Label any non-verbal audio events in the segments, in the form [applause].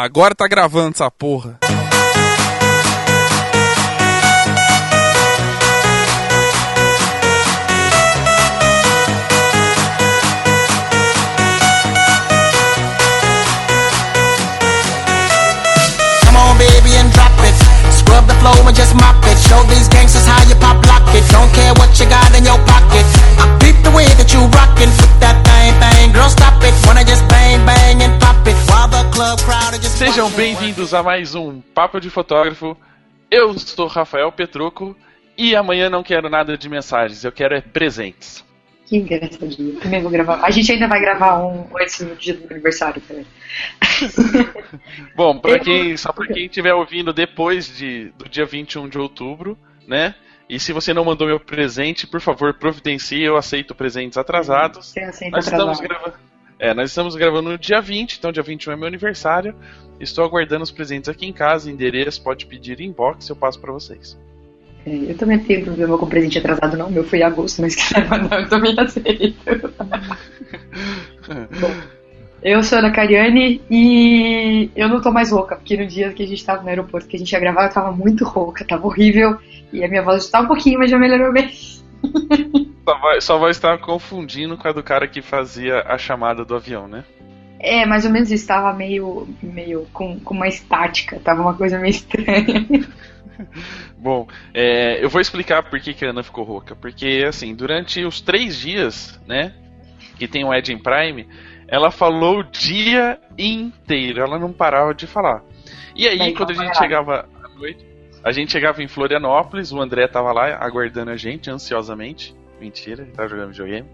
Agora tá gravando essa porra. Come on, baby, and drop it. Scrub the flow and just mop it. Show these gangsters how you pop lock it. Don't care what you got in your pocket. I beat the way that you rockin' with that thing, thing. Girl, stop it. Wanna just bang, bang and pop Sejam bem-vindos a mais um Papo de Fotógrafo. Eu sou Rafael Petruco e amanhã não quero nada de mensagens, eu quero é presentes. Que engraçadinho. Também vou gravar. A gente ainda vai gravar um antes do dia do aniversário também. [laughs] Bom, pra Eu- quem, só pra quem estiver ouvindo depois de, do dia 21 de outubro, né? E se você não mandou meu presente, por favor, providencie, eu aceito presentes atrasados. Você aceita Nós estamos, atrasado. É, nós estamos gravando no dia 20, então dia 21 é meu aniversário. Estou aguardando os presentes aqui em casa, endereço pode pedir inbox, eu passo pra vocês. É, eu também tenho problema com presente atrasado, não. Meu foi em agosto, mas [laughs] quiser mandar, eu também aceito. [laughs] Bom, eu sou a Ana Cariani e eu não tô mais rouca, porque no dia que a gente tava no aeroporto, que a gente ia gravar, eu tava muito rouca, tava horrível. E a minha voz tá um pouquinho, mas já melhorou bem. [laughs] Só vai, só vai estar confundindo com a do cara que fazia a chamada do avião, né? É, mais ou menos isso, tava meio, meio com, com uma estática, tava uma coisa meio estranha. [laughs] Bom, é, eu vou explicar por que, que a Ana ficou rouca. Porque, assim, durante os três dias, né, que tem o Ed em Prime, ela falou o dia inteiro, ela não parava de falar. E aí, quando a gente chegava à noite, a gente chegava em Florianópolis, o André tava lá aguardando a gente ansiosamente. Mentira, ele tava jogando videogame.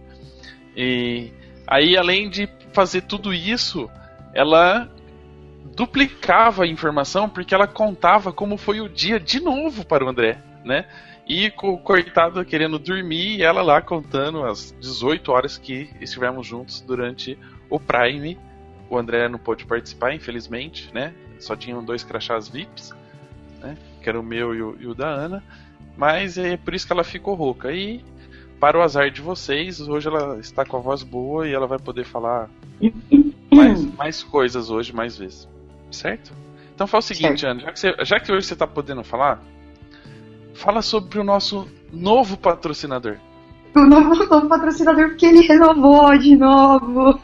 E aí, além de fazer tudo isso, ela duplicava a informação porque ela contava como foi o dia de novo para o André, né? E o coitado querendo dormir e ela lá contando as 18 horas que estivemos juntos durante o Prime. O André não pôde participar, infelizmente, né? Só tinham dois crachás VIPs, né? Que era o meu e o, e o da Ana. Mas é por isso que ela ficou rouca. E para o azar de vocês, hoje ela está com a voz boa e ela vai poder falar mais, mais coisas hoje, mais vezes. Certo? Então fala o seguinte, Certo. Ana, já que, você- já que hoje você está podendo falar, fala sobre o nosso novo patrocinador. O novo, novo patrocinador, porque ele renovou de novo.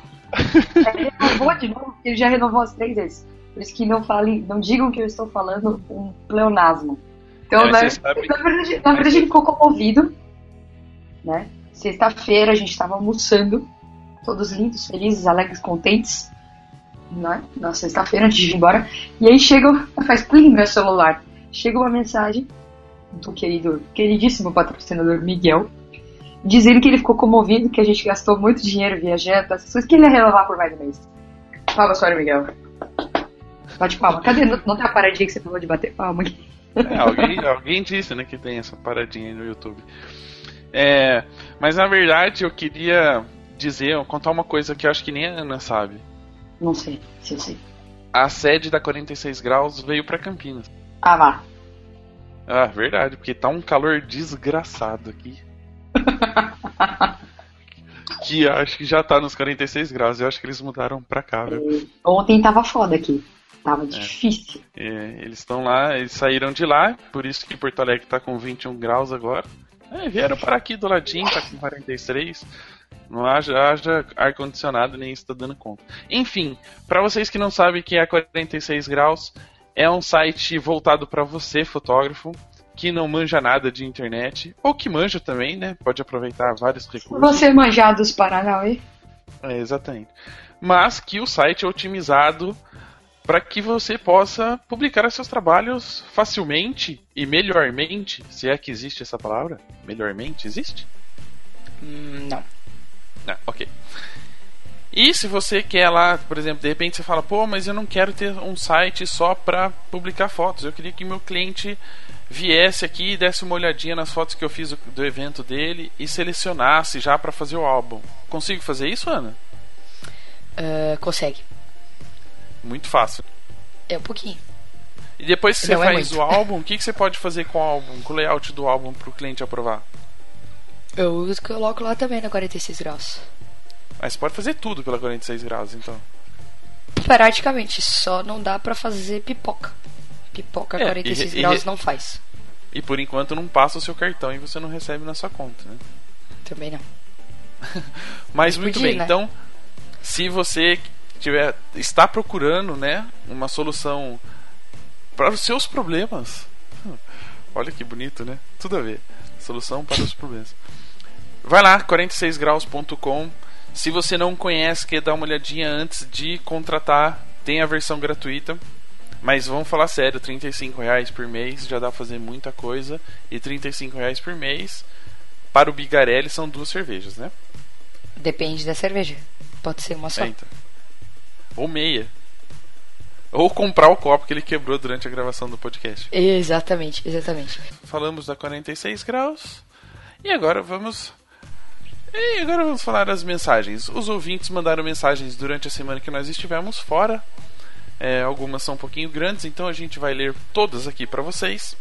ele [laughs] renovou de novo, porque ele já renovou as três vezes. Por isso que não falem, não digam que eu estou falando um pleonasmo. Então, É, sabem- na verdade, na verdade, ele ficou comovido. Né? Sexta-feira a gente estava almoçando, todos lindos, felizes, alegres, contentes. Né? Na sexta-feira, antes de ir embora. E aí chega, [laughs] faz plim no meu celular. Chega uma mensagem do querido, queridíssimo patrocinador Miguel, dizendo que ele ficou comovido, que a gente gastou muito dinheiro viajando, essas coisas, que ele ia renovar por mais um mês. Para o Miguel. Bate palma. Cadê? Não, não tá a paradinha que você falou de bater palma aqui? É, alguém, [laughs] alguém disse, né, que tem essa paradinha aí no YouTube. É, mas na verdade eu queria dizer, contar uma coisa que eu acho que nem a Ana sabe. Não sei, se eu sei. A sede da 46 graus veio pra Campinas. Ah, vá. Ah, verdade, porque tá um calor desgraçado aqui. [laughs] que acho que já tá nos 46 graus. Eu acho que eles mudaram pra cá, viu? Ontem tava foda aqui. Tava difícil. É, eles estão lá, eles saíram de lá, por isso que Porto Alegre tá com 21 graus agora. É, vieram para aqui do ladinho, tá com 43. Não haja, haja ar-condicionado, nem isso tá dando conta. Enfim, para vocês que não sabem o que é 46 graus, é um site voltado para você, fotógrafo, que não manja nada de internet, ou que manja também, né? Pode aproveitar vários recursos. Você manjar dos Paranauê? É, exatamente. Mas que o site é otimizado para que você possa publicar seus trabalhos facilmente e melhormente, se é que existe essa palavra. Melhormente existe? Hum, não. Ah, ok. E se você quer lá, por exemplo, de repente você fala, pô, mas eu não quero ter um site só para publicar fotos. Eu queria que meu cliente viesse aqui e desse uma olhadinha nas fotos que eu fiz do, evento dele e selecionasse já para fazer o álbum. Consigo fazer isso, Ana? Ah, consegue. Muito fácil. É um pouquinho. E depois que você Não é faz o álbum, o que, que você pode fazer com o álbum, com o layout do álbum para o cliente aprovar? Eu uso- coloco lá também na 46 graus. Mas você pode fazer tudo pela 46 graus, então. praticamente. Só não dá pra fazer pipoca. Pipoca É, 46 e- e- graus não faz. E por enquanto não passa o seu cartão e você não recebe na sua conta, né? Também não. [laughs] Mas Mas muito podia, bem, né? então, se você tiver, está procurando, né, uma solução para os seus problemas, [laughs] olha que bonito, né? Tudo a ver. Solução para os problemas. Vai lá, 46graus.com. Se você não conhece, quer dar uma olhadinha antes de contratar, tem a versão gratuita. Mas vamos falar sério, 35 reais por mês já dá pra fazer muita coisa. E 35 reais por mês, para o Bigarelli, são duas cervejas, né? Depende da cerveja. Pode ser uma só. É, então. Ou meia. Ou comprar o copo que ele quebrou durante a gravação do podcast. Exatamente, exatamente. Falamos da 46 graus. E agora vamos. E agora vamos falar das mensagens. Os ouvintes mandaram mensagens durante a semana que nós estivemos fora. É, algumas são um pouquinho grandes, então a gente vai ler todas aqui pra vocês.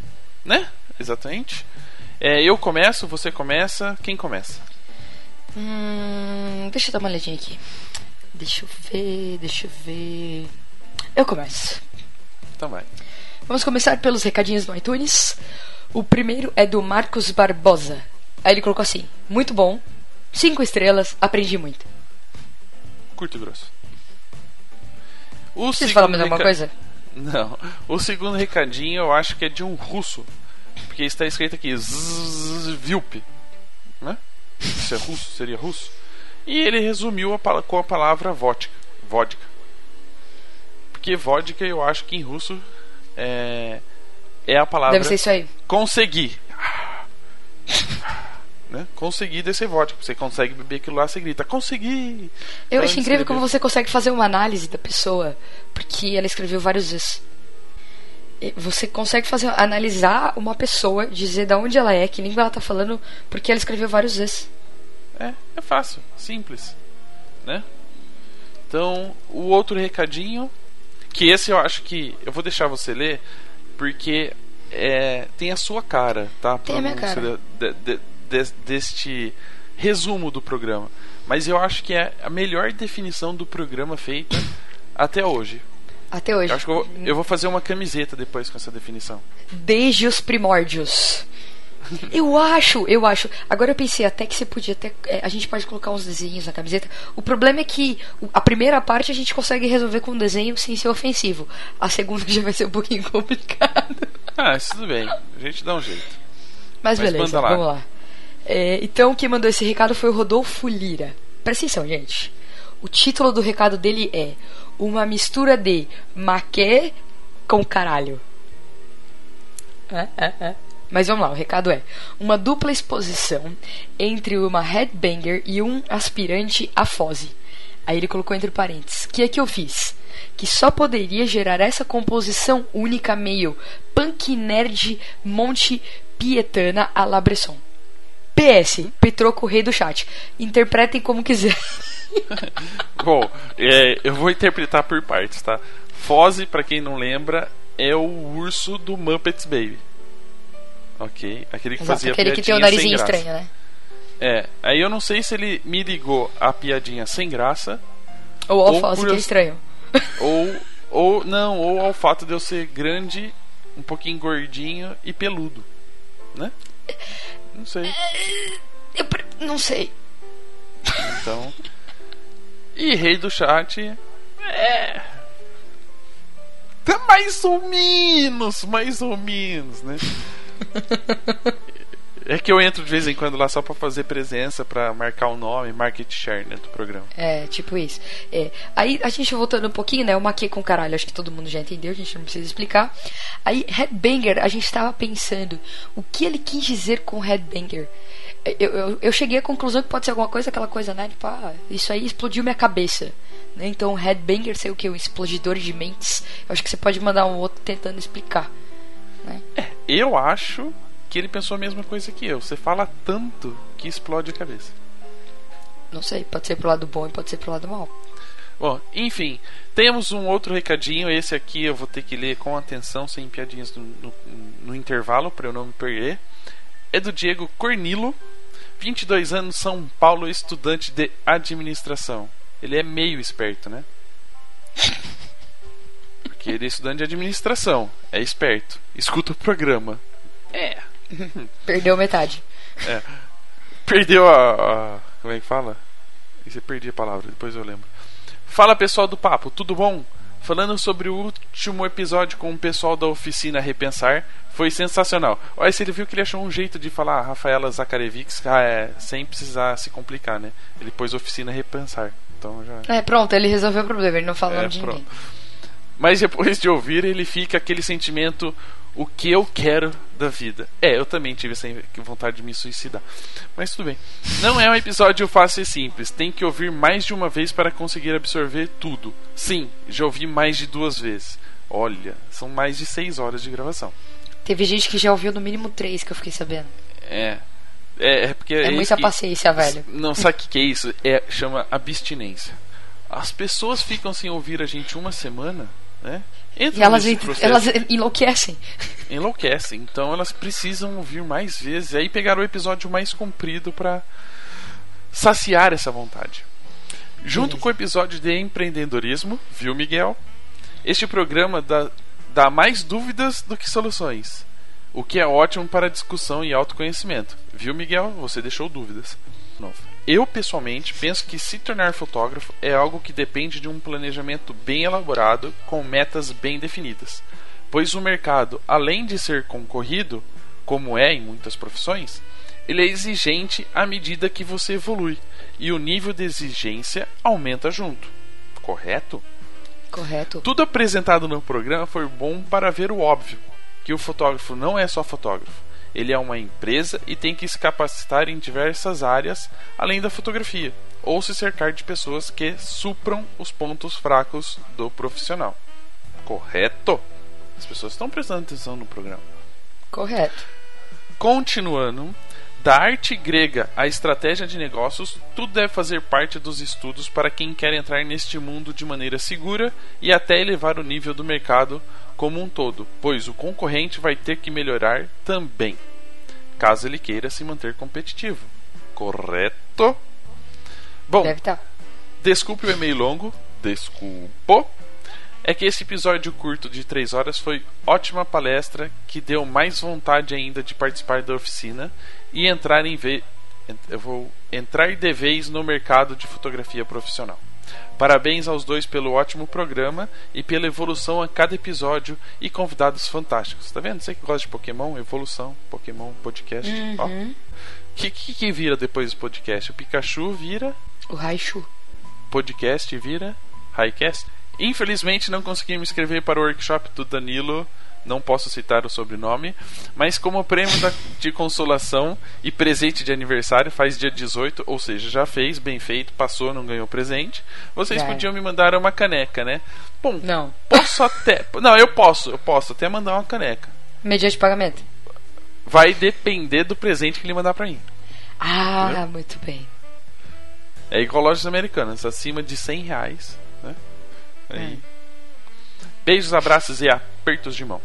Né? Exatamente. É, eu começo, você começa. Quem começa? Hum, deixa eu dar uma olhadinha aqui. Deixa eu ver, deixa eu ver. Eu começo. Então vai. Vamos começar pelos recadinhos no iTunes. O primeiro é do Marcos Barbosa. Aí ele colocou assim: Muito bom, cinco estrelas, aprendi muito. Curto e grosso. O Vocês falam mais alguma coisa? Não. O segundo recadinho eu acho que é de um russo. Porque está escrito aqui Zzz, Vilp. Né? Isso é russo? Seria russo? E ele resumiu a com a palavra vodka. Vodka. Porque vodka eu acho que em russo é, é a palavra Deve ser isso aí. conseguir. [laughs] Né? Conseguir descer vodka. Você consegue beber aquilo lá, você grita, consegui! Eu acho incrível como você consegue fazer uma análise da pessoa, porque ela escreveu vários vezes. Você consegue fazer analisar uma pessoa, dizer de onde ela é, que língua ela tá falando, porque ela escreveu vários vezes. É, é fácil, simples, né? Então, o outro recadinho, que esse eu acho que eu vou deixar você ler, porque é, tem a sua cara, tá? Tem a minha cara. de- de- de- deste resumo do programa. Mas eu acho que é a melhor definição do programa feita até hoje. Até hoje. Eu acho que eu, vou- eu vou fazer uma camiseta depois com essa definição. Desde os primórdios. Eu acho, eu acho. Agora eu pensei até que você podia até. é, a gente pode colocar uns desenhos na camiseta. O problema é que a primeira parte a gente consegue resolver com um desenho sem ser ofensivo. A segunda já vai ser um pouquinho [laughs] complicado. Ah, isso tudo bem. A gente dá um jeito. Mas, Mas beleza, lá. vamos lá. É, então, quem mandou esse recado foi o Rodolfo Lira. Presta atenção, gente. O título do recado dele é Uma mistura de maquê com caralho. É, é, é. Mas vamos lá, o recado é: uma dupla exposição entre uma headbanger e um aspirante a Fose. Aí ele colocou entre parênteses: que é que eu fiz? Que só poderia gerar essa composição única meio punk nerd monte pietana a la Bresson. PS, Petroco, rei do chat. Interpretem como quiser. [laughs] Bom, é, eu vou interpretar por partes, tá? Fozzie, pra quem não lembra, é o urso do Muppets Baby. Ok? Aquele que Exato, fazia aquele que tem o narizinho estranho, né? É, aí eu não sei se ele me ligou a piadinha sem graça, Ou ao por que é eu- estranho. [laughs] ou, [laughs] ou não, ou ao fato de eu ser grande, um pouquinho gordinho e peludo, né? Não sei. Eu pre- não sei. Então. E rei do chat. É. Tá mais ou menos, mais ou menos, né? É que eu entro de vez em quando lá só pra fazer presença, pra marcar o nome, market share dentro do programa. É, tipo isso. É. Aí a gente voltando um pouquinho, né? O maquê com caralho, acho que todo mundo já entendeu, a gente não precisa explicar. Aí, Headbanger, a gente tava pensando o que ele quis dizer com Headbanger. Eu, eu, eu cheguei à conclusão que pode ser alguma coisa, aquela coisa, né? Tipo, ah, isso aí explodiu minha cabeça. Né? Então, Headbanger sei o que? Um explodidor de mentes. Eu acho que você pode mandar um outro tentando explicar. Né? Eu acho que ele pensou a mesma coisa que eu. Você fala tanto que explode a cabeça. Não sei, pode ser pro lado bom e pode ser pro lado mal. Bom, enfim, temos um outro recadinho. Esse aqui eu vou ter que ler com atenção, sem piadinhas no, no, no intervalo, para eu não me perder. É do Diego Cornilo, 22 anos, São Paulo, estudante de administração. Ele é meio esperto, né? [laughs] Porque ele é estudante de administração, é esperto, escuta o programa. É. [laughs] Perdeu metade. Perdeu a, a- Como é que fala? Isso eu perdi a palavra, depois eu lembro. Fala pessoal do papo, tudo bom? Falando sobre o último episódio com o pessoal da oficina Repensar, foi sensacional. Olha, se ele viu que ele achou um jeito de falar Rafaela Zacarevics ah, é, sem precisar se complicar, né? Ele pôs oficina Repensar. Então já. É, pronto, ele resolveu o problema, ele não fala o É, de pronto. ninguém. Mas depois de ouvir, ele fica aquele sentimento: o que eu quero da vida. É, eu também tive essa vontade de me suicidar. Mas tudo bem. Não é um episódio fácil e simples. Tem que ouvir mais de uma vez para conseguir absorver tudo. Sim, já ouvi mais de duas vezes. Olha, são mais de seis horas de gravação. Teve gente que já ouviu no mínimo três que eu fiquei sabendo. É. É, é porque. É isso muita paciência, velho. Não, sabe o que, que é isso? É, chama abstinência. As pessoas ficam sem ouvir a gente uma semana, né? Entram E elas, elas enlouquecem. [laughs] enlouquecem. Então elas precisam ouvir mais vezes. E aí pegaram o episódio mais comprido para saciar essa vontade. Junto com o episódio de empreendedorismo, viu, Miguel? Este programa dá, dá mais dúvidas do que soluções. O que é ótimo para discussão e autoconhecimento. Viu, Miguel? Você deixou dúvidas. Novo. Eu, pessoalmente, penso que se tornar fotógrafo é algo que depende de um planejamento bem elaborado, com metas bem definidas. Pois o mercado, além de ser concorrido, como é em muitas profissões, ele é exigente à medida que você evolui e o nível de exigência aumenta junto. Correto? Correto. Tudo apresentado no programa foi bom para ver o óbvio, que o fotógrafo não é só fotógrafo. Ele é uma empresa e tem que se capacitar em diversas áreas além da fotografia, ou se cercar de pessoas que supram os pontos fracos do profissional. Correto? As pessoas estão prestando atenção no programa. Correto. Continuando, da arte grega à estratégia de negócios, tudo deve fazer parte dos estudos para quem quer entrar neste mundo de maneira segura e até elevar o nível do mercado como um todo, pois o concorrente vai ter que melhorar também, caso ele queira se manter competitivo. Correto? Bom, Deve tá. Desculpe o e-mail longo. Desculpo. É que esse episódio curto de 3 horas foi ótima palestra que deu mais vontade ainda de participar da oficina e entrar em ve... eu vou entrar de vez no mercado de fotografia profissional. Parabéns aos dois pelo ótimo programa e pela evolução a cada episódio e convidados fantásticos. Tá vendo? Você que gosta de Pokémon, evolução, Pokémon podcast. Ó. O que, que, que vira depois do podcast? O Pikachu vira O Raichu. podcast vira Highcast. Infelizmente não consegui me inscrever para o workshop do Danilo, não posso citar o sobrenome, mas como prêmio da- de consolação e presente de aniversário faz dia 18, ou seja, já fez, bem feito, passou, não ganhou presente. Vocês Já. podiam me mandar uma caneca, né? Bom, Não. posso até. Não, eu posso, eu posso até mandar uma caneca. Mediante pagamento. Vai depender do presente que ele mandar pra mim. Ah, muito bem. É igual lojas americanas, acima de 100 reais. Né? Aí. Beijos, abraços e apertos de mão.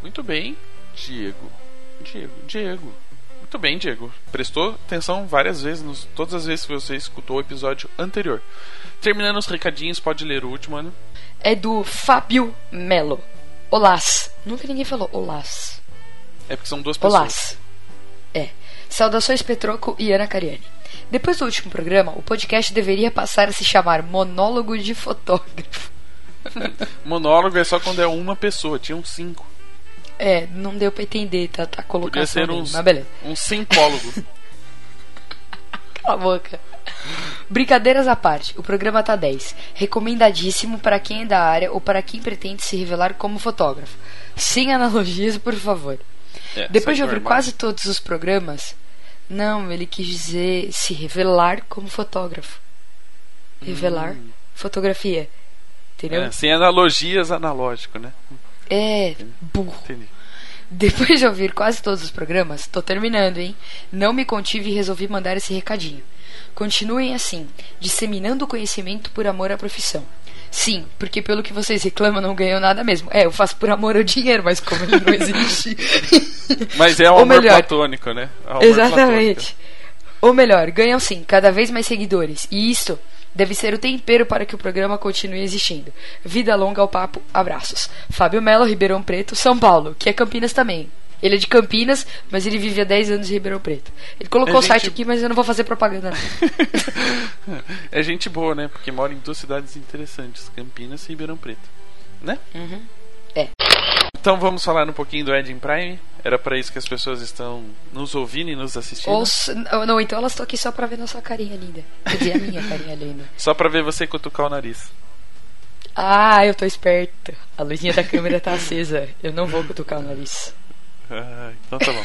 Muito bem, Diego. Diego, Diego. Muito bem, Diego. Prestou atenção várias vezes, nos, todas as vezes que você escutou o episódio anterior. Terminando os recadinhos, pode ler o último, Ana. É do Fábio Melo. Olás. Nunca ninguém falou olás. É porque são duas pessoas. Olás. É. Saudações Petroco e Ana Cariani. Depois do último programa, o podcast deveria passar a se chamar Monólogo de Fotógrafo. [laughs] Monólogo é só quando é uma pessoa, tinham cinco. É, não deu pra entender, tá, tá colocando. Podia ser beleza. um simpólogo. [laughs] Cala a boca. Brincadeiras à parte, o programa tá 10. Recomendadíssimo para quem é da área ou para quem pretende se revelar como fotógrafo. Sem analogias, por favor. É, Depois de ouvir armário. quase todos os programas, não, ele quis dizer se revelar como fotógrafo. Revelar fotografia. Entendeu? É, sem analogias, analógico, né? É, burro. Entendi. Depois de ouvir quase todos os programas, tô terminando, hein? Não me contive e resolvi mandar esse recadinho. Continuem assim, disseminando o conhecimento por amor à profissão. Sim, porque pelo que vocês reclamam, não ganham nada mesmo. É, eu faço por amor ao dinheiro, mas como ele não existe. [laughs] Mas é um Ou amor melhor, platônico, né? É um amor Exatamente. Ou melhor, ganham sim, cada vez mais seguidores. E isso Deve ser o tempero para que o programa continue existindo. Vida longa ao papo, abraços. Fábio Melo, Ribeirão Preto, São Paulo, que é Campinas também. Ele é de Campinas, mas ele vive há 10 anos em Ribeirão Preto. Ele colocou É o site gente- aqui, mas eu não vou fazer propaganda. [laughs] É gente boa, né? Porque mora em duas cidades interessantes, Campinas e Ribeirão Preto. Né? Uhum. É. Então vamos falar um pouquinho do Ed in Prime. Era pra isso que as pessoas estão nos ouvindo e nos assistindo. Ou, não, então elas estão aqui só pra ver nossa carinha linda. Quer dizer, a minha carinha linda. [laughs] Só pra ver você cutucar o nariz. Ah, eu tô esperto. A luzinha da câmera tá acesa. Eu não vou cutucar o nariz. Ah, então tá bom.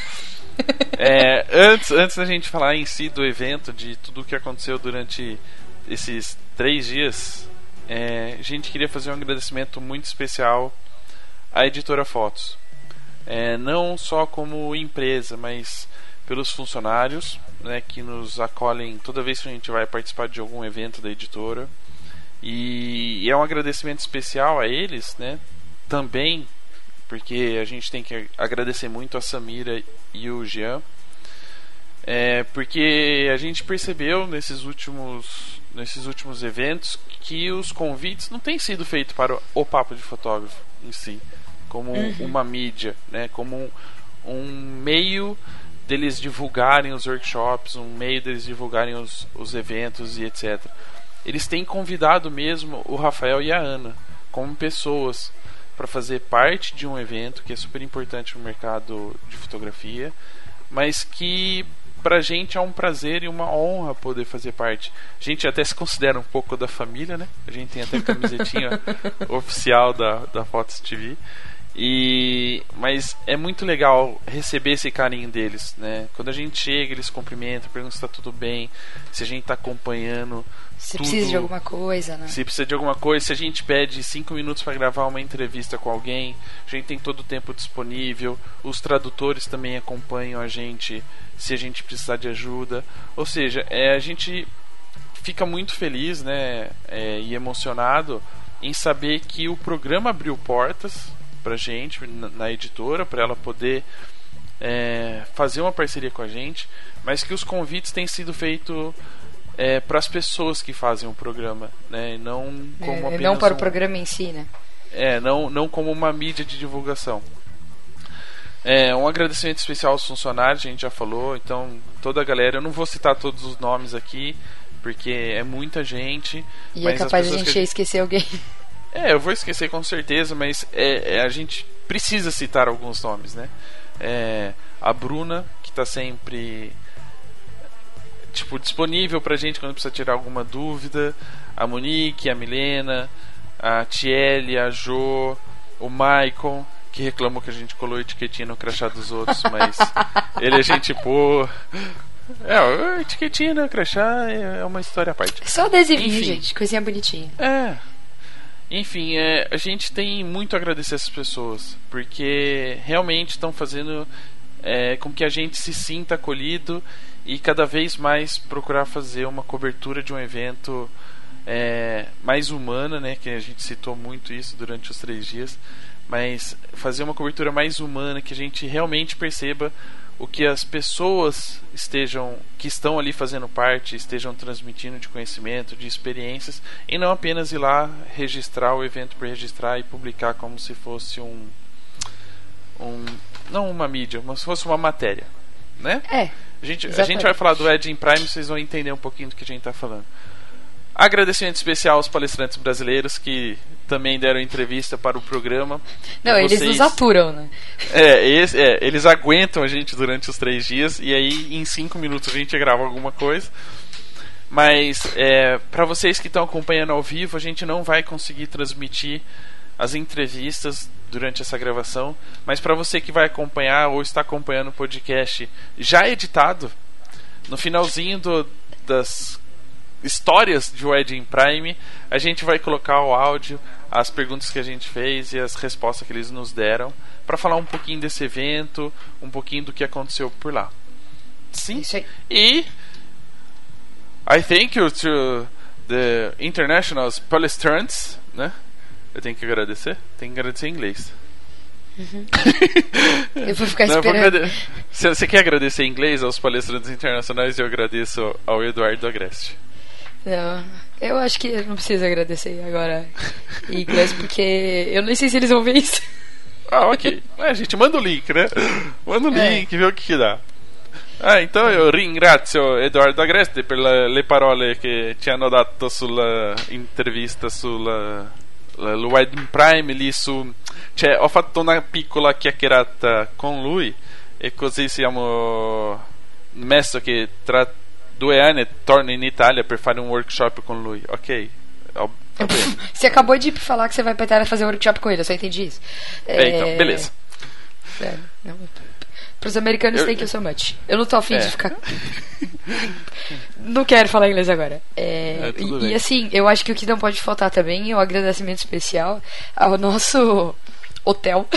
É, antes, antes da gente falar em si do evento, de tudo o que aconteceu durante esses três dias, é, a gente queria fazer um agradecimento muito especial à editora Fotos. É, não só como empresa, mas pelos funcionários né, que nos acolhem toda vez que a gente vai participar de algum evento da editora. E, e é um agradecimento especial a eles, né? Também porque a gente tem que agradecer muito a Samira e o Jean. É, porque a gente percebeu nesses últimos, nesses últimos eventos que os convites não têm sido feitos para o papo de fotógrafo em si, como uma mídia, né, como um, um meio deles divulgarem os workshops, um meio deles divulgarem os, os eventos e etc. Eles têm convidado mesmo o Rafael e a Ana como pessoas para fazer parte de um evento que é super importante no mercado de fotografia, mas que pra gente é um prazer e uma honra poder fazer parte. A gente até se considera um pouco da família, né? A gente tem até camisetinha [laughs] oficial da, da Fotos TV. E mas é muito legal receber esse carinho deles, né? Quando a gente chega, eles cumprimentam, perguntam se está tudo bem, se a gente está acompanhando Se tudo. precisa de alguma coisa, né? Se precisa de alguma coisa, se a gente pede cinco minutos para gravar uma entrevista com alguém, a gente tem todo o tempo disponível. Os tradutores também acompanham a gente se a gente precisar de ajuda. Ou seja, é, a gente fica muito feliz né, é, e emocionado em saber que o programa abriu portas pra gente na, na editora, para ela poder é, fazer uma parceria com a gente, mas que os convites têm sido feitos é, para as pessoas que fazem o programa, né? e Não como É, não para um- o programa em si, né? é, não, não como uma mídia de divulgação. É, um agradecimento especial aos funcionários, a gente já falou, então toda a galera, eu não vou citar todos os nomes aqui, porque é muita gente. E é capaz de a gente que esquecer alguém. É, eu vou esquecer com certeza, mas é, é, a gente precisa citar alguns nomes, né? É, a Bruna, que está sempre tipo, disponível pra gente quando precisa tirar alguma dúvida. A Monique, a Milena, a Tiele, a Jo, o Michael, que reclamou que a gente colou etiquetinha no crachá dos outros, mas [laughs] ele é gente boa. É, etiquetinha no crachá é uma história à parte. Só adesivinho, Enfim. gente. Coisinha bonitinha. É. Enfim, é, a gente tem muito a agradecer essas pessoas, porque realmente estão fazendo é, com que a gente se sinta acolhido e cada vez mais procurar fazer uma cobertura de um evento é, mais humana, né? Que a gente citou muito isso durante os três dias, mas fazer uma cobertura mais humana que a gente realmente perceba o que as pessoas estejam que estão ali fazendo parte estejam transmitindo de conhecimento, de experiências e não apenas ir lá registrar o evento por registrar e publicar como se fosse um um não uma mídia, mas se fosse uma matéria, né? É. A gente, a Exatamente. gente vai falar do Ed in Prime, vocês vão entender um pouquinho do que a gente está falando. Agradecimento especial aos palestrantes brasileiros que também deram entrevista para o programa. Não, eles Vocês- nos aturam, né? É, esse- é, eles aguentam a gente durante os três dias e aí em cinco minutos a gente grava alguma coisa. Mas é, para vocês que estão acompanhando ao vivo, a gente não vai conseguir transmitir as entrevistas durante essa gravação. Mas para você que vai acompanhar ou está acompanhando o podcast já editado, no finalzinho do- das histórias de Wedding Prime, a gente vai colocar o áudio, as perguntas que a gente fez e as respostas que eles nos deram para falar um pouquinho desse evento, um pouquinho do que aconteceu por lá. Sim. E I thank you to the international palestrantes, né? Eu tenho que agradecer? Tenho que agradecer em inglês. [laughs] Eu vou ficar Não, eu vou esperando. Se você quer agradecer em inglês aos palestrantes internacionais, eu agradeço ao Eduardo Agreste. Não, eu acho que não precisa agradecer agora inglês, porque eu nem sei se eles vão ver isso. Ah, ok. É, a gente manda o link, né? Manda o É. link, vê o que, que dá. Ah, então eu ringrazio Edoardo Agreste per le, le parole che ci hanno dato sulla intervista sulla la- lo Wedding Prime lì su cioè ho fatto una piccola chiacchierata con lui e così siamo messo che tra due anni torno in Italia per fare un workshop con lui ok tá bem. [laughs] Você acabou de falar que você vai pra Itália fazer workshop com ele, eu só entendi isso. É, então, beleza. É, não, pros americanos, Eu- thank you so much. Eu não tô afim É. de ficar. [laughs] não quero falar inglês agora. É, É, e, e assim, eu acho que o que não pode faltar também é um agradecimento especial ao nosso hotel.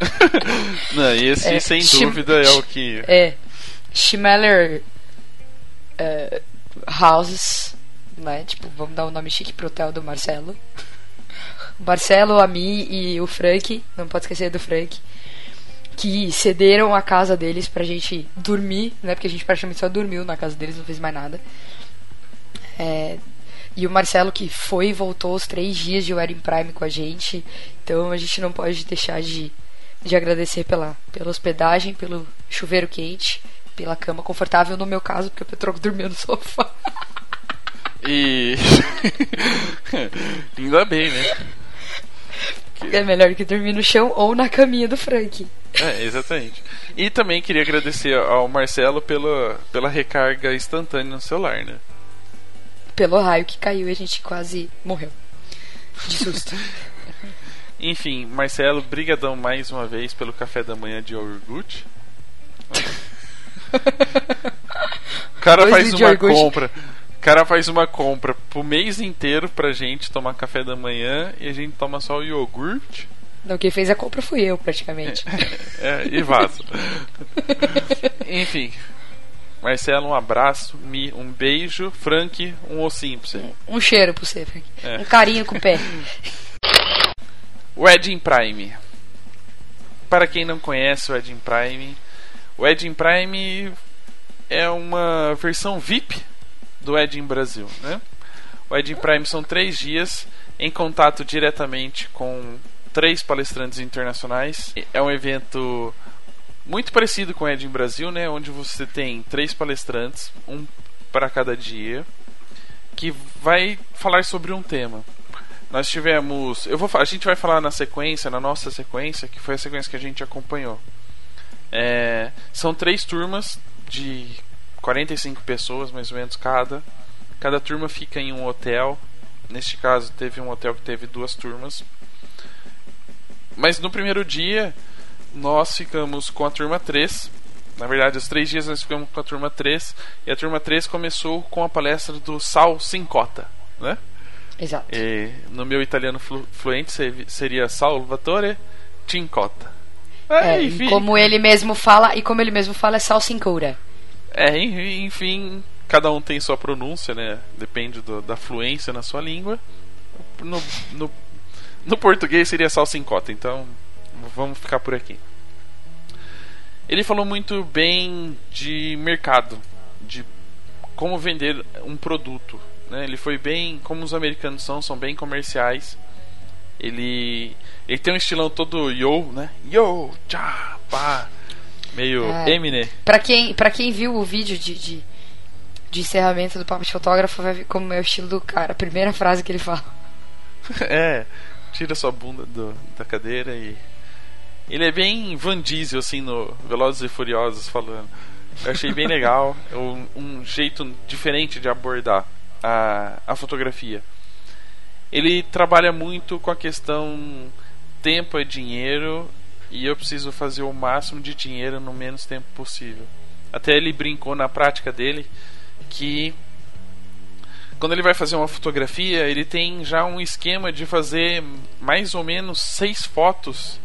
[laughs] Não, esse É, sem dúvida é o que É. Schmeller é, Houses, né? Tipo, vamos dar o nome chique pro hotel do Marcelo. Marcelo, a Mi e o Frank, não pode esquecer do Frank, que cederam a casa deles pra gente dormir, né? Porque a gente praticamente só dormiu na casa deles, não fez mais nada. É, e o Marcelo que foi e voltou os três dias de Wedding Prime com a gente. Então a gente não pode deixar de, de agradecer pela, pela hospedagem, pelo chuveiro quente, pela cama confortável, no meu caso, porque o Petroco dormiu no sofá. E. [laughs] Ainda bem, né? É melhor que dormir no chão ou na caminha do Frank. É, exatamente. E também queria agradecer ao Marcelo pela, pela recarga instantânea no celular, né? Pelo raio que caiu e a gente quase morreu. De susto. [laughs] Enfim, Marcelo, brigadão mais uma vez pelo café da manhã de iogurte. [laughs] O cara Dois faz uma compra. O cara faz uma compra pro mês inteiro pra gente tomar café da manhã e a gente toma só o iogurte Não, quem fez a compra fui eu, praticamente. [laughs] é, e vaza. [laughs] Enfim. Marcelo, um abraço, Mi, um beijo, Frank, um ossinho pra você. Um cheiro pra você, Frank. É. Um carinho com o pé. [laughs] Wedding Prime. Para quem não conhece o Wedding Prime, o Wedding Prime é uma versão VIP do Wedding Brasil. Né? O Wedding Prime são três dias em contato diretamente com três palestrantes internacionais. É um evento muito parecido com o Wedding Brasil, né? onde você tem três palestrantes, um para cada dia, que vai falar sobre um tema. Nós tivemos. Eu vou, a gente vai falar na sequência, na nossa sequência, que foi a sequência que a gente acompanhou. É, são três turmas de 45 pessoas, mais ou menos, cada. Cada turma fica em um hotel. Neste caso, teve um hotel que teve duas turmas. Mas no primeiro dia, nós ficamos com a turma 3. Na verdade, os três dias nós ficamos com a turma 3. E a turma 3 começou com a palestra do Sal Sincota, né? Exato. E no meu italiano flu- fluente se- seria Salvatore Cincotta. É, É, e enfim, como ele mesmo fala, e como ele mesmo fala, é salsincura. é, en- enfim, cada um tem sua pronúncia, né? Depende do- da fluência na sua língua. No, no, no português seria Salsincota, então vamos ficar por aqui. Ele falou muito bem de mercado, de como vender um produto. Né? Ele foi bem, como os americanos são, são bem comerciais. Ele, ele tem um estilão todo yo, né? Yo, tchá, pá, meio É. Eminem. Pra quem, pra quem viu o vídeo de, de, de encerramento do Papo de Fotógrafo, vai ver como é o estilo do cara. A primeira frase que ele fala. [laughs] É, tira sua bunda do- da cadeira e. Ele é bem Van Diesel, assim, no Velozes e Furiosos falando. Eu achei bem legal, [laughs] um, um jeito diferente de abordar a, a fotografia. Ele trabalha muito com a questão tempo é dinheiro e eu preciso fazer o máximo de dinheiro no menos tempo possível. Até ele brincou na prática dele que quando ele vai fazer uma fotografia, ele tem já um esquema de fazer mais ou menos seis fotos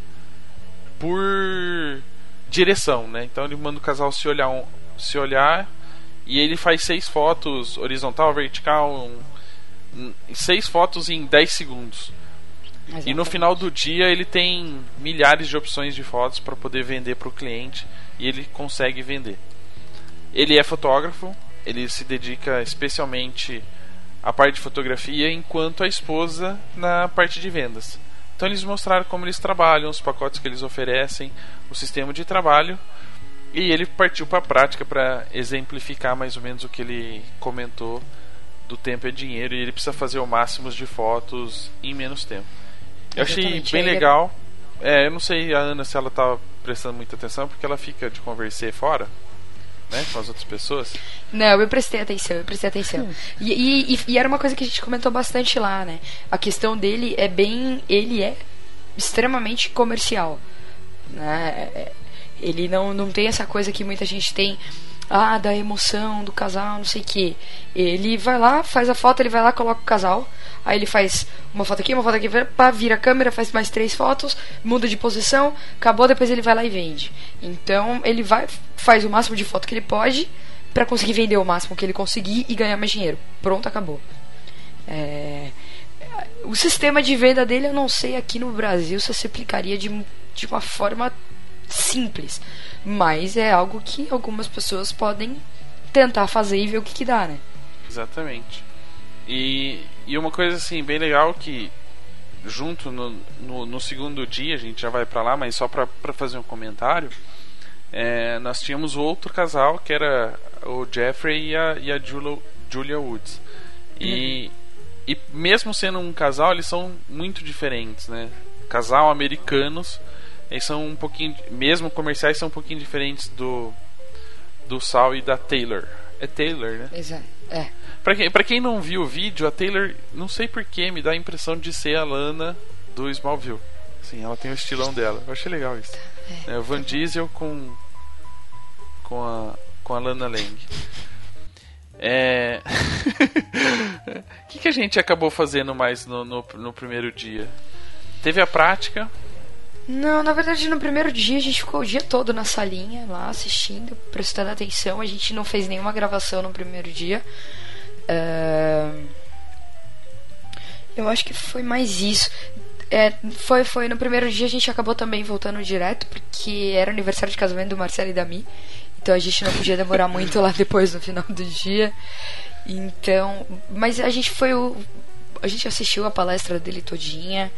por direção, né? Então ele manda o casal se olhar, se olhar e ele faz seis fotos horizontal, vertical, seis fotos em 10 segundos. E no final do dia ele tem milhares de opções de fotos para poder vender para o cliente e ele consegue vender. Ele é fotógrafo, ele se dedica especialmente a parte de fotografia, enquanto a esposa na parte de vendas. Então eles mostraram como eles trabalham, os pacotes que eles oferecem, o sistema de trabalho. E ele partiu para a prática para exemplificar mais ou menos o que ele comentou do tempo é dinheiro e ele precisa fazer o máximo de fotos em menos tempo. Eu achei Exatamente, bem aí é- legal. É, eu não sei a Ana se ela tá prestando muita atenção porque ela fica de conversar fora, né, com as outras pessoas. Não, eu prestei atenção, eu prestei atenção. E, e- e- e era uma coisa que a gente comentou bastante lá, né? A questão dele é bem. Ele é extremamente comercial. Né? É- Ele não, não tem essa coisa que muita gente tem. Ah, da emoção do casal, não sei o que. Ele vai lá, faz a foto, ele vai lá, coloca o casal. Aí ele faz uma foto aqui, uma foto aqui, pá, vira a câmera, faz mais três fotos, muda de posição, acabou, depois ele vai lá e vende. Então ele vai, faz o máximo de foto que ele pode pra conseguir vender o máximo que ele conseguir e ganhar mais dinheiro. Pronto, acabou. É, O sistema de venda dele, eu não sei aqui no Brasil se se aplicaria de, de uma forma simples. Mas é algo que algumas pessoas podem tentar fazer e ver o que, que dá, né? Exatamente. E, e uma coisa assim bem legal que junto no, no, no segundo dia a gente já vai pra lá, mas só pra fazer um comentário. é, nós tínhamos outro casal que era o Jeffrey e a, e a Julia, Julia Woods. E, e mesmo sendo um casal, eles são muito diferentes, né? Casal americanos, eles são um pouquinho, mesmo comerciais, são um pouquinho diferentes do do Sal e da Taylor. É Taylor, né? Exato. É. Pra quem, pra quem não viu o vídeo, a Taylor, não sei porquê, me dá a impressão de ser a Lana do Smallville. Sim, ela tem o estilão dela. Eu achei legal isso. É, o Van Diesel com. com a. com a Lana Lang. É. [laughs] O que, que a gente acabou fazendo mais no, no, no primeiro dia? Teve a prática. Não, na verdade, no primeiro dia a gente ficou o dia todo na salinha lá assistindo, prestando atenção. A gente não fez nenhuma gravação no primeiro dia. Ahn, Eu acho que foi mais isso. É, foi, foi no primeiro dia a gente acabou também voltando direto, porque era aniversário de casamento do Marcelo e da Mi. Então a gente não podia demorar muito lá depois no final do dia. Então. Mas a gente foi o. A gente assistiu a palestra dele todinha.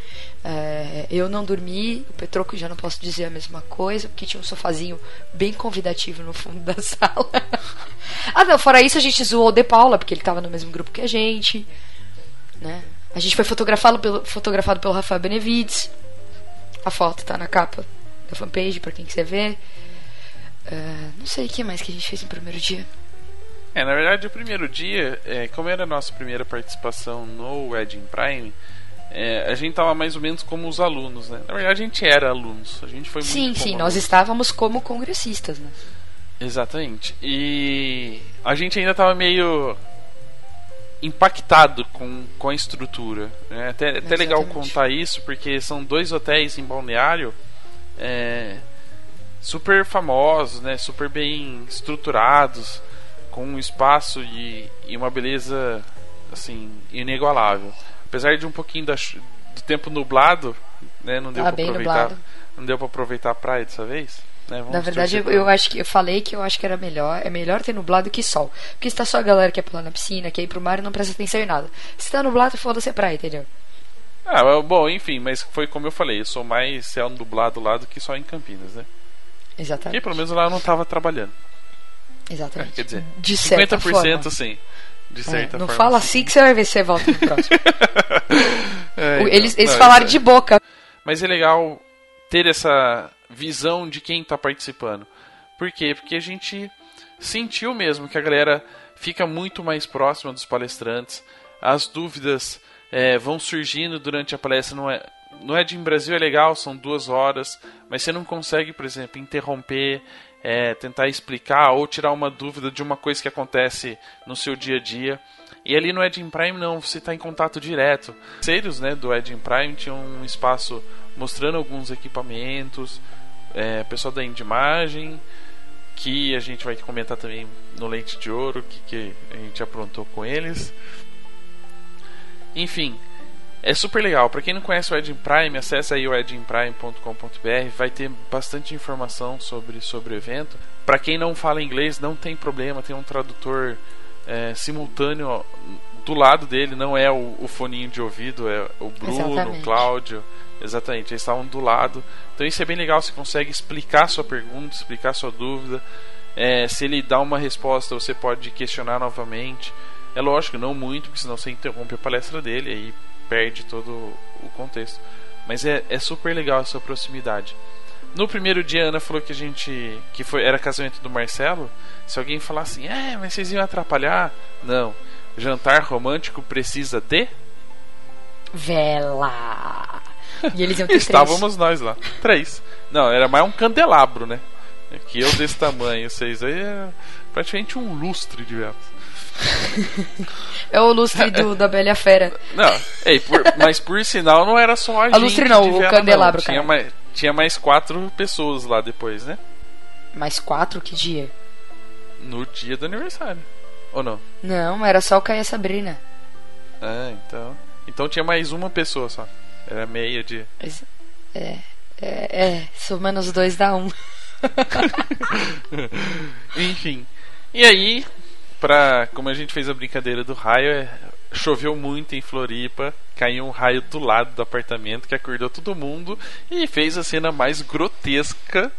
É, eu não dormi, o Petroco já não posso dizer a mesma coisa, porque tinha um sofazinho bem convidativo no fundo da [laughs] sala. ah, não, fora isso a gente zoou o De Paula, porque ele tava no mesmo grupo que a gente. Né? A gente foi fotografado pelo, fotografado pelo Rafael Benevides. A foto tá na capa da fanpage pra quem quiser ver. É, não sei o que mais que a gente fez no primeiro dia. É, na verdade, o primeiro dia, é, como era a nossa primeira participação no Wedding Prime, é, a gente tava mais ou menos como os alunos, né? Na verdade, a gente era alunos. A gente foi Sim, sim, nós alunos. estávamos como congressistas, né? Exatamente. E a gente ainda tava meio impactado com, com a estrutura. né? Até, até legal contar isso, porque são dois hotéis em Balneário é, super famosos, né? super bem estruturados, com um espaço e, e uma beleza assim inigualável. Apesar de um pouquinho da do tempo nublado, né? não deu para bem aproveitar, nublado. não deu para aproveitar a praia dessa vez. né? Na verdade, eu, pra- eu acho que eu falei que eu acho que era melhor. É melhor ter nublado que sol. Porque se tá só a galera que quer pular na piscina, quer ir pro mar e não presta atenção em nada. Se tá nublado, foda-se a praia, entendeu? Ah, bom, enfim, mas foi como eu falei, eu sou mais céu nublado lá do que só em Campinas, né? Exatamente. pelo menos lá eu não tava trabalhando. Exatamente. Quer dizer, de certa 50% forma. sim. De É, certa não forma. fala sim. assim que você vai ver se você volta no próximo. [laughs] É, O- então, eles eles não, falaram isso de é- boca. Mas é legal ter essa visão de quem tá participando. Por quê? Porque a gente sentiu mesmo que a galera fica muito mais próxima dos palestrantes. As dúvidas é, vão surgindo durante a palestra. Não é, no Ed em Brasil é legal, são duas horas, mas você não consegue, por exemplo, interromper, é, tentar explicar ou tirar uma dúvida de uma coisa que acontece no seu dia a dia. E ali no Edin Prime não, você está em contato direto. Parceiros né, do Edin Prime tinham um espaço mostrando alguns equipamentos, é, pessoal da Indimagem, que a gente vai comentar também no Leite de Ouro, que, que a gente aprontou com eles. Enfim, é super legal. Para quem não conhece o Edin Prime, acesse aí o edinprime.com.br, vai ter bastante informação sobre, sobre o evento. Para quem não fala inglês, não tem problema, tem um tradutor é, simultâneo do lado dele, não é o, o foninho de ouvido, é o Bruno, Exatamente. o Cláudio. Exatamente, eles estavam do lado. Então isso é bem legal, você consegue explicar sua pergunta, explicar sua dúvida. É, se ele dá uma resposta, você pode questionar novamente. É lógico, não muito, porque senão você interrompe a palestra dele aí perde todo o contexto. Mas é, é super legal essa proximidade. No primeiro dia, a Ana falou que a gente. que foi, era casamento do Marcelo. Se alguém falar assim, é, mas vocês iam atrapalhar. Não. Jantar romântico precisa de. Vela. E eles iam [laughs] ter três. Estávamos nós lá. Três. Não, era mais um candelabro, né? Que eu desse tamanho, vocês aí é praticamente um lustre de velas. [laughs] É o lustre do, da Bela a Fera. Não, ei, por- mas por sinal não era só a, gente. lustre não, o candelabro, Tinha cara. mais, tinha mais quatro pessoas lá depois, né? Mais quatro, que dia? No dia do aniversário. Ou não? Não, era só o Caia a Sabrina. Ah, então. Então tinha mais uma pessoa só. Era meia de. É, é, é, somando os dois dá um. [laughs] Enfim. E aí, pra, como a gente fez a brincadeira do raio, é, choveu muito em Floripa, caiu um raio do lado do apartamento que acordou todo mundo e fez a cena mais grotesca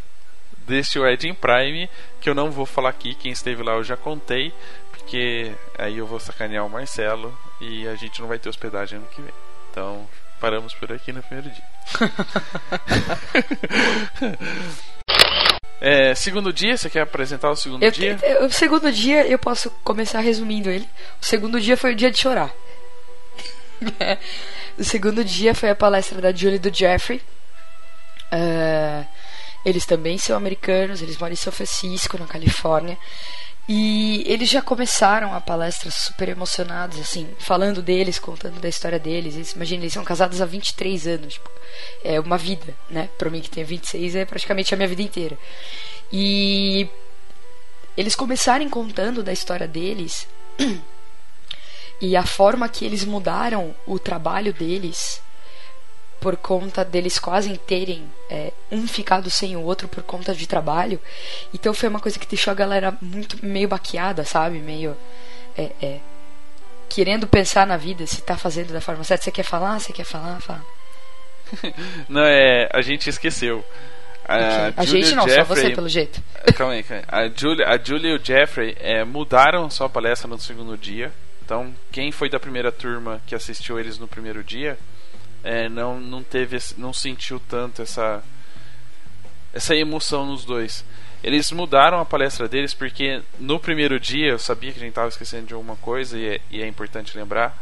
deste Wedding Prime, que eu não vou falar aqui, quem esteve lá eu já contei, porque aí eu vou sacanear o Marcelo e a gente não vai ter hospedagem ano que vem. Então, paramos por aqui no primeiro dia. [laughs] É, segundo dia, você quer apresentar o segundo Eu- dia? eu- o segundo dia, eu posso começar resumindo ele. O segundo dia foi o dia de chorar. [laughs] o segundo dia foi a palestra da Julie e do Jeffrey. Ah, eles também são americanos, eles moram em São Francisco, na Califórnia. E eles já começaram a palestra super emocionados, assim, falando deles, contando da história deles. Eles, imagina, eles são casados há 23 anos. Tipo, é uma vida, né? Pra mim que tenho 26 é praticamente a minha vida inteira. E eles começarem contando da história deles [clears throat] e a forma que eles mudaram o trabalho deles por conta deles quase terem é, um ficado sem o outro por conta de trabalho. Então foi uma coisa que deixou a galera muito meio baqueada, sabe? Meio é, é, querendo pensar na vida, se tá fazendo da forma certa. Você quer falar? Você quer falar? Fala. [laughs] Não, é. A gente esqueceu. A, a gente não, o só Jeffrey- você pelo jeito. Calma aí, calma aí. A Julia, a Julia e o Jeffrey é, mudaram sua palestra no segundo dia. Então, quem foi da primeira turma que assistiu eles no primeiro dia é, não, não teve, não sentiu tanto essa essa emoção nos dois. Eles mudaram a palestra deles porque no primeiro dia eu sabia que a gente estava esquecendo de alguma coisa e é, e é importante lembrar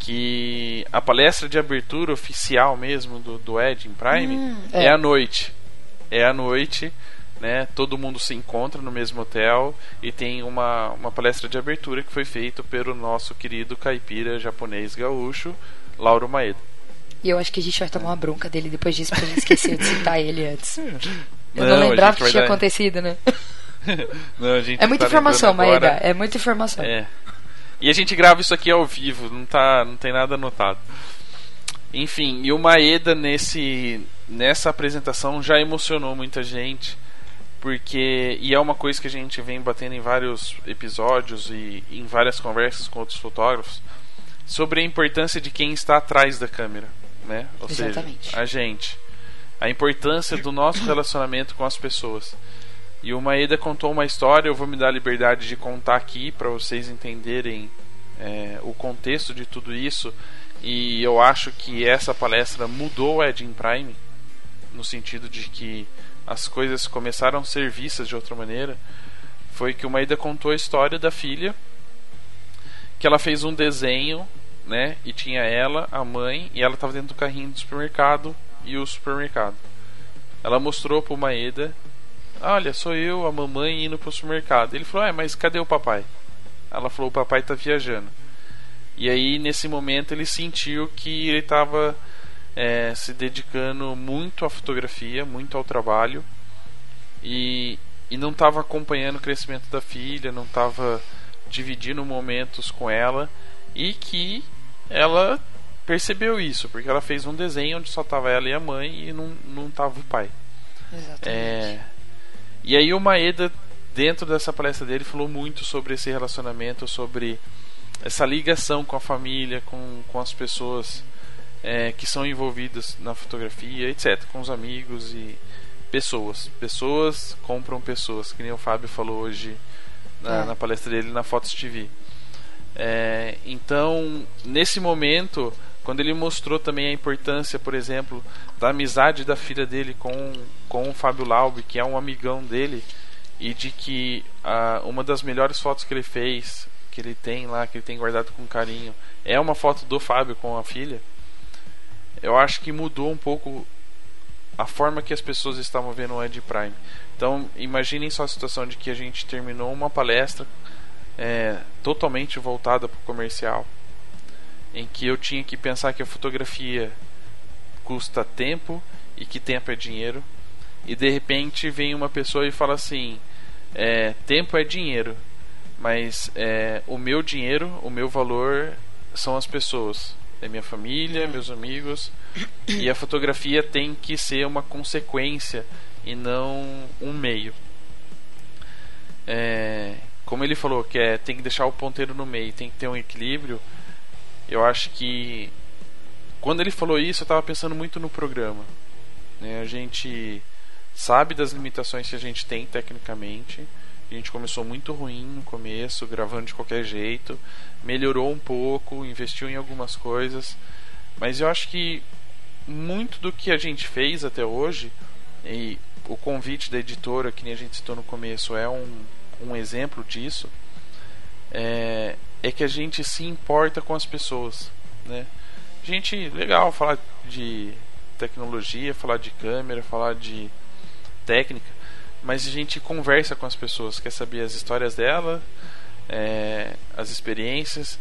que a palestra de abertura oficial mesmo do, do Ed em Prime Hum, é. é. à noite. É à noite, né? Todo mundo se encontra no mesmo hotel e tem uma, uma palestra de abertura que foi feita pelo nosso querido caipira japonês gaúcho, Lauro Maeda. E eu acho que a gente vai tomar uma bronca dele depois disso, porque a gente esqueceu de citar ele antes. [laughs] Eu não, Não, lembrava que tinha dar- acontecido, né? [laughs] Não, É muita tá informação, Maeda. É muita informação. É. E a gente grava isso aqui ao vivo, não tá, não tem nada anotado. Enfim, e o Maeda nesse nessa apresentação já emocionou muita gente, porque e é uma coisa que a gente vem batendo em vários episódios e em várias conversas com outros fotógrafos sobre a importância de quem está atrás da câmera, né? Ou Exatamente. seja, a gente. A importância do nosso relacionamento com as pessoas. E o Maeda contou uma história, eu vou me dar a liberdade de contar aqui para vocês entenderem é, o contexto de tudo isso. E eu acho que essa palestra mudou o Ed in Prime, no sentido de que as coisas começaram a ser vistas de outra maneira. Foi que o Maeda contou a história da filha, que ela fez um desenho, né? E tinha ela, a mãe, e ela estava dentro do carrinho do supermercado e o supermercado. Ela mostrou pro Maeda Olha, sou eu, a mamãe indo pro supermercado. Ele falou: É, mas cadê o papai? Ela falou: O papai tá viajando. E aí, nesse momento, ele sentiu que ele estava é, se dedicando muito à fotografia, muito ao trabalho. E, e não estava acompanhando o crescimento da filha, não estava dividindo momentos com ela. E que ela percebeu isso, porque ela fez um desenho onde só tava ela e a mãe e não, não tava o pai. Exatamente. É, e aí o Maeda, dentro dessa palestra dele, falou muito sobre esse relacionamento, sobre essa ligação com a família, com, com as pessoas é, que são envolvidas na fotografia, etc. Com os amigos e pessoas. Pessoas compram pessoas, que nem o Fábio falou hoje na, é. na palestra dele na Fotos TV. É, então, nesse momento, quando ele mostrou também a importância, por exemplo, da amizade da filha dele com, com o Fábio Laube, que é um amigão dele, e de que a, uma das melhores fotos que ele fez, que ele tem lá, que ele tem guardado com carinho, é uma foto do Fábio com a filha, eu acho que mudou um pouco a forma que as pessoas estavam vendo o Ed Prime. Então, imaginem só a situação de que a gente terminou uma palestra é, totalmente voltada para o comercial, em que eu tinha que pensar que a fotografia custa tempo e que tempo é dinheiro, e de repente vem uma pessoa e fala assim: é, tempo é dinheiro, mas é, o meu dinheiro, o meu valor são as pessoas, é minha família, meus amigos, e a fotografia tem que ser uma consequência e não um meio. É, como ele falou que é, tem que deixar o ponteiro no meio, tem que ter um equilíbrio. Eu acho que quando ele falou isso, eu estava pensando muito no programa. Né? A gente sabe das limitações que a gente tem tecnicamente. A gente começou muito ruim no começo, gravando de qualquer jeito, melhorou um pouco, investiu em algumas coisas, mas eu acho que muito do que a gente fez até hoje, e o convite da editora, que nem a gente citou no começo, é um, um exemplo disso, é, é que a gente se importa com as pessoas. Né? Gente, legal falar de tecnologia, falar de câmera, falar de técnica, mas a gente conversa com as pessoas, quer saber as histórias dela, é, as experiências,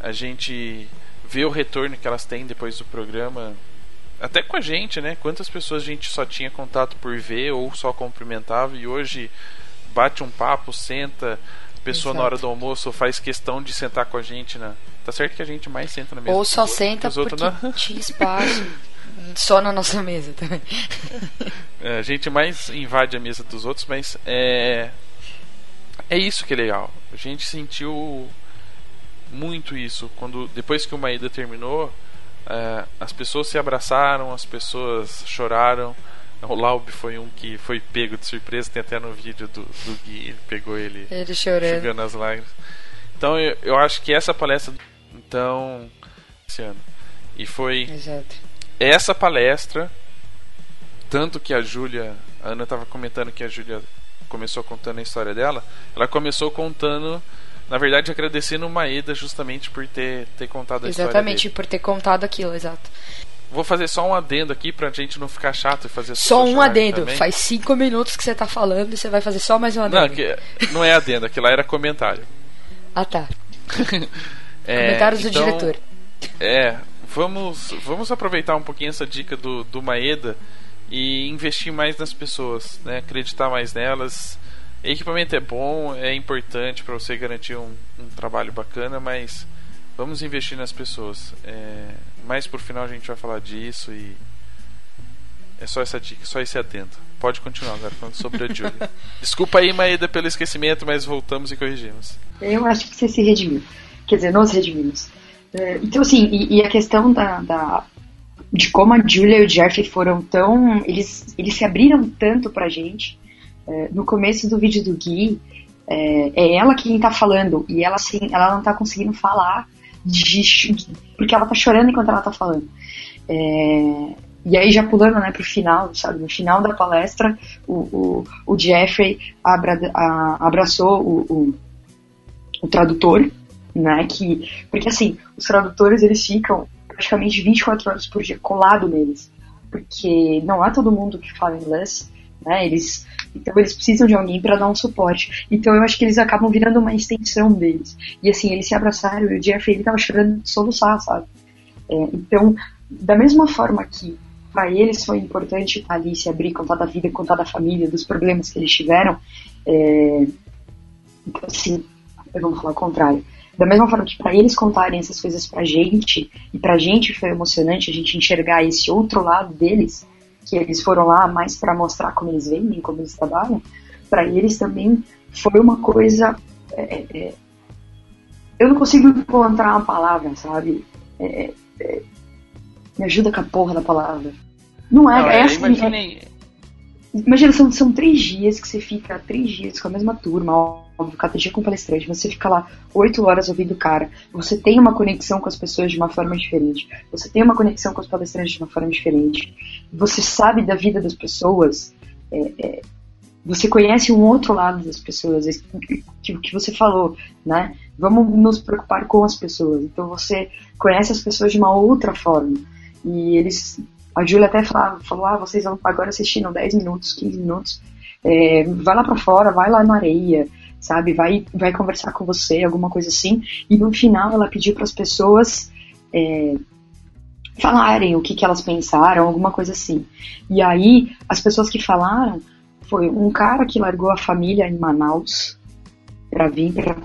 a gente vê o retorno que elas têm depois do programa, até com a gente, né? Quantas pessoas a gente só tinha contato por ver ou só cumprimentava e hoje bate um papo, senta, a pessoa Exato. na hora do almoço faz questão de sentar com a gente na. Tá certo que a gente mais senta na mesa. Ou só senta porque não... tinha espaço. [laughs] só na nossa mesa também. É, a gente mais invade a mesa dos outros, mas é é isso que é legal. A gente sentiu muito isso quando depois que o Maeda terminou, é, as pessoas se abraçaram, as pessoas choraram. O Laub foi um que foi pego de surpresa, tem até no vídeo do, do Gui, ele pegou ele, ele chorando. chegando as lágrimas. Então eu, eu acho que essa palestra então esse ano e foi Exato. essa palestra tanto que a Júlia, a Ana estava comentando que a Júlia começou contando a história dela, ela começou contando, na verdade, agradecendo o Maeda justamente por ter, ter contado a Exatamente, história. Exatamente, por ter contado aquilo, exato. Vou fazer só um adendo aqui pra gente não ficar chato e fazer Só um adendo. Também. Faz cinco minutos que você tá falando e você vai fazer só mais um adendo. Não, que, não é adendo, aquilo lá era comentário. Ah tá. [laughs] é, Comentários então, do diretor. É, vamos, vamos aproveitar um pouquinho essa dica do, do Maeda e investir mais nas pessoas, né? acreditar mais nelas. Equipamento é bom, é importante para você garantir um, um, trabalho bacana, mas vamos investir nas pessoas. É, mais por final a gente vai falar disso e é só essa dica, só esse atento. Pode continuar agora falando sobre a [laughs] Julia. Desculpa aí, Maeda, pelo esquecimento, mas voltamos e corrigimos. Eu acho que você se redimiu. Quer dizer, nós redimimos. É, então, assim, e, e a questão da, da, de como a Julia e o Jeff foram tão. Eles, eles se abriram tanto pra gente. É, no começo do vídeo do Gui, é, é ela quem tá falando e ela, assim, ela não tá conseguindo falar de, porque ela tá chorando enquanto ela tá falando. É, e aí, já pulando né, pro final, sabe? No final da palestra, o, o, o Jeffrey abra, a, abraçou o, o, o tradutor, né? Que, porque assim, os tradutores eles ficam praticamente 24 horas por dia colado neles, porque não há todo mundo que fala inglês, né? Eles, então eles precisam de alguém para dar um suporte. Então eu acho que eles acabam virando uma extensão deles. E assim, eles se abraçaram e o Jeff ele tava chorando de soluçar, sabe? É, então, da mesma forma que para eles foi importante estar ali, se abrir, contar da vida, contar da família, dos problemas que eles tiveram, é, então, assim, vou falar o contrário da mesma forma que para eles contarem essas coisas pra gente, e pra gente foi emocionante a gente enxergar esse outro lado deles, que eles foram lá mais para mostrar como eles vendem, como eles trabalham, para eles também foi uma coisa é, é, é, eu não consigo encontrar uma palavra, sabe? É, é, me ajuda com a porra da palavra. Não é, Não, é, é, assim. imaginei. é- imagina, são, são três dias que você fica três dias com a mesma turma, cada dia com palestrante, você fica lá oito horas ouvindo o cara. Você tem uma conexão com as pessoas de uma forma diferente. Você tem uma conexão com os palestrantes de uma forma diferente. Você sabe da vida das pessoas. é, é, você conhece um outro lado das pessoas, que, que você falou, né? Vamos nos preocupar com as pessoas. Então você conhece as pessoas de uma outra forma. E eles. A Júlia até falava, falou: ah, vocês vão agora assistindo 10 minutos, 15 minutos. é, vai lá pra fora, vai lá na areia, sabe? Vai, vai conversar com você, alguma coisa assim. E no final ela pediu para as pessoas é, falarem o que, que elas pensaram, alguma coisa assim. E aí, as pessoas que falaram foi um cara que largou a família em Manaus para vir para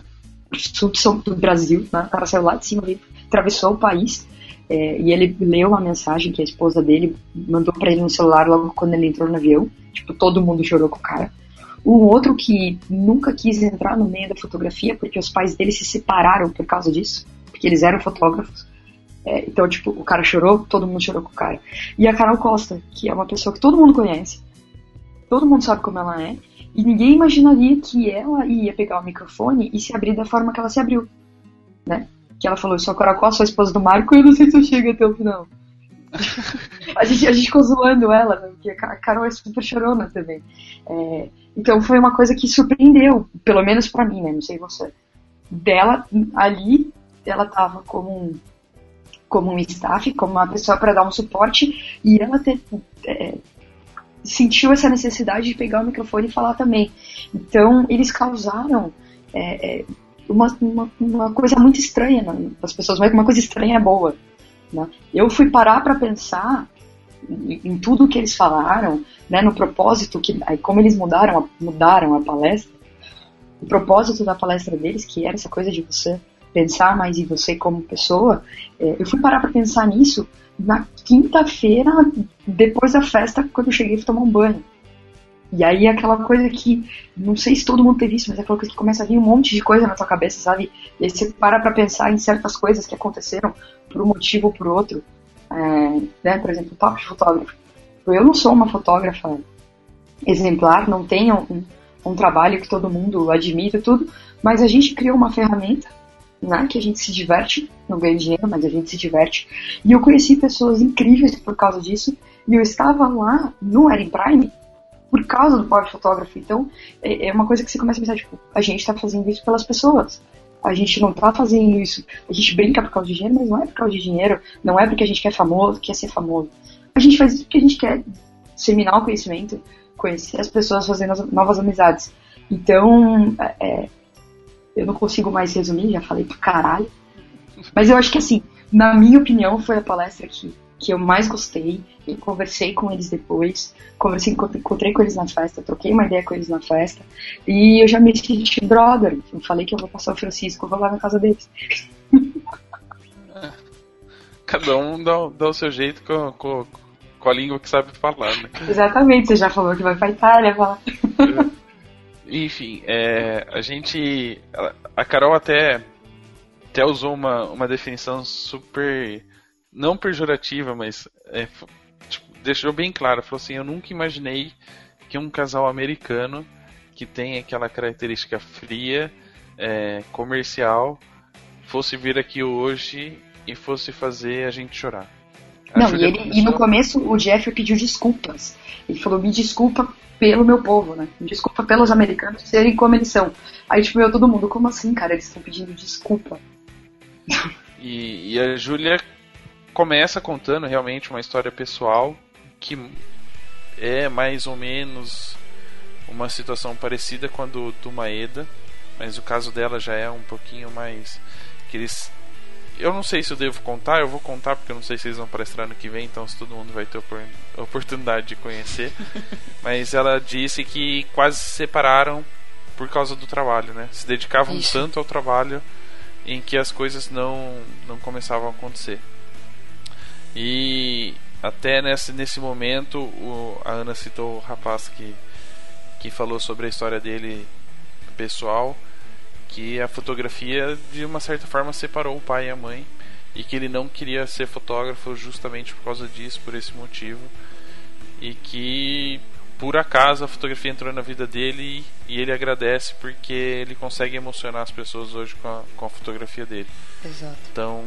sul do Brasil, né? o cara saiu lá de cima, veio, atravessou o país. é, e ele leu uma mensagem que a esposa dele mandou para ele no celular logo quando ele entrou no avião. Tipo, todo mundo chorou com o cara. Um outro que nunca quis entrar no meio da fotografia porque os pais dele se separaram por causa disso, porque eles eram fotógrafos. É, então, tipo, o cara chorou, todo mundo chorou com o cara. E a Carol Costa, que é uma pessoa que todo mundo conhece, todo mundo sabe como ela é, e ninguém imaginaria que ela ia pegar o microfone e se abrir da forma que ela se abriu, né? Que ela falou, eu sou a Carol Costa, sou a esposa do Marco, e eu não sei se eu chego até o final. [laughs] a, gente, a gente ficou zoando ela, né? porque a Carol é super chorona também. É, então foi uma coisa que surpreendeu, pelo menos pra mim, né? Não sei você. Dela, ali, ela tava como um, como um staff, como uma pessoa para dar um suporte, e ela é, sentiu essa necessidade de pegar o microfone e falar também. Então, eles causaram é, é, uma, uma, uma coisa muito estranha nas pessoas, mas uma coisa estranha boa. Né? Eu fui parar para pensar em, tudo que eles falaram, né, no propósito, que, como eles mudaram, mudaram a palestra, o propósito da palestra deles, que era essa coisa de você pensar mais em você como pessoa, é, eu fui parar para pensar nisso na quinta-feira, depois da festa, quando eu cheguei fui tomar um banho. E aí aquela coisa que, não sei se todo mundo teve isso, mas é aquela coisa que começa a vir um monte de coisa na tua cabeça, sabe? E aí você para pra pensar em certas coisas que aconteceram por um motivo ou por outro. É, né? Por exemplo, o papo de fotógrafo. Eu não sou uma fotógrafa exemplar, não tenho um, um trabalho que todo mundo admira tudo, mas a gente criou uma ferramenta né, que a gente se diverte, não ganha dinheiro, mas a gente se diverte. E eu conheci pessoas incríveis por causa disso, e eu estava lá no Erin Prime por causa do Power Fotógrafo. Então, é, é uma coisa que você começa a pensar, tipo, a gente está fazendo isso pelas pessoas. A gente não tá fazendo isso. A gente brinca por causa de dinheiro, mas não é por causa de dinheiro. Não é porque a gente quer famoso, quer ser famoso. A gente faz isso porque a gente quer disseminar o conhecimento, conhecer as pessoas, as novas amizades. Então, é, eu não consigo mais resumir, já falei pro caralho. Mas eu acho que assim, na minha opinião, foi a palestra que, que eu mais gostei. Eu conversei com eles depois, conversei, encontrei com eles na festa, troquei uma ideia com eles na festa. E eu já me senti brother. Eu falei que eu vou passar o Francisco, vou lá na casa deles. [laughs] Cada um dá, dá o seu jeito com, com, com a língua que sabe falar, né? [laughs] Exatamente, você já falou que vai pra Itália, falar. Enfim, é, a gente. a- A Carol até, até usou uma, uma definição super. Não pejorativa, mas é, tipo, deixou bem claro. Falou assim: Eu nunca imaginei que um casal americano que tem aquela característica fria, é, comercial, fosse vir aqui hoje e fosse fazer a gente chorar. A Não, e, ele, e no começo o Jeff pediu desculpas. Ele falou, me desculpa pelo meu povo, né? Me desculpa pelos americanos serem como eles são. Aí, tipo, eu todo mundo, como assim, cara? Eles estão pedindo desculpa. E, e a Júlia começa contando realmente uma história pessoal que é mais ou menos uma situação parecida com a do, do Maeda, mas o caso dela já é um pouquinho mais. que eles. Eu não sei se eu devo contar, eu vou contar porque eu não sei se eles vão palestrar no que vem, então se todo mundo vai ter a oportunidade de conhecer. [laughs] mas ela disse que quase se separaram por causa do trabalho, né? Se dedicavam Isso. tanto ao trabalho em que as coisas não, não começavam a acontecer. E até nesse, nesse momento o, a Ana citou o rapaz que, que falou sobre a história dele pessoal, que a fotografia de uma certa forma separou o pai e a mãe e que ele não queria ser fotógrafo justamente por causa disso, por esse motivo e que por acaso a fotografia entrou na vida dele e ele agradece porque ele consegue emocionar as pessoas hoje com a, com a fotografia dele. Exato. Então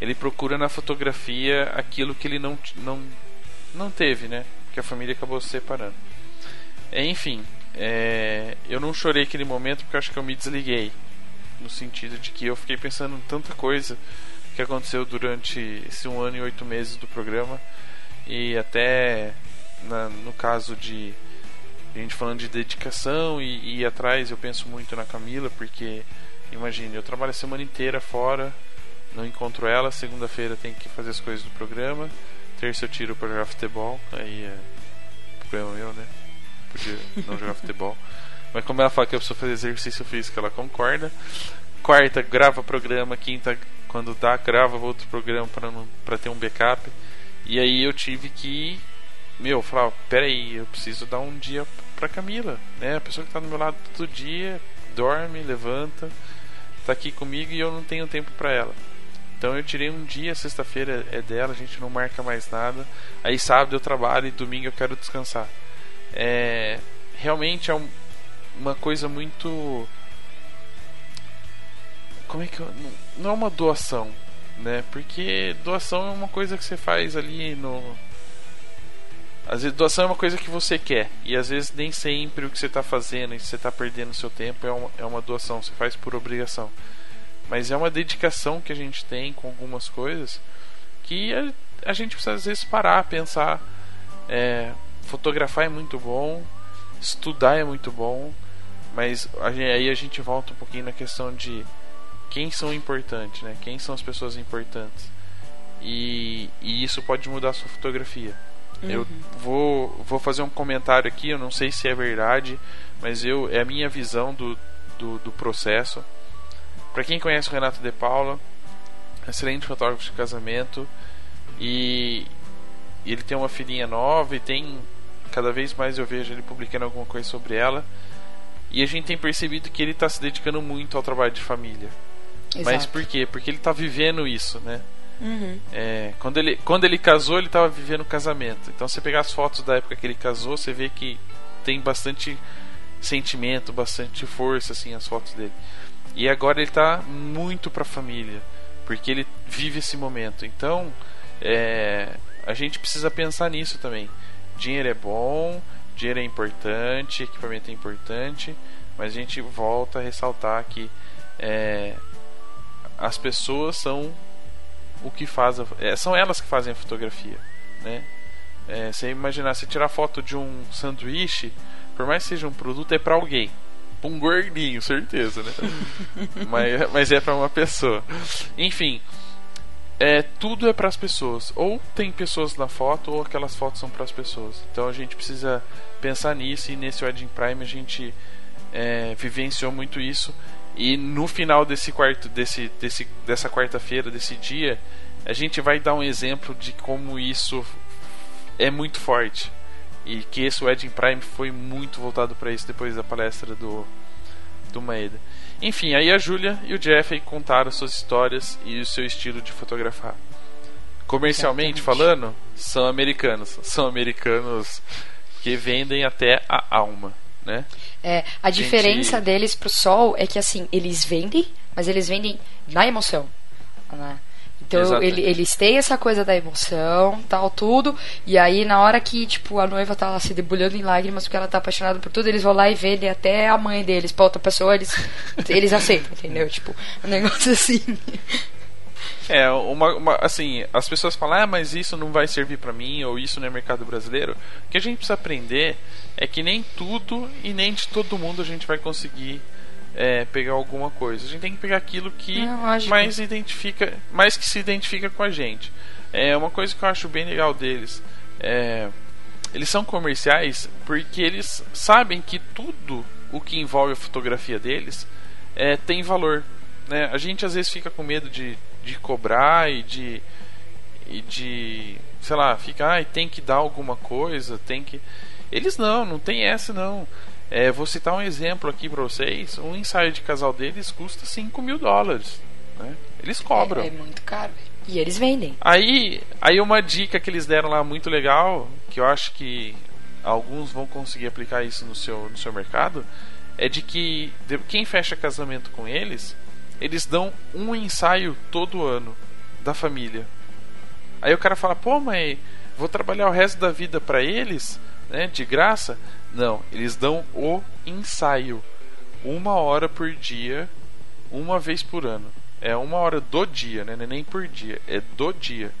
ele procura na fotografia aquilo que ele não, não, não teve, né? Que a família acabou se separando. É, enfim, é, eu não chorei aquele momento porque acho que eu me desliguei. No sentido de que eu fiquei pensando em tanta coisa que aconteceu durante esse um ano e oito meses do programa. E até na, no caso de a gente falando de dedicação e, e ir atrás, eu penso muito na Camila, porque imagine, eu trabalho a semana inteira fora, não encontro ela, segunda-feira tem que fazer as coisas do programa, terça eu tiro para jogar futebol, aí é problema meu, né? Podia não jogar [laughs] futebol. Mas como ela fala que eu preciso fazer exercício físico, ela concorda. Quarta, grava programa. Quinta, quando dá, grava outro programa para ter um backup. E aí eu tive que meu, falar, peraí, eu preciso dar um dia pra Camila, né? A pessoa que tá do meu lado todo dia, dorme, levanta, tá aqui comigo e eu não tenho tempo para ela. Então eu tirei um dia, sexta-feira é dela, a gente não marca mais nada. Aí sábado eu trabalho e domingo eu quero descansar. É, realmente é um, uma coisa muito. Como é que eu. Não é uma doação, né? Porque doação é uma coisa que você faz ali no às vezes doação é uma coisa que você quer e às vezes nem sempre o que você está fazendo e você está perdendo seu tempo é uma, é uma doação, você faz por obrigação. Mas é uma dedicação que a gente tem com algumas coisas que a, a gente precisa às vezes parar, pensar. É, fotografar é muito bom, estudar é muito bom, mas a gente, aí a gente volta um pouquinho na questão de quem são importantes, né? Quem são as pessoas importantes. E, e isso pode mudar a sua fotografia. Uhum. Eu vou, vou fazer um comentário aqui, eu não sei se é verdade, mas eu é a minha visão do, do, do processo. Para quem conhece o Renato De Paula, excelente fotógrafo de casamento e ele tem uma filhinha nova e tem cada vez mais eu vejo ele publicando alguma coisa sobre ela. E a gente tem percebido que ele está se dedicando muito ao trabalho de família. Exato. Mas por quê? Porque ele está vivendo isso, né? Uhum. É, quando, ele, quando ele casou, ele estava vivendo casamento. Então, você pegar as fotos da época que ele casou, você vê que tem bastante sentimento, bastante força, assim, as fotos dele. E agora ele está muito para a família, porque ele vive esse momento. Então, é, a gente precisa pensar nisso também. Dinheiro é bom, dinheiro é importante, equipamento é importante, mas a gente volta a ressaltar que é, as pessoas são o que faz. A, é, são elas que fazem a fotografia, né? É, você imaginar, você tirar foto de um sanduíche, por mais que seja um produto, é para alguém. Pra um gordinho, certeza, né? [laughs] mas, mas é para uma pessoa. Enfim, é, tudo é para as pessoas. Ou tem pessoas na foto, ou aquelas fotos são para as pessoas. Então a gente precisa pensar nisso e nesse Wedding Prime a gente é, vivenciou muito isso. E no final desse quarto, desse, desse, dessa quarta-feira, desse dia, a gente vai dar um exemplo de como isso é muito forte. E que esse Wedding Prime foi muito voltado para isso depois da palestra do, do Maeda. Enfim, aí a Julia e o Jeff contaram suas histórias e o seu estilo de fotografar. Comercialmente falando, são americanos. São americanos que vendem até a alma né? É, a gente... diferença deles pro sol é que assim, eles vendem, mas eles vendem na emoção. Né? Então ele, eles têm essa coisa da emoção, tal, tudo. E aí, na hora que, tipo, a noiva tá lá se debulhando em lágrimas porque ela tá apaixonada por tudo, eles vão lá e vendem até a mãe deles pra outra pessoa, eles, [laughs] eles aceitam, entendeu? Tipo, um negócio assim. É, uma, uma, assim, as pessoas falam, ah, mas isso não vai servir para mim, ou isso não é mercado brasileiro. O que a gente precisa aprender é que nem tudo e nem de todo mundo a gente vai conseguir é, pegar alguma coisa. A gente tem que pegar aquilo que é, mais identifica, mais que se identifica com a gente. É uma coisa que eu acho bem legal deles. É, eles são comerciais porque eles sabem que tudo o que envolve a fotografia deles é, tem valor. Né? A gente às vezes fica com medo de, de cobrar e de, e de sei lá, fica, ah, tem que dar alguma coisa, tem que Eles não, não tem essa não. É, vou citar um exemplo aqui pra vocês. Um ensaio de casal deles custa 5 mil dólares. Né? Eles cobram. É, é muito caro. E eles vendem. Aí, aí uma dica que eles deram lá muito legal, que eu acho que alguns vão conseguir aplicar isso no seu, no seu mercado, é de que de, quem fecha casamento com eles, eles dão um ensaio todo ano da família. Aí o cara fala, pô, mas vou trabalhar o resto da vida para eles, né, de graça? Não, eles dão o ensaio, uma hora por dia, uma vez por ano. É uma hora do dia, né? Nem por dia, é do dia.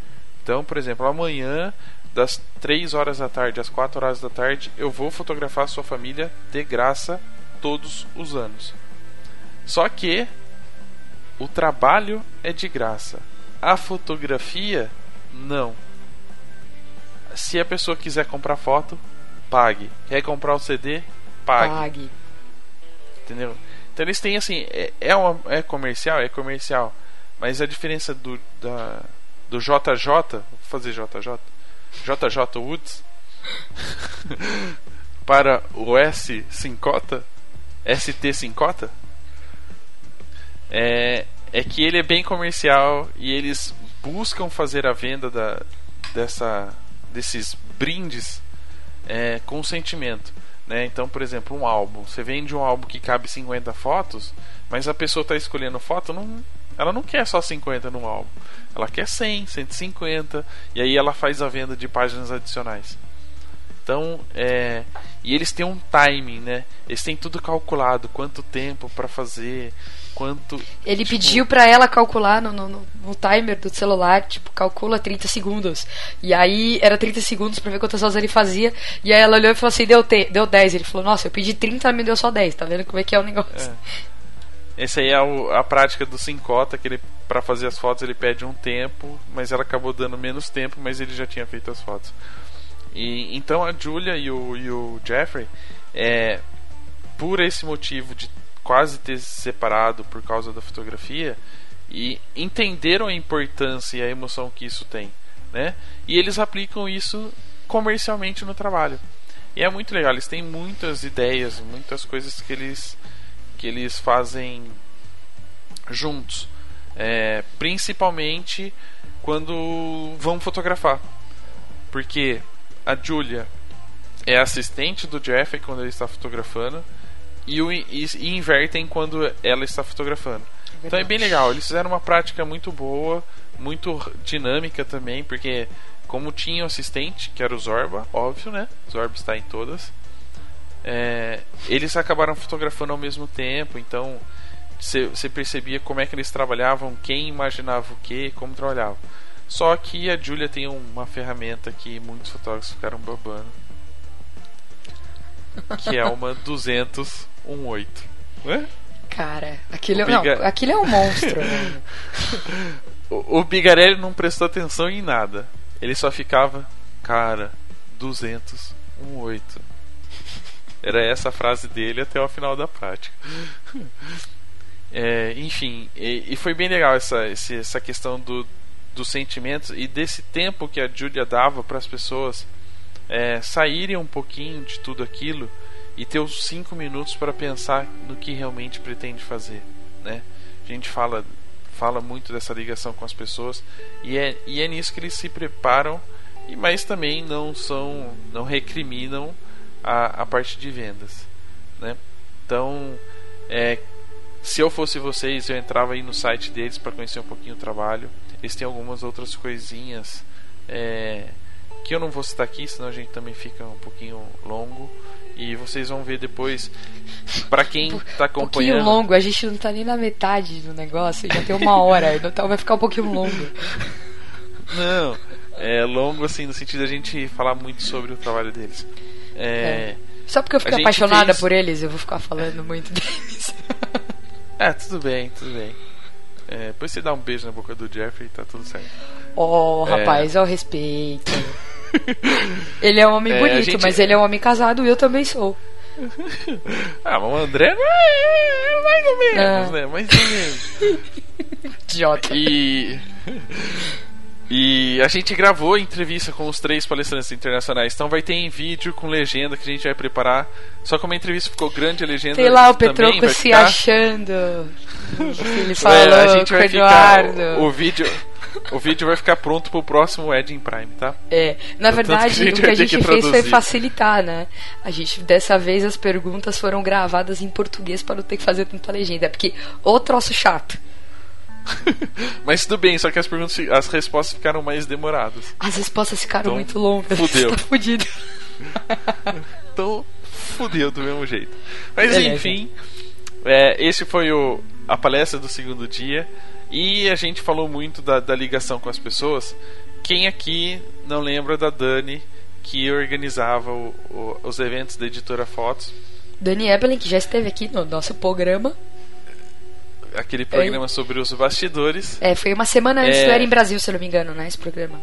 Então, por exemplo, amanhã, das 3 horas da tarde às 4 horas da tarde, eu vou fotografar a sua família de graça todos os anos. Só que o trabalho é de graça. A fotografia, não. Se a pessoa quiser comprar foto, pague. Quer comprar o CD, pague. Pague. Entendeu? Então eles têm assim, é, é, uma, é comercial, é comercial, mas a diferença do da, do JJ, vou fazer JJ, JJ Woods [laughs] para o S Cincota, ST Cincota, é, é que ele é bem comercial e eles buscam fazer a venda da, dessa, desses brindes é, com sentimento. Né? Então, por exemplo, um álbum. Você vende um álbum que cabe 50 fotos, mas a pessoa está escolhendo foto, não, ela não quer só 50 no álbum. Ela quer 100, 150, e aí ela faz a venda de páginas adicionais. Então, é, e eles têm um timing, né? Eles têm tudo calculado, quanto tempo para fazer, quanto. Ele tipo... pediu para ela calcular no, no, no, timer do celular, tipo, calcula 30 segundos. E aí era 30 segundos para ver quantas horas ele fazia. E aí ela olhou e falou assim: deu, te, deu 10. Ele falou: Nossa, eu pedi 30, ela me deu só 10. Tá vendo como é que é o negócio? É. Esse aí é o, a prática do Sincota, que ele para fazer as fotos ele pede um tempo, mas ela acabou dando menos tempo, mas ele já tinha feito as fotos. E então a Julia e o, e o Jeffrey, é, por esse motivo de quase ter se separado por causa da fotografia e entenderam a importância e a emoção que isso tem, né? E eles aplicam isso comercialmente no trabalho. E é muito legal, eles têm muitas ideias, muitas coisas que eles que eles fazem juntos, é, principalmente quando vão fotografar, porque a Julia é assistente do Jeffrey quando ele está fotografando e, o, e, e invertem quando ela está fotografando. É então é bem legal. Eles fizeram uma prática muito boa, muito dinâmica também, porque como tinha o assistente, que era o Zorba, óbvio, né? Zorba está em todas. É, eles acabaram fotografando ao mesmo tempo, então você percebia como é que eles trabalhavam, quem imaginava o que, como trabalhavam. Só que a Julia tem uma ferramenta que muitos fotógrafos ficaram babando, que é uma 200 um 8. Né? Cara, aquele, é, Biga... não, aquele é um monstro. [laughs] né? o, o Bigarelli não prestou atenção em nada. Ele só ficava, cara, 200, um 8. Era essa a frase dele até o final da prática. [laughs] É, enfim, e, e, foi bem legal essa, essa questão do, dos sentimentos e desse tempo que a Julia dava para as pessoas é, saírem um pouquinho de tudo aquilo e ter os cinco minutos para pensar no que realmente pretende fazer, né? A gente fala fala muito dessa ligação com as pessoas e é, e é nisso que eles se preparam e mas também não são não recriminam a, a parte de vendas, né? Então, é, se eu fosse vocês, eu entrava aí no site deles para conhecer um pouquinho o trabalho. Eles têm algumas outras coisinhas é, que eu não vou citar aqui, senão a gente também fica um pouquinho longo. E vocês vão ver depois, para quem tá acompanhando. Um pouquinho longo, a gente não tá nem na metade do negócio, já tem uma hora, então vai ficar um pouquinho longo. Não, é longo assim, no sentido de a gente falar muito sobre o trabalho deles. É, é. Só porque eu fico apaixonada fez... por eles, eu vou ficar falando muito deles. [laughs] É, tudo bem, tudo bem. É, depois você dá um beijo na boca do Jeffrey e tá tudo certo. Oh, rapaz, é... ao respeito. Ele é um homem é, bonito, gente... mas ele é um homem casado e eu também sou. [laughs] ah, mas o André é, é mais ou menos, ah. né? Mais ou menos. Idiota. E. E a gente gravou a entrevista com os três palestrantes internacionais, então vai ter em vídeo com legenda que a gente vai preparar. Só que uma entrevista ficou grande, a legenda Tem lá o Petroco se ficar... achando. [laughs] Ele É, falou a gente vai ficar Eduardo. o, o vídeo o vídeo vai ficar pronto pro próximo Wedding Prime, tá? É, na que verdade, gente o que a gente que fez foi traduzir. facilitar, né? A gente, dessa vez, as perguntas foram gravadas em português para não ter que fazer tanta legenda. Porque, ô troço chato. [laughs] Mas tudo bem, só que as perguntas, as respostas ficaram mais demoradas. As respostas ficaram Então, muito longas. fudeu. [laughs] tá fudido. [laughs] Então, fudeu do mesmo jeito. Mas Beleza. enfim, é, esse foi o, a palestra do segundo dia. E a gente falou muito da, da ligação com as pessoas. Quem aqui não lembra da Dani que organizava o- o- os eventos da editora Fotos? Dani Evelyn, que já esteve aqui no nosso programa. Aquele programa sobre os bastidores. É, foi uma semana antes É. do Era em Brasil, se eu não me engano, né? Esse programa.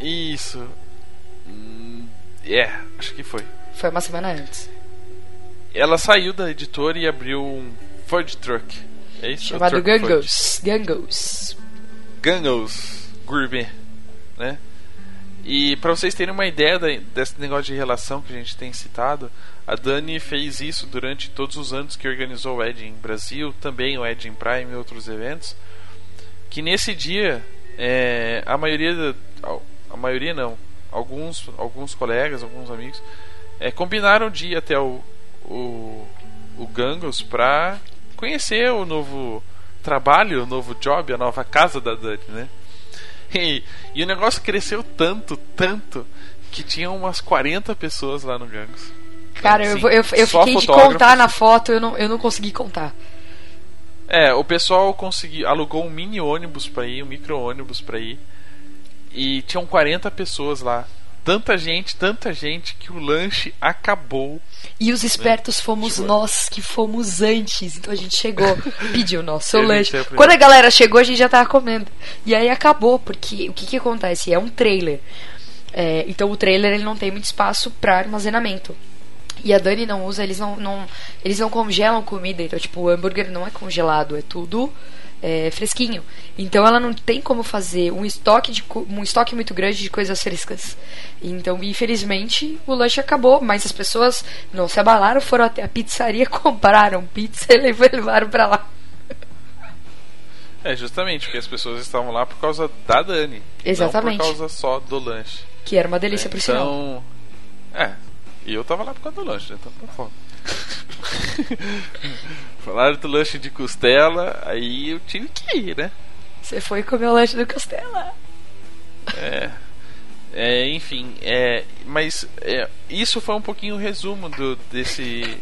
Isso. Hum, É, acho que foi. Foi uma semana antes. Ela saiu da editora e abriu um Ford Truck. É isso? Chamado Gangos. Gangos. Gangos Gourmet, né? E pra vocês terem uma ideia desse negócio de relação que a gente tem citado, a Dani fez isso durante todos os anos que organizou o Edging Brasil, também o Edging Prime e outros eventos. Que nesse dia, é, a maioria, a maioria não, alguns, alguns colegas, alguns amigos, é, combinaram de ir até o, o, o Gangos pra conhecer o novo trabalho, o novo job, a nova casa da Dani, né? E, e o negócio cresceu tanto, tanto, que tinha umas 40 pessoas lá no Gangos. Cara, eu, Assim, eu, eu só fiquei de contar na foto, eu não, eu não consegui contar. É, o pessoal conseguiu, alugou um mini ônibus pra ir, um micro ônibus pra ir. E tinham 40 pessoas lá. Tanta gente, tanta gente que o lanche acabou. E os espertos fomos Tipo- nós que fomos antes. Então a gente chegou, [laughs] pediu nosso A lanche. primeiro. Quando a galera chegou, a gente já tava comendo. E aí acabou, porque o que que acontece? É um trailer. É, então o trailer ele não tem muito espaço pra armazenamento. E a Dani não usa, eles não, não, eles não congelam comida, então tipo, o hambúrguer não é congelado, é tudo é, fresquinho. Então ela não tem como fazer um estoque, de, um estoque muito grande de coisas frescas. Então, infelizmente, o lanche acabou, mas as pessoas não se abalaram, foram até a pizzaria, [laughs] compraram pizza e [laughs] levaram pra lá. É, justamente, porque as pessoas estavam lá por causa da Dani. Exatamente. Não por causa só do lanche. Que era uma delícia É, por sinal. então, É, e eu tava lá por causa do lanche, né? Então tá foda. [laughs] Falaram do lanche de costela, aí eu tive que ir, né? Você foi comer o lanche do Costela. É. É, enfim, é, mas é, isso foi um pouquinho o resumo do, desse.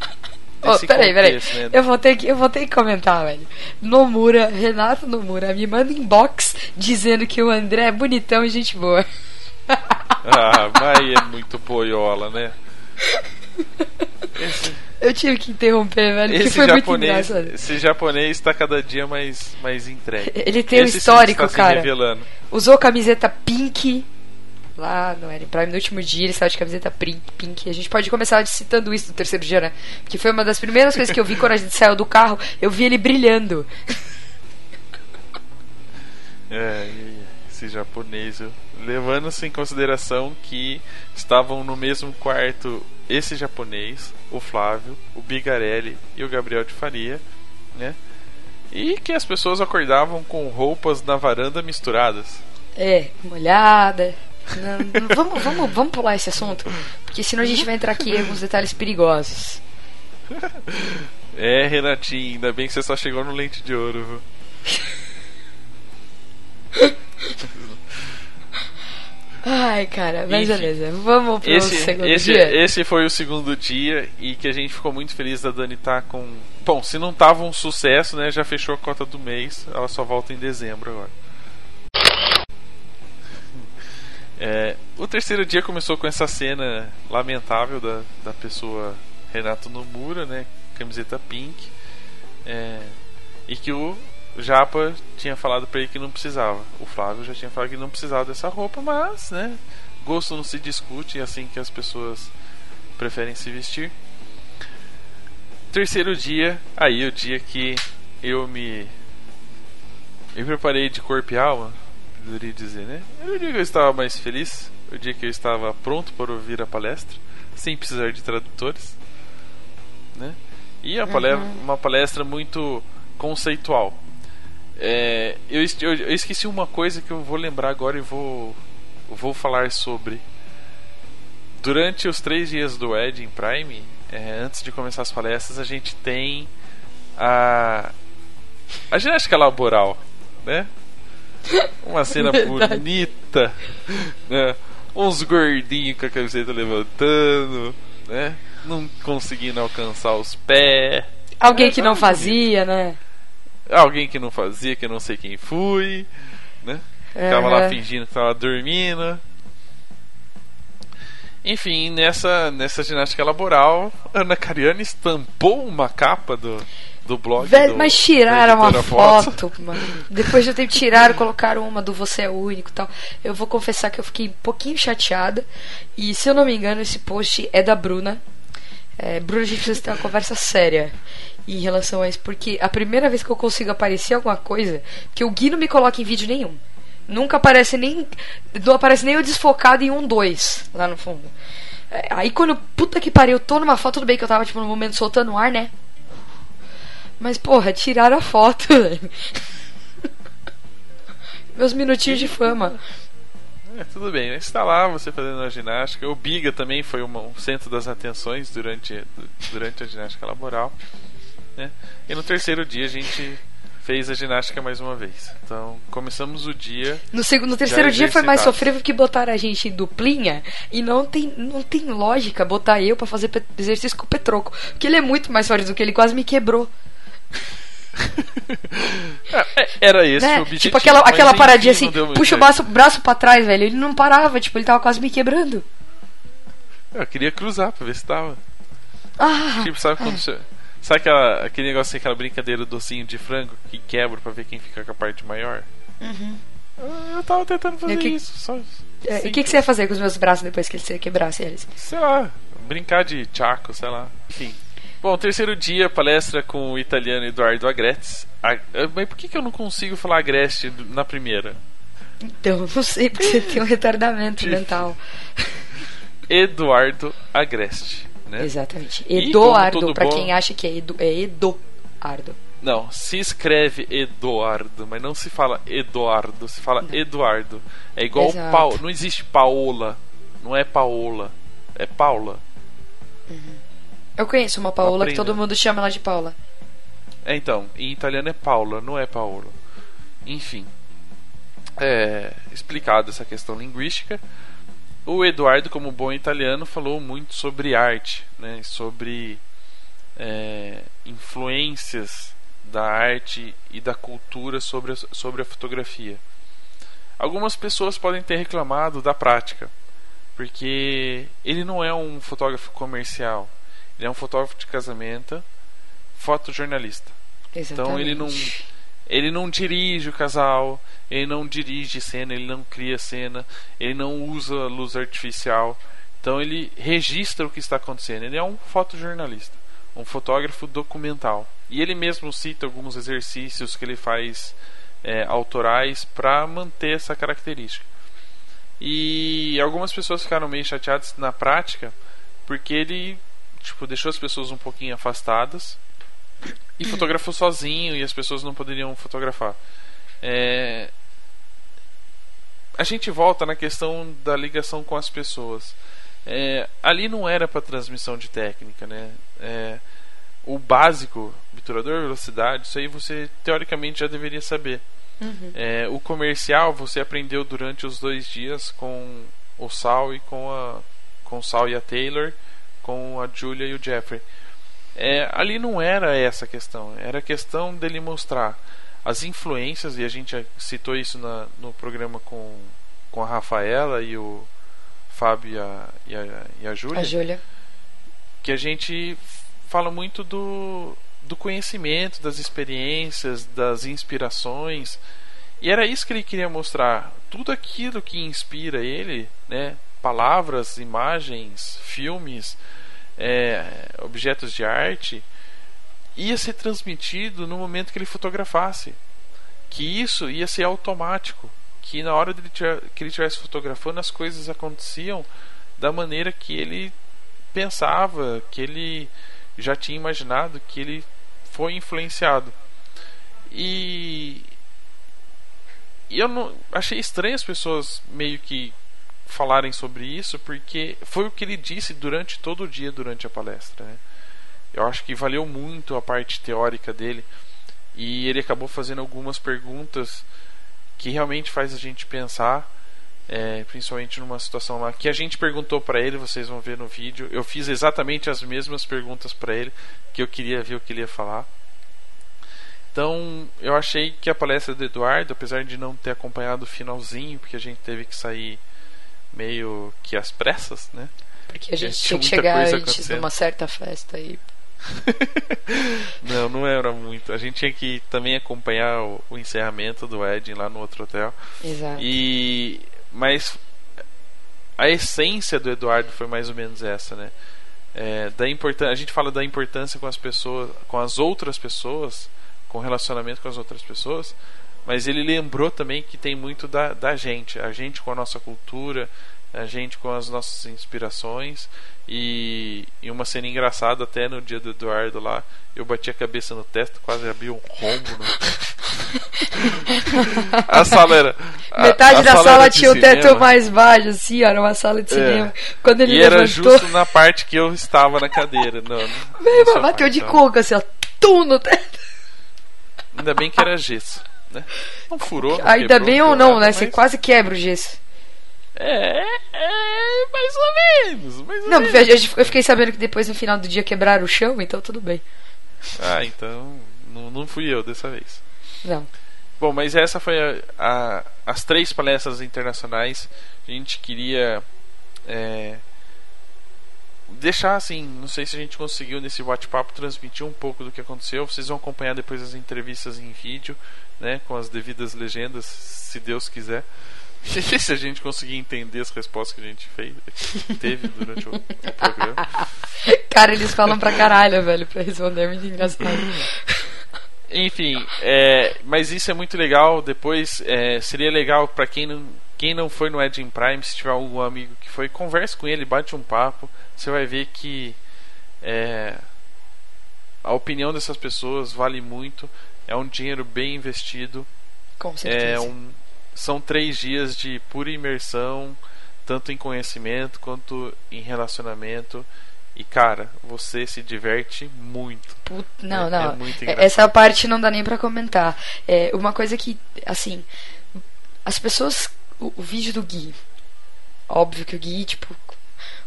Ô, desse peraí, peraí. contexto, né? Eu vou, ter que, eu vou ter que comentar, velho. Nomura, Renato Nomura, me manda inbox dizendo que o André é bonitão e gente boa. Ah, mas é muito poiola, né? Esse, [laughs] Eu tive que interromper, velho, porque esse foi muito japonês, engraçado. esse japonês tá cada dia mais, mais entregue. Ele tem um Esse histórico, está cara. revelando. Usou camiseta pink lá no Eren Prime no último dia, ele estava de camiseta pink. A gente pode começar citando isso no terceiro dia, né? Porque foi uma das primeiras coisas que eu vi quando a gente saiu do carro, eu vi ele brilhando. É, esse japonês, levando-se em consideração que estavam no mesmo quarto esse japonês, o Flávio, o Bigarelli e o Gabriel de Faria, né? E que as pessoas acordavam com roupas na varanda misturadas. É, molhada. Não, não, vamos, vamos, vamos pular esse assunto, porque senão a gente vai entrar aqui em alguns detalhes perigosos. É, Renatinho, ainda bem que você só chegou no lente de ouro, viu? Ai, cara, mas Enfim. beleza. Vamos pro Esse, segundo esse, dia. esse foi o segundo dia e que a gente ficou muito feliz da Dani estar com. Bom, se não tava um sucesso, né? Já fechou a cota do mês. Ela só volta em dezembro agora. É, o terceiro dia começou com essa cena lamentável da, da pessoa Renato Nomura, né? Camiseta pink. É, e que o Japa tinha falado pra ele que não precisava. O Flávio já tinha falado que não precisava dessa roupa, mas, né? Gosto não se discute, é assim que as pessoas preferem se vestir. Terceiro dia, aí o dia que eu me. Me preparei de corpo e alma, poderia dizer, né? O dia que eu estava mais feliz, o dia que eu estava pronto para ouvir a palestra, sem precisar de tradutores, né? E a palestra, Uhum. uma palestra muito conceitual. É, eu, eu- eu esqueci uma coisa que eu vou lembrar agora e vou, vou falar sobre. Durante os três dias do Ed em Prime, é, antes de começar as palestras, a gente tem a, a ginástica laboral, né? Uma cena [laughs] Verdade. bonita, né? Uns gordinhos com a camiseta levantando, né? Não conseguindo alcançar os pés. Alguém que não fazia, né? Alguém que não fazia, que eu não sei quem fui, né? Ficava lá Aham. fingindo que tava dormindo. Enfim, nessa, nessa ginástica laboral, Ana Cariani estampou uma capa do, do blog. Velho, do- mas tiraram uma foto, mano. Depois de eu ter tiraram, colocaram uma do Você é Único tal. Eu vou confessar que eu fiquei um pouquinho chateada. E se eu não me engano, esse post é da Bruna. É, Bruna, a gente precisa ter uma conversa séria em relação a isso. Porque a primeira vez que eu consigo aparecer alguma coisa, que o Gui não me coloca em vídeo nenhum. Nunca aparece nem. Não aparece nem o desfocado em um 2 lá no fundo. É, Aí quando, puta que pariu, eu tô numa foto, tudo bem que eu tava, tipo, no momento soltando o ar, né? Mas, porra, tiraram a foto, [laughs] velho. Meus minutinhos de fama. É, tudo bem, está lá você fazendo a ginástica. O Biga também foi uma- um centro das atenções durante, durante a ginástica laboral. Né? E no terceiro dia a gente fez a ginástica mais uma vez. Então começamos o dia. No, segundo, no terceiro dia foi mais sofrível que botaram a gente em duplinha. E não tem, não tem lógica botar eu pra fazer exercício com o Petroco. Porque ele é muito mais forte do que ele, quase me quebrou. [laughs] É, Era esse né? o objetivo. Tipo aquela, aquela enfim, paradinha assim, puxa o braço, braço pra trás, velho. Ele não parava, tipo, ele tava quase me quebrando. Eu queria cruzar pra ver se tava. Ah, Tipo, sabe quando você. Sabe aquela, aquele negócio, aquela brincadeira do docinho de frango que quebra pra ver quem fica com a parte maior? Eu- Eu tava tentando fazer Uhum. Que- isso, só. é, e o que, que você ia fazer com os meus braços depois que você quebrasse eles? Sei lá, brincar de chaco, sei lá. Enfim. Bom, terceiro dia, palestra com o italiano Eduardo Agreste. A- eh, Mas por que, que eu não consigo falar Agreste na primeira? Então, não sei, porque você tem um retardamento [laughs] mental. Eduardo Agreste. Né? Exatamente. Eduardo, bom- quem acha que é, Edu, é Eduardo. Não, se escreve Eduardo, mas não se fala Eduardo, se fala Eduardo. É igual. Paula. Não existe Paola. Não é Paola. É Paula. Eu conheço uma Paola que Aprenda. todo mundo chama ela de Paula. É, então, em italiano é Paula, não é Paolo. Enfim. É, explicado essa questão linguística. O Eduardo, como bom italiano, falou muito sobre arte, né? sobre é, influências da arte e da cultura sobre a, sobre a fotografia. Algumas pessoas podem ter reclamado da prática, porque ele não é um fotógrafo comercial, ele é um fotógrafo de casamento, fotojornalista. Exatamente. Então ele não ele não dirige o casal, ele não dirige cena, ele não cria cena, ele não usa luz artificial. Então ele registra o que está acontecendo. Ele é um fotojornalista, um fotógrafo documental. E ele mesmo cita alguns exercícios que ele faz é, autorais para manter essa característica. E algumas pessoas ficaram meio chateadas na prática porque ele tipo deixou as pessoas um pouquinho afastadas e fotografou sozinho e as pessoas não poderiam fotografar. É, A gente volta na questão da ligação com as pessoas. É, ali não era para transmissão de técnica, né? É, o básico, obturador, velocidade, isso aí você teoricamente já deveria saber. É, o comercial você aprendeu durante os dois dias com o Sal e com a com o Sal e a Taylor, com a Julia e o Jeffrey. É, ali não era essa a questão, era a questão dele mostrar as influências, e a gente citou isso na, no programa com, com a Rafaela e o Fábio e a, e a, e a Júlia, A Júlia. que a gente fala muito do, do conhecimento, das experiências, das inspirações. E era isso que ele queria mostrar. Tudo aquilo que inspira ele, né? palavras, imagens, filmes, é, objetos de arte, ia ser transmitido no momento que ele fotografasse. Que isso ia ser automático. que na hora dele que ele estivesse fotografando as coisas aconteciam da maneira que ele pensava, que ele já tinha imaginado, que ele foi influenciado. E, e eu não achei estranho as pessoas meio que falarem sobre isso, porque foi o que ele disse durante todo o dia durante a palestra. Né? Eu acho que valeu muito a parte teórica dele e ele acabou fazendo algumas perguntas que realmente faz a gente pensar, é, principalmente numa situação lá que a gente perguntou para ele, vocês vão ver no vídeo. Eu fiz exatamente as mesmas perguntas para ele que eu queria ver o que ele ia falar. Então, eu achei que a palestra do Eduardo, apesar de não ter acompanhado o finalzinho, porque a gente teve que sair meio que às pressas, né? Porque a gente tinha que chegar antes de uma certa festa aí. [laughs] não, não era muito. A gente tinha que também acompanhar o, o encerramento do Ed lá no outro hotel. Exato. E mas a essência do Eduardo foi mais ou menos essa, né? É, da importância, a gente fala da importância com as pessoas, com as outras pessoas, com o relacionamento com as outras pessoas, mas ele lembrou também que tem muito da, da gente, a gente com a nossa cultura, a gente com as nossas inspirações e, e, uma cena engraçada até no dia do Eduardo lá, eu bati a cabeça no teto, quase abri um rombo no [laughs] A sala era. A, Metade a da sala, sala tinha o cinema. teto mais baixo, assim, era uma sala de cinema. Quando ele e levantou, era justo na parte que eu estava na cadeira. Não, não, meu, bateu de coca, assim, ó, tum no teto. Ainda bem que era gesso. Né? Não furou. não Ainda quebrou, bem ou não, nada, né? Você mas- quase quebra o gesso. É, é, mais ou menos. Mais ou Não, menos. eu fiquei sabendo que depois no final do dia quebraram o chão, então tudo bem. Ah, então não, não fui eu dessa vez. Não. Bom, mas essa foi a, a- as três palestras internacionais. A gente queria é, deixar assim, não sei se a gente conseguiu nesse bate-papo transmitir um pouco do que aconteceu. Vocês vão acompanhar depois as entrevistas em vídeo, né, com as devidas legendas, se Deus quiser. [laughs] se a gente conseguir entender as respostas que a gente fez, teve durante o, o programa. [laughs] Cara, eles falam pra caralho, velho, pra responder, é muito engraçado. Enfim, é, mas isso é muito legal. Depois é, seria legal para quem não, quem não foi no Edge in Prime, se tiver algum amigo que foi, converse com ele, bate um papo. Você vai ver que é, a opinião dessas pessoas vale muito. É um dinheiro bem investido. Com certeza. É um, são três dias de pura imersão, tanto em conhecimento quanto em relacionamento. E cara, você se diverte muito. Put- Não, É- não. é muito É-. Essa parte não dá nem pra comentar. É uma coisa que, assim, as pessoas. O, o vídeo do Gui. Óbvio que o Gui, tipo.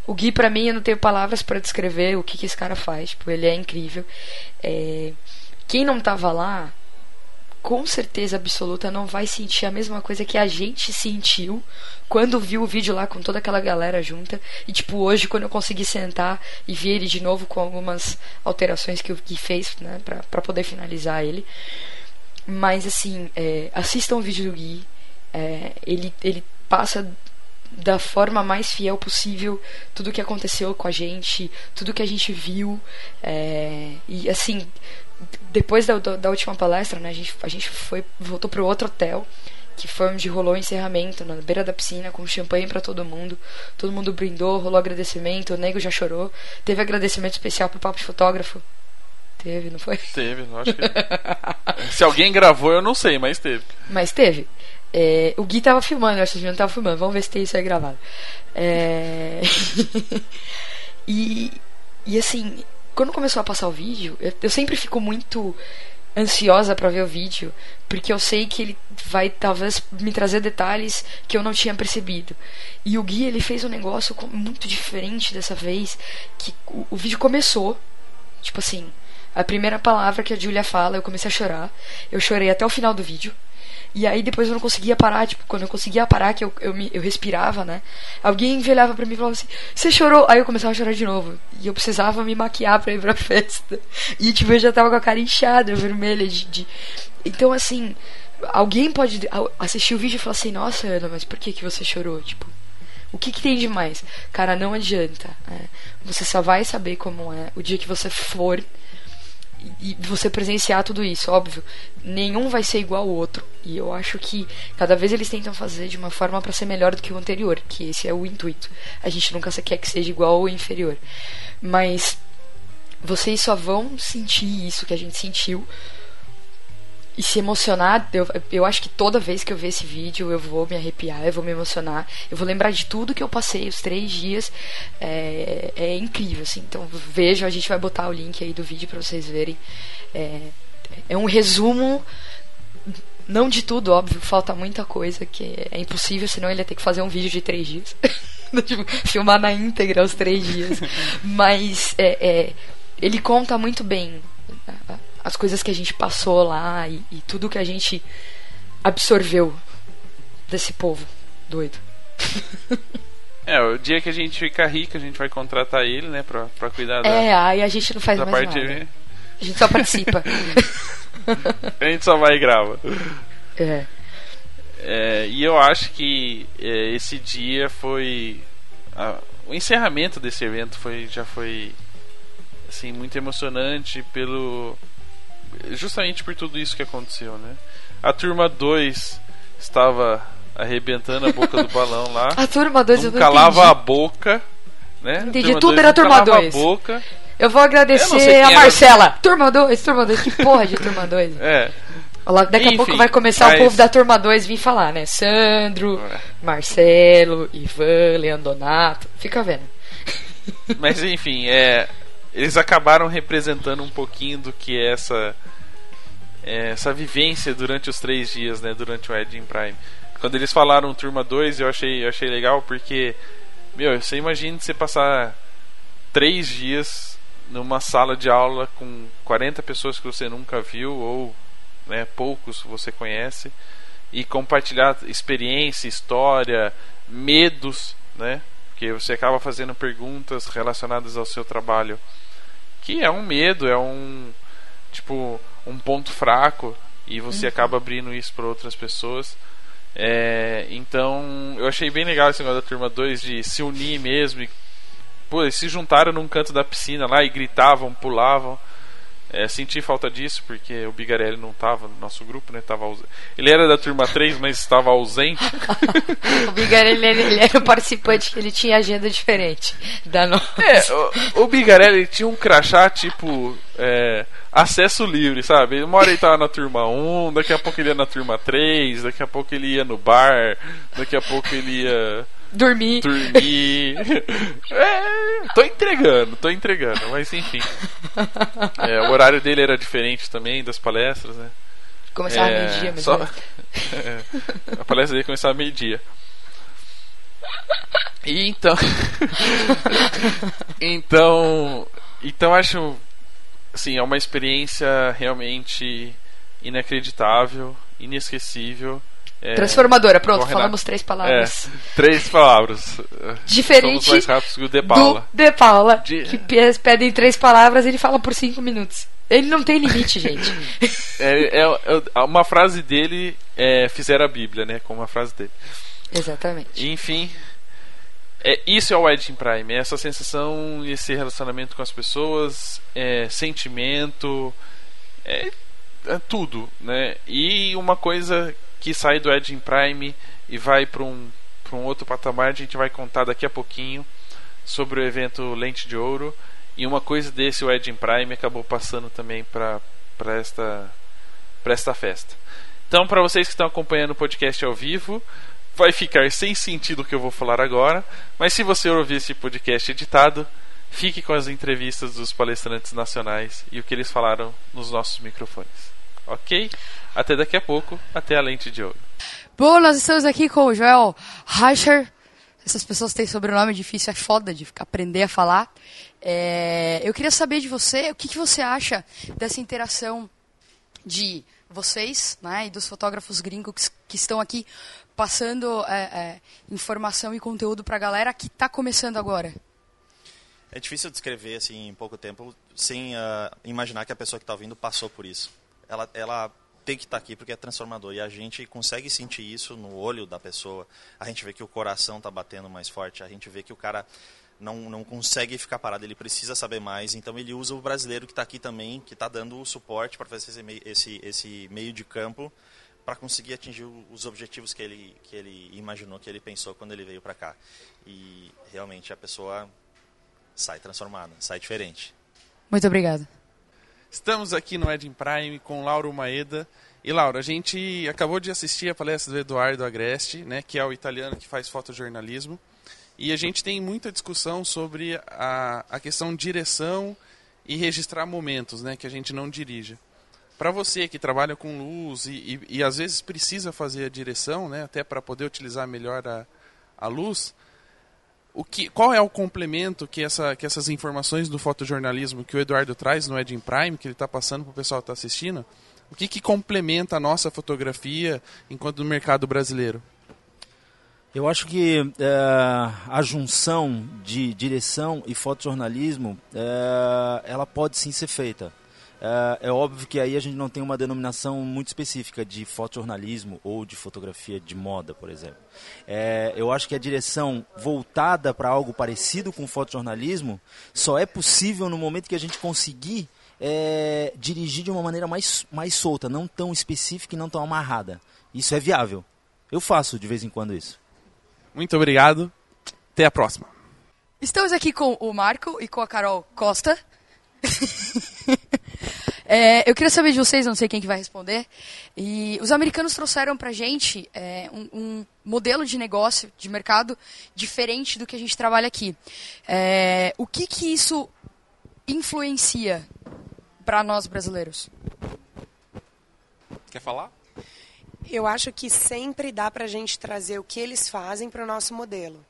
O Gui, pra mim, eu não tenho palavras pra descrever o que, que esse cara faz. Tipo, ele é incrível. É, quem não tava lá, com certeza absoluta, não vai sentir a mesma coisa que a gente sentiu quando viu o vídeo lá com toda aquela galera junta. E, tipo, hoje, quando eu consegui sentar e ver ele de novo com algumas alterações que o Gui fez, né, pra, pra poder finalizar ele. Mas, assim, é, assistam o vídeo do Gui. É, ele, ele passa da forma mais fiel possível tudo que aconteceu com a gente, tudo que a gente viu. é, e, assim, depois da, da, última palestra, né, a gente, a gente foi, voltou pro outro hotel, que foi onde rolou o encerramento, na beira da piscina, com champanhe pra todo mundo. Todo mundo brindou, rolou agradecimento, o nego já chorou. Teve agradecimento especial pro papo de fotógrafo. Teve, não foi? Teve, lógico que. [laughs] Se alguém gravou, eu não sei, mas teve. Mas teve. É, o Gui tava filmando, eu acho que ele não tava filmando. Vamos ver se tem isso aí gravado. É... [laughs] e, e assim, quando começou a passar o vídeo, eu, eu sempre fico muito ansiosa pra ver o vídeo, porque eu sei que ele vai talvez me trazer detalhes que eu não tinha percebido. E o Gui, ele fez um negócio muito diferente dessa vez, que o, o vídeo começou, tipo assim, a primeira palavra que a Julia fala, eu comecei a chorar. Eu chorei até o final do vídeo. E aí depois eu não conseguia parar, tipo, quando eu conseguia parar, que eu, eu, me, eu respirava, né? Alguém olhava pra mim e falava assim, você chorou? Aí eu começava a chorar de novo. E eu precisava me maquiar pra ir pra [laughs] festa. E tipo, eu já tava com a cara inchada, vermelha de. de... Então assim, alguém pode assistir o vídeo e falar assim, nossa Ana, mas por que, que você chorou? Tipo, o que, que tem de mais? Cara, não adianta. é. Você só vai saber como é o dia que você for e você presenciar tudo isso, óbvio. Nenhum vai ser igual ao outro. E eu acho que cada vez eles tentam fazer de uma forma para ser melhor do que o anterior, que esse é o intuito. A gente nunca quer que seja igual ou inferior. Mas vocês só vão sentir isso que a gente sentiu e se emocionar. Eu, eu acho que toda vez que eu ver esse vídeo eu vou me arrepiar, eu vou me emocionar, eu vou lembrar de tudo que eu passei os três dias. É, é incrível, assim. Então vejam, a gente vai botar o link aí do vídeo para vocês verem. É, é um resumo. Não de tudo, óbvio, falta muita coisa que é impossível, senão ele ia ter que fazer um vídeo de três dias. [laughs] tipo, filmar na íntegra os três dias. [laughs] Mas é, é, ele conta muito bem as coisas que a gente passou lá e, e tudo que a gente absorveu desse povo doido. [laughs] É, o dia que a gente ficar rico, a gente vai contratar ele, né, pra, pra cuidar da. É, aí a gente não faz mais parte nada. A gente só participa. [laughs] a gente só vai e grava. é. É, e eu acho que é, esse dia foi. a- o encerramento desse evento foi, já foi assim, muito emocionante pelo. Justamente por tudo isso que aconteceu, né? A turma 2 estava arrebentando a boca do [laughs] balão lá. A turma 2 eu não calava a entendi. boca, né? Entendi, Turma tudo dois era turma calava dois. a boca. Eu vou Eu agradecer quem a era. Marcela. Turma 2, turma 2. Que porra de turma 2? [laughs] É. Olha lá, Daqui a Enfim, pouco vai começar mas- o povo da turma 2 vir falar, né? Sandro, É. Marcelo, Ivan, Leandonato. Fica vendo. Mas enfim, é, eles acabaram representando um pouquinho do que é essa é, essa vivência durante os três dias, né? Durante o Edge Prime. Quando eles falaram Turma 2, eu achei, eu achei legal porque, meu, você imagina você passar três dias numa sala de aula com 40 pessoas que você nunca viu ou né, poucos você conhece e compartilhar experiência, história, medos, né? Porque você acaba fazendo perguntas relacionadas ao seu trabalho, que é um medo, é um tipo um ponto fraco e você acaba abrindo isso para outras pessoas. É, então, eu achei bem legal esse negócio da turma 2 de se unir mesmo e pô, eles se juntaram num canto da piscina lá e gritavam, pulavam. É, senti falta disso porque o Bigarelli não estava no nosso grupo, né? Tava aus- Ele era da turma 3, mas estava ausente. [laughs] O Bigarelli ele, era um participante que ele tinha agenda diferente da nossa. É, o, o Bigarelli tinha um crachá tipo é, acesso livre, sabe? Uma hora ele tava na turma 1, daqui a pouco ele ia na turma 3, daqui a pouco ele ia no bar, daqui a pouco ele ia Dormir. dormir. [laughs] É, tô entregando, tô entregando, mas enfim. É, o horário dele era diferente também das palestras, né? Começava É, meio-dia mesmo. só- [laughs] a palestra dele começava meio-dia. E então. [laughs] então. Então acho. Assim, é uma experiência realmente inacreditável, inesquecível. É, Transformadora, pronto, falamos três palavras. É, três palavras. Diferente Somos mais rápidos que o De Do Paula. De Paula, De- que pe- pedem três palavras e ele fala por cinco minutos. Ele não tem limite, [laughs] gente. É, é- é- uma frase dele é, fizeram a Bíblia, né? Com uma frase dele. Exatamente. Enfim, é, isso é o Edging Prime, é essa sensação, esse relacionamento com as pessoas, é, sentimento, é, é tudo, né? E uma coisa que sai do Edging Prime e vai para um, um outro patamar, a gente vai contar daqui a pouquinho sobre o evento Lente de Ouro. E uma coisa desse, o Edging Prime, acabou passando também para esta, esta festa. Então, para vocês que estão acompanhando o podcast ao vivo, vai ficar sem sentido o que eu vou falar agora, mas se você ouvir esse podcast editado, fique com as entrevistas dos palestrantes nacionais e o que eles falaram nos nossos microfones. Ok? Até daqui a pouco, até a lente de ouro. Bom, nós estamos aqui com o Joel Reicher. Essas pessoas têm sobrenome difícil, é foda de ficar- aprender a falar. É, eu queria saber de você, o que, que você acha dessa interação de vocês né, e dos fotógrafos gringos que estão aqui passando é, é, informação e conteúdo para a galera que está começando agora. É difícil descrever assim em pouco tempo sem ah, imaginar que a pessoa que está ouvindo passou por isso. Ela, ela tem que estar aqui porque é transformador e a gente consegue sentir isso no olho da pessoa. A gente vê que o coração está batendo mais forte. A gente vê que o cara não, não consegue ficar parado, ele precisa saber mais, então ele usa o brasileiro que está aqui também, que está dando o suporte para fazer esse meio, esse, esse meio de campo para conseguir atingir os objetivos que ele, que ele imaginou, que ele pensou quando ele veio para cá. E realmente a pessoa sai transformada, sai diferente. Muito obrigado. Estamos aqui no Edin Prime com Lauro Maeda. E Laura, a gente acabou de assistir a palestra do Eduardo Agreste, né, que é o italiano que faz fotojornalismo. E a gente tem muita discussão sobre a, a questão direção e registrar momentos, né, que a gente não dirija. Para você que trabalha com luz e, e, e, às vezes precisa fazer a direção, né, até para poder utilizar melhor a, a luz, o que, qual é o complemento que, essa, que essas informações do fotojornalismo que o Eduardo traz no Edin Prime, que ele está passando para o pessoal que está assistindo, o que, que complementa a nossa fotografia enquanto no mercado brasileiro? Eu acho que é, a junção de direção e fotojornalismo, é, ela pode sim ser feita. É, é, óbvio que aí a gente não tem uma denominação muito específica de fotojornalismo ou de fotografia de moda, por exemplo. É, eu acho que a direção voltada para algo parecido com fotojornalismo só é possível no momento que a gente conseguir é, dirigir de uma maneira mais, mais solta, não tão específica e não tão amarrada. Isso é viável. Eu faço de vez em quando isso. Muito obrigado. Até a próxima. Estamos aqui com o Marco e com a Carol Costa. [laughs] é, eu queria saber de vocês, não sei quem que vai responder. E os americanos trouxeram pra gente é, um, um, modelo de negócio, de mercado, diferente do que a gente trabalha aqui. É, o que que isso influencia para nós brasileiros? Quer falar? Eu acho que sempre dá para a gente trazer o que eles fazem para o nosso modelo.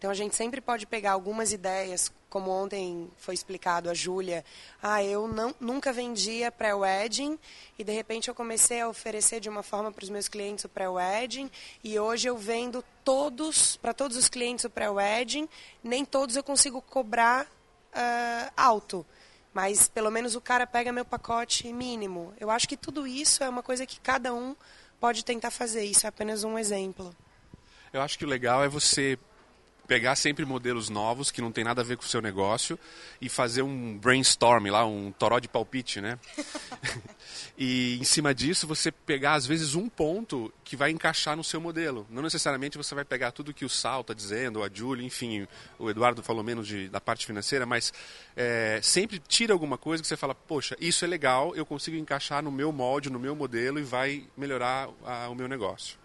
Então a gente sempre pode pegar algumas ideias, como ontem foi explicado a Júlia, ah, eu não, nunca vendia pré-wedding e de repente eu comecei a oferecer de uma forma para os meus clientes o pré-wedding e hoje eu vendo todos, para todos os clientes o pré-wedding, nem todos eu consigo cobrar uh, alto. Mas pelo menos o cara pega meu pacote mínimo. Eu acho que tudo isso é uma coisa que cada um pode tentar fazer. Isso é apenas um exemplo. Eu acho que o legal é você pegar sempre modelos novos que não tem nada a ver com o seu negócio e fazer um brainstorm lá, um toró de palpite, né? [laughs] e em cima disso você pegar às vezes um ponto que vai encaixar no seu modelo. Não necessariamente você vai pegar tudo que o Sal está dizendo, a Julie, enfim, o Eduardo falou menos de, da parte financeira, mas é, sempre tira alguma coisa que você fala, poxa, isso é legal, eu consigo encaixar no meu molde, no meu modelo e vai melhorar a, o meu negócio.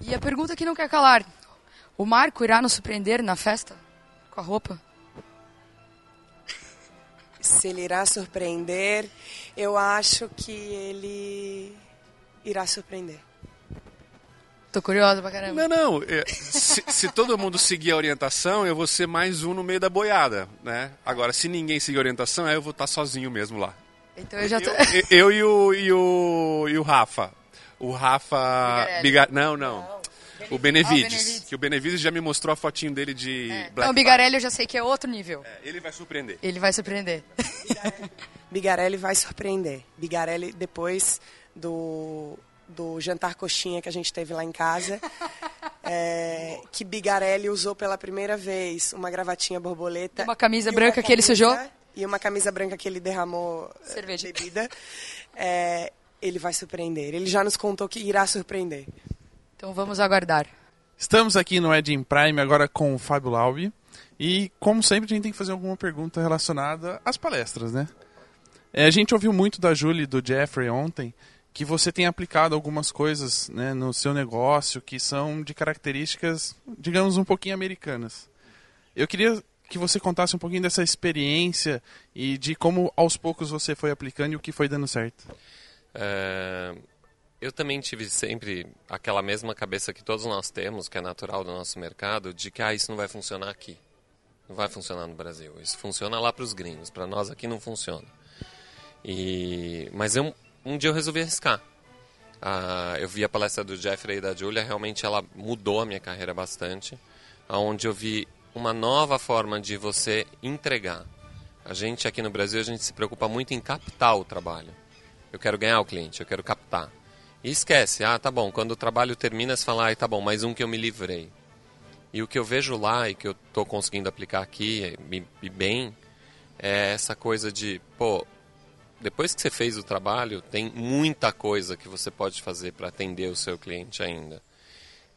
E a pergunta que não quer calar, o Marco irá nos surpreender na festa? Com a roupa? Se ele irá surpreender, eu acho que ele irá surpreender. Tô curiosa pra caramba. Não, não. É, se, se, todo mundo seguir a orientação, eu vou ser mais um no meio da boiada, né? Agora, se ninguém seguir a orientação, aí eu vou estar sozinho mesmo lá. Então eu já tô... Eu, eu, eu e, o, e, o, e o Rafa. O Rafa... Biga... Não, não. Não. O Benevides, Benevides, Que o Benevides já me mostrou a fotinho dele de é. Black Não, o Bigarelli eu já sei que é outro nível. É, ele vai surpreender. Ele vai surpreender. [laughs] Bigarelli vai surpreender. Bigarelli, depois do, do jantar coxinha que a gente teve lá em casa, [laughs] é, que Bigarelli usou pela primeira vez uma gravatinha borboleta. Uma camisa branca que ele sujou. E uma camisa branca que ele derramou eh, Cerveja. bebida. É, ele vai surpreender. Ele já nos contou que irá surpreender. Então vamos aguardar. Estamos aqui no Edin Prime agora com o Fábio Laubi. E, como sempre, a gente tem que fazer alguma pergunta relacionada às palestras, né? É, a gente ouviu muito da Julie e do Jeffrey ontem que você tem aplicado algumas coisas né, no seu negócio que são de características, digamos, um pouquinho americanas. Eu queria que você contasse um pouquinho dessa experiência e de como aos poucos você foi aplicando e o que foi dando certo. É, eu também tive sempre aquela mesma cabeça que todos nós temos, que é natural do nosso mercado, de que ah, isso não vai funcionar aqui. Não vai funcionar no Brasil. Isso funciona lá para os gringos. Para nós aqui não funciona. E... Mas eu, um dia eu resolvi arriscar. Ah, eu vi a palestra do Jeffrey e da Julia, realmente ela mudou a minha carreira bastante. Onde eu vi uma nova forma de você entregar. A gente aqui no Brasil, a gente se preocupa muito em captar o trabalho. Eu quero ganhar o cliente, eu quero captar. E esquece, ah, tá bom, quando o trabalho termina, você fala, ah, tá bom, mais um que eu me livrei. E o que eu vejo lá e que eu estou conseguindo aplicar aqui e, bem é essa coisa de, pô, depois que você fez o trabalho, tem muita coisa que você pode fazer para atender o seu cliente ainda.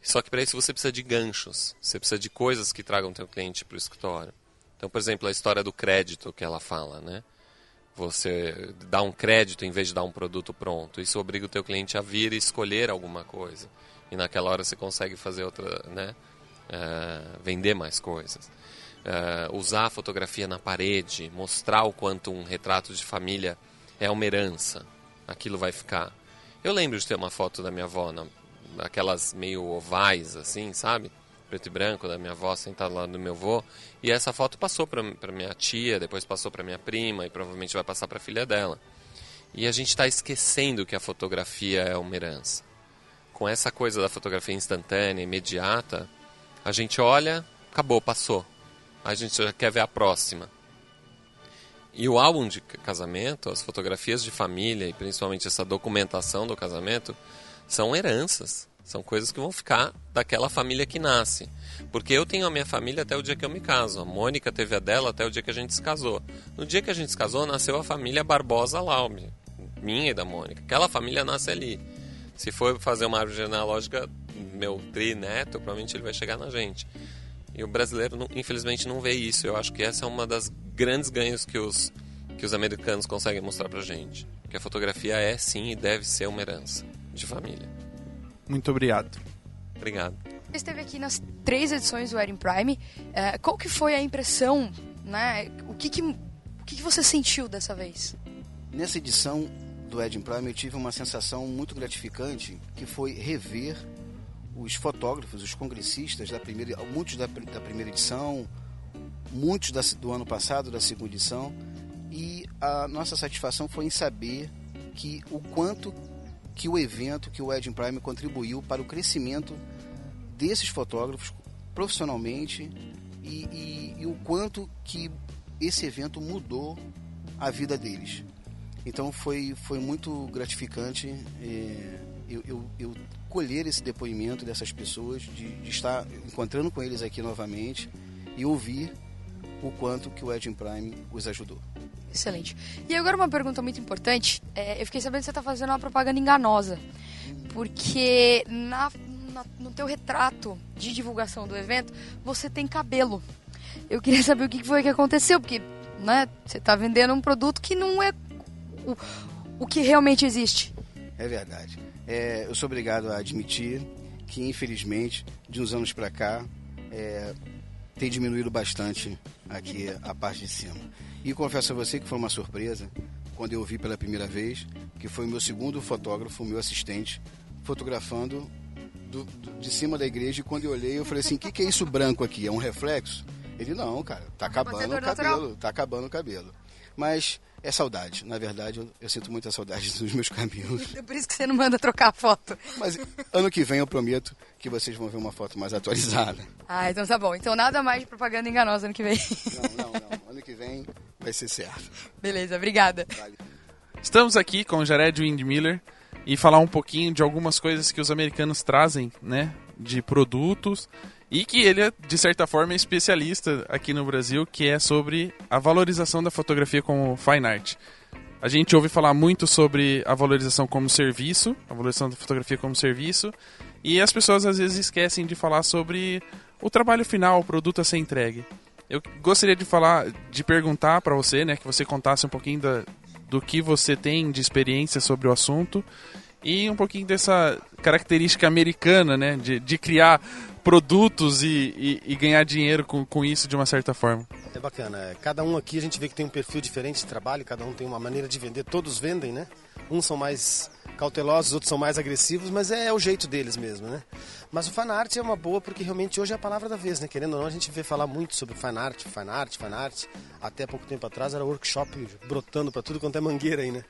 Só que para isso você precisa de ganchos, você precisa de coisas que tragam teu cliente para o escritório. Então, por exemplo, a história do crédito que ela fala, né? Você dá um crédito em vez de dar um produto pronto. Isso obriga o teu cliente a vir e escolher alguma coisa. E naquela hora você consegue fazer outra, né? Uh, vender mais coisas. Uh, usar a fotografia na parede, mostrar o quanto um retrato de família é uma herança. Aquilo vai ficar. Eu lembro de ter uma foto da minha avó, na, aquelas meio ovais, assim, sabe? Preto e branco, da minha avó sentada lá do meu avô. E essa foto passou para minha tia, depois passou para minha prima e provavelmente vai passar para a filha dela. E a gente está esquecendo que a fotografia é uma herança. Com essa coisa da fotografia instantânea, imediata, a gente olha, acabou, passou. A gente já quer ver a próxima. E o álbum de casamento, as fotografias de família e principalmente essa documentação do casamento são heranças. São coisas que vão ficar daquela família que nasce. Porque eu tenho a minha família até o dia que eu me caso. A Mônica teve a dela até o dia que a gente se casou. No dia que a gente se casou, nasceu a família Barbosa Laume. Minha e da Mônica. Aquela família nasce ali. Se for fazer uma árvore genealógica, meu tri-neto, provavelmente ele vai chegar na gente. E o brasileiro, infelizmente, não vê isso. Eu acho que essa é uma das grandes ganhos que os, que os americanos conseguem mostrar pra gente. Que a fotografia é, sim, e deve ser uma herança de família. Muito obrigado. Obrigado. Você esteve aqui nas três edições do Wedding Prime. É, qual que foi a impressão, né? O que que, o que que você sentiu dessa vez? Nessa edição do Wedding Prime eu tive uma sensação muito gratificante que foi rever os fotógrafos, os congressistas da primeira, muitos da, da primeira edição, muitos da, do ano passado, da segunda edição, e a nossa satisfação foi em saber que o quanto que o evento, que o Wedding Prime contribuiu para o crescimento desses fotógrafos profissionalmente e, e, e o quanto que esse evento mudou a vida deles. Então foi, foi muito gratificante é, eu, eu, eu, colher esse depoimento dessas pessoas, de, de, estar encontrando com eles aqui novamente e ouvir o quanto que o Edge Prime os ajudou. Excelente. E agora uma pergunta muito importante. É, eu fiquei sabendo que você está fazendo uma propaganda enganosa. Porque na, na, no teu retrato de divulgação do evento, você tem cabelo. Eu queria saber o que foi que aconteceu, porque né, você está vendendo um produto que não é o, o que realmente existe. É verdade. É, eu sou obrigado a admitir que, infelizmente, de uns anos para cá, é, tem diminuído bastante aqui a parte de cima. E confesso a você que foi uma surpresa quando eu vi pela primeira vez, que foi o meu segundo fotógrafo, o meu assistente, fotografando do, do, de cima da igreja. E quando eu olhei, eu falei assim: o que, que é isso branco aqui? É um reflexo? Ele, não, cara, tá acabando o cabelo, tá acabando o cabelo. Mas é saudade. Na verdade, eu, eu, sinto muita saudade [laughs] dos meus cabelos. Por isso que você não manda trocar a foto. Mas ano que vem eu prometo que vocês vão ver uma foto mais [laughs] atualizada. Ah, então tá bom. Então nada mais de propaganda enganosa ano que vem. Não, não, não. Ano que vem vai ser certo. Beleza, obrigada. Vale. Estamos aqui com o Jared Windmiller e falar um pouquinho de algumas coisas que os americanos trazem, né? De produtos e que ele é, de certa forma, especialista aqui no Brasil, que é sobre a valorização da fotografia como fine art. A gente ouve falar muito sobre a valorização como serviço, a valorização da fotografia como serviço, e as pessoas às vezes esquecem de falar sobre o trabalho final, o produto a ser entregue. Eu gostaria de falar, de perguntar para você, né, que você contasse um pouquinho da, do que você tem de experiência sobre o assunto e um pouquinho dessa característica americana, né, de, de criar produtos e, e, e, ganhar dinheiro com, com isso de uma certa forma. É bacana. É, cada um aqui a gente vê que tem um perfil diferente de trabalho, cada um tem uma maneira de vender. Todos vendem, né? Uns são mais cautelosos, outros são mais agressivos, mas é, é o jeito deles mesmo, né? Mas o fanart é uma boa porque realmente hoje é a palavra da vez, né? Querendo ou não, a gente vê falar muito sobre fanart, fanart, fanart. Até pouco tempo atrás era workshop brotando para tudo quanto é mangueira aí, né?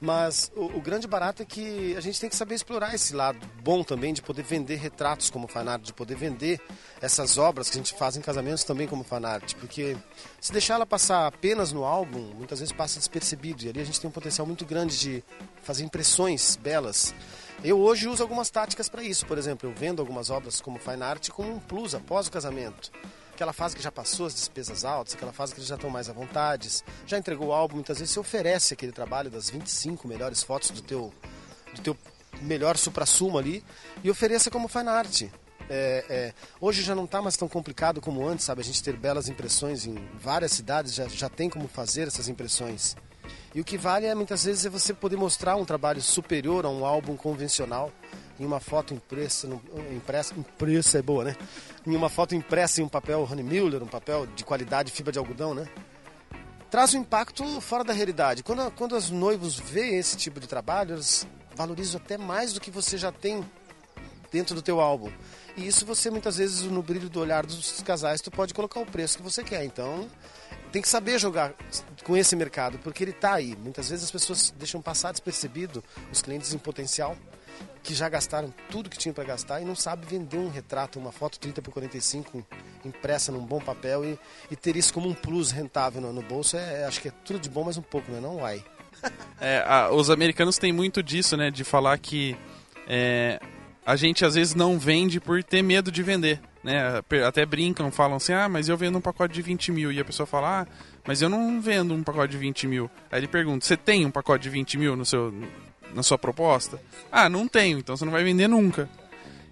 Mas o, o, grande barato é que a gente tem que saber explorar esse lado bom também de poder vender retratos como fanart, de poder vender essas obras que a gente faz em casamentos também como fanart, porque se deixar ela passar apenas no álbum, muitas vezes passa despercebido e ali a gente tem um potencial muito grande de fazer impressões belas. Eu hoje uso algumas táticas para isso. Por exemplo, eu vendo algumas obras como fine como um plus após o casamento. Aquela fase que já passou as despesas altas, aquela fase que eles já estão mais à vontade, já entregou o álbum, muitas vezes você oferece aquele trabalho das 25 melhores fotos do teu, do teu melhor supra-sumo ali e ofereça como fine art. É, é, hoje já não está mais tão complicado como antes, sabe? A gente ter belas impressões em várias cidades, já, já tem como fazer essas impressões. E o que vale é muitas vezes é você poder mostrar um trabalho superior a um álbum convencional em uma foto impressa, impressa, impressa é boa, né? Em uma foto impressa em um papel Honey Miller, um papel de qualidade fibra de algodão, né? Traz um impacto fora da realidade. Quando, quando os noivos veem esse tipo de trabalho, eles valorizam até mais do que você já tem dentro do teu álbum. E isso você muitas vezes no brilho do olhar dos casais tu pode colocar o preço que você quer. Então tem que saber jogar com esse mercado porque ele está aí. Muitas vezes as pessoas deixam passar despercebido os clientes em potencial que já gastaram tudo que tinham para gastar e não sabe vender um retrato, uma foto 30 por 45 impressa num bom papel e, e ter isso como um plus rentável no, no bolso é, é, acho que é tudo de bom mas um pouco, né? Não vai. [laughs] É, a, os americanos têm muito disso, né? De falar que é, a gente às vezes não vende por ter medo de vender. Né? Até brincam, falam assim, ah, mas eu vendo um pacote de 20 mil. E a pessoa fala, ah, mas eu não vendo um pacote de 20 mil. Aí ele pergunta, você tem um pacote de 20 mil no seu, na sua proposta? Ah, não tenho, então você não vai vender nunca.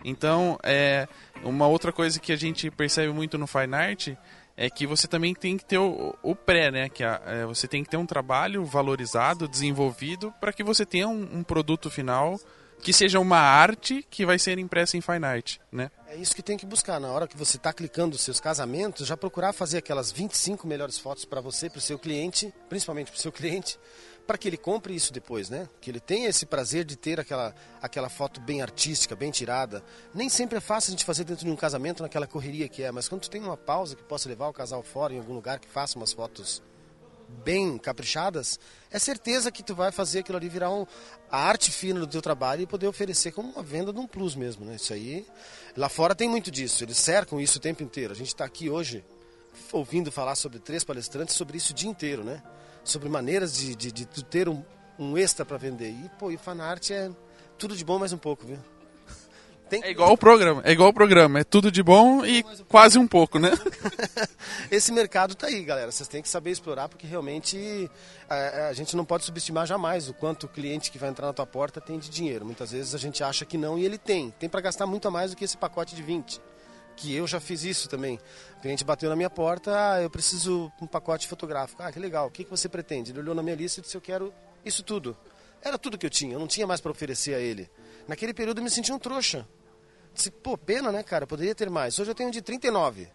Então, é, uma outra coisa que a gente percebe muito no Fine Art é que você também tem que ter o, o pré, né? Que a, é, você tem que ter um trabalho valorizado, desenvolvido, para que você tenha um, um produto final que seja uma arte que vai ser impressa em Fine Art, né? É isso que tem que buscar. Na hora que você está clicando os seus casamentos, já procurar fazer aquelas 25 melhores fotos para você, para o seu cliente, principalmente para o seu cliente, para que ele compre isso depois, né? Que ele tenha esse prazer de ter aquela, aquela foto bem artística, bem tirada. Nem sempre é fácil a gente fazer dentro de um casamento naquela correria que é, mas quando tu tem uma pausa que possa levar o casal fora em algum lugar que faça umas fotos bem caprichadas, é certeza que tu vai fazer aquilo ali virar um, a arte fina do teu trabalho e poder oferecer como uma venda de um plus mesmo, né? Isso aí, lá fora tem muito disso, eles cercam isso o tempo inteiro. A gente está aqui hoje ouvindo falar sobre três palestrantes sobre isso o dia inteiro, né? Sobre maneiras de, de, de ter um, um extra para vender. E, pô, e fanart é tudo de bom mais um pouco, viu? [laughs] Tem... É igual o programa, é igual o programa, é tudo de bom e quase um pouco, né? [laughs] Esse mercado tá aí, galera. Vocês têm que saber explorar porque realmente a, a, gente não pode subestimar jamais o quanto o cliente que vai entrar na tua porta tem de dinheiro. Muitas vezes a gente acha que não e ele tem. Tem para gastar muito a mais do que esse pacote de 20. Que eu já fiz isso também. O cliente bateu na minha porta, ah, eu preciso um pacote fotográfico. Ah, que legal. O que, que você pretende? Ele olhou na minha lista e disse, eu quero isso tudo. Era tudo que eu tinha, eu não tinha mais para oferecer a ele. Naquele período eu me senti um trouxa. Disse, pô, pena, né, cara? Poderia ter mais. Hoje eu tenho um de 39.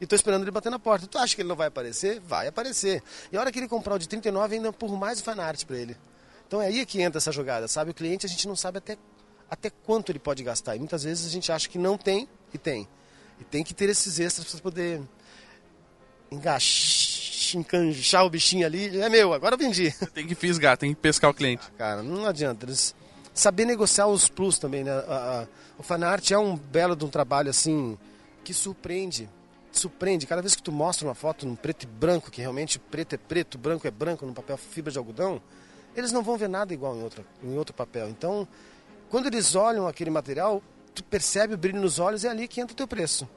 E tô esperando ele bater na porta. Tu acha que ele não vai aparecer? Vai aparecer. E a hora que ele comprar o de 39, ainda por mais fanart para ele. Então é aí que entra essa jogada, sabe? O cliente a gente não sabe até, até quanto ele pode gastar. E muitas vezes a gente acha que não tem e tem. E tem que ter esses extras para poder enganchar o bichinho ali. É meu, agora eu vendi. Tem que fisgar, tem que pescar o cliente. Ah, cara, não adianta. Eles saber negociar os plus também, né? A, a, o fanart é um belo de um trabalho assim que surpreende. Surpreende. Cada vez que tu mostra uma foto num preto e branco, que realmente preto é preto, branco é branco, num papel fibra de algodão, eles não vão ver nada igual em, outra, em outro papel. Então, quando eles olham aquele material, tu percebe o brilho nos olhos é ali que entra o teu preço.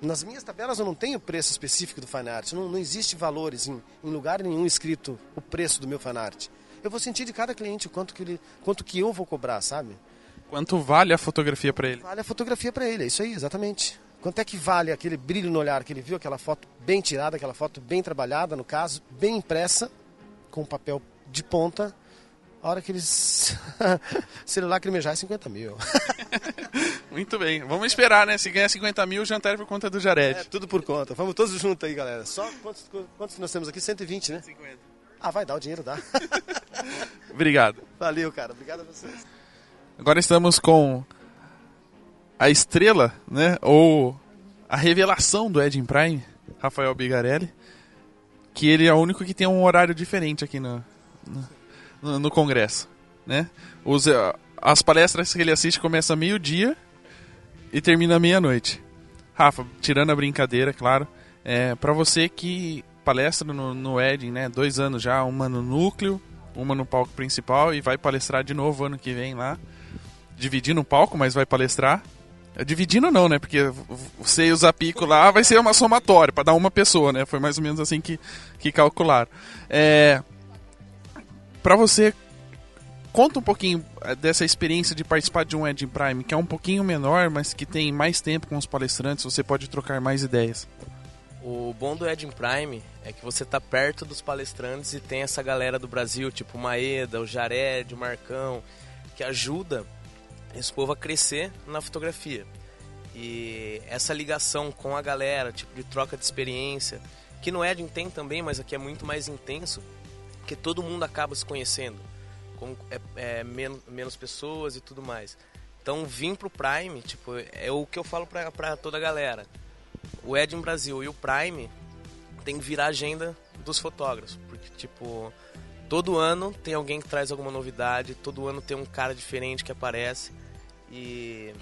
Nas minhas tabelas eu não tenho preço específico do fine art, não, não existe valores em, em lugar nenhum escrito o preço do meu fine art eu vou sentir de cada cliente o quanto que, ele, quanto que eu vou cobrar, sabe? Quanto vale a fotografia para ele? Vale a fotografia para ele, é isso aí, exatamente. Quanto é que vale aquele brilho no olhar que ele viu, aquela foto bem tirada, aquela foto bem trabalhada, no caso, bem impressa, com papel de ponta. A hora que eles. [laughs] Se lacrimejar é 50 mil. [laughs] Muito bem. Vamos esperar, né? Se ganhar 50 mil, jantar é por conta do Jared. É, tudo por conta. Vamos todos juntos aí, galera. Só quantos, quantos nós temos aqui? 120, né? 50. Ah, vai dar, o dinheiro dá. [laughs] Obrigado. Valeu, cara. Obrigado a vocês. Agora estamos com a estrela, né? Ou a revelação do Ed Prime, Rafael Bigarelli. Que ele é o único que tem um horário diferente aqui no, no, no Congresso, né? Os, as palestras que ele assiste começam meio-dia e termina meia-noite. Rafa, tirando a brincadeira, claro, é, para você que palestra no, no Edin, né? Dois anos já, uma no núcleo, uma no palco principal e vai palestrar de novo ano que vem lá. Dividindo o palco, mas vai palestrar. É, Dividindo não, né? Porque você e o Zapico lá vai ser uma somatória para dar uma pessoa, né? Foi mais ou menos assim que, que calcularam. É, para você, conta um pouquinho eh, dessa experiência de participar de um Ed Prime, que é um pouquinho menor, mas que tem mais tempo com os palestrantes, você pode trocar mais ideias. O bom do Ed Prime é que você tá perto dos palestrantes e tem essa galera do Brasil, tipo o Maeda, o Jared, o Marcão, que ajuda esse povo a crescer na fotografia. E essa ligação com a galera, tipo de troca de experiência, que no Ed tem também, mas aqui é muito mais intenso, que todo mundo acaba se conhecendo, com é, é, menos, menos pessoas e tudo mais. Então, vir pro Prime, tipo, é o que eu falo pra, pra toda a galera. O Ed Brasil e o Prime tem que virar agenda dos fotógrafos, porque, tipo, todo ano tem alguém que traz alguma novidade, todo ano tem um cara diferente que aparece e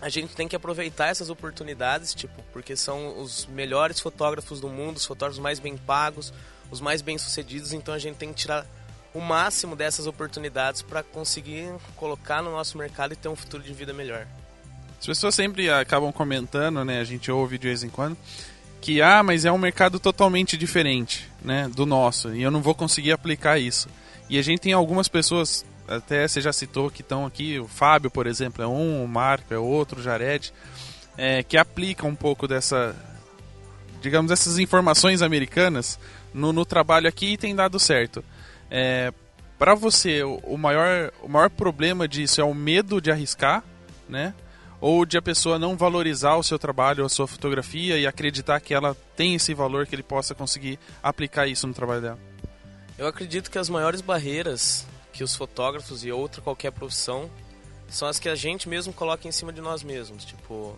a gente tem que aproveitar essas oportunidades, tipo, porque são os melhores fotógrafos do mundo, os fotógrafos mais bem pagos, os mais bem sucedidos, então a gente tem que tirar o máximo dessas oportunidades para conseguir colocar no nosso mercado e ter um futuro de vida melhor. As pessoas sempre acabam comentando, né? A gente ouve de vez em quando que ah, mas é um mercado totalmente diferente, né, do nosso, e eu não vou conseguir aplicar isso. E a gente tem algumas pessoas, até você já citou que estão aqui, o Fábio, por exemplo, é um, o Marco é outro, o Jared, é, que aplicam um pouco dessa, digamos, essas informações americanas no, no trabalho aqui e tem dado certo. É, para você, o, maior, o maior problema disso é o medo de arriscar, né? ou de a pessoa não valorizar o seu trabalho, a sua fotografia e acreditar que ela tem esse valor que ele possa conseguir aplicar isso no trabalho dela? Eu acredito que as maiores barreiras que os fotógrafos e outra qualquer profissão são as que a gente mesmo coloca em cima de nós mesmos. Tipo,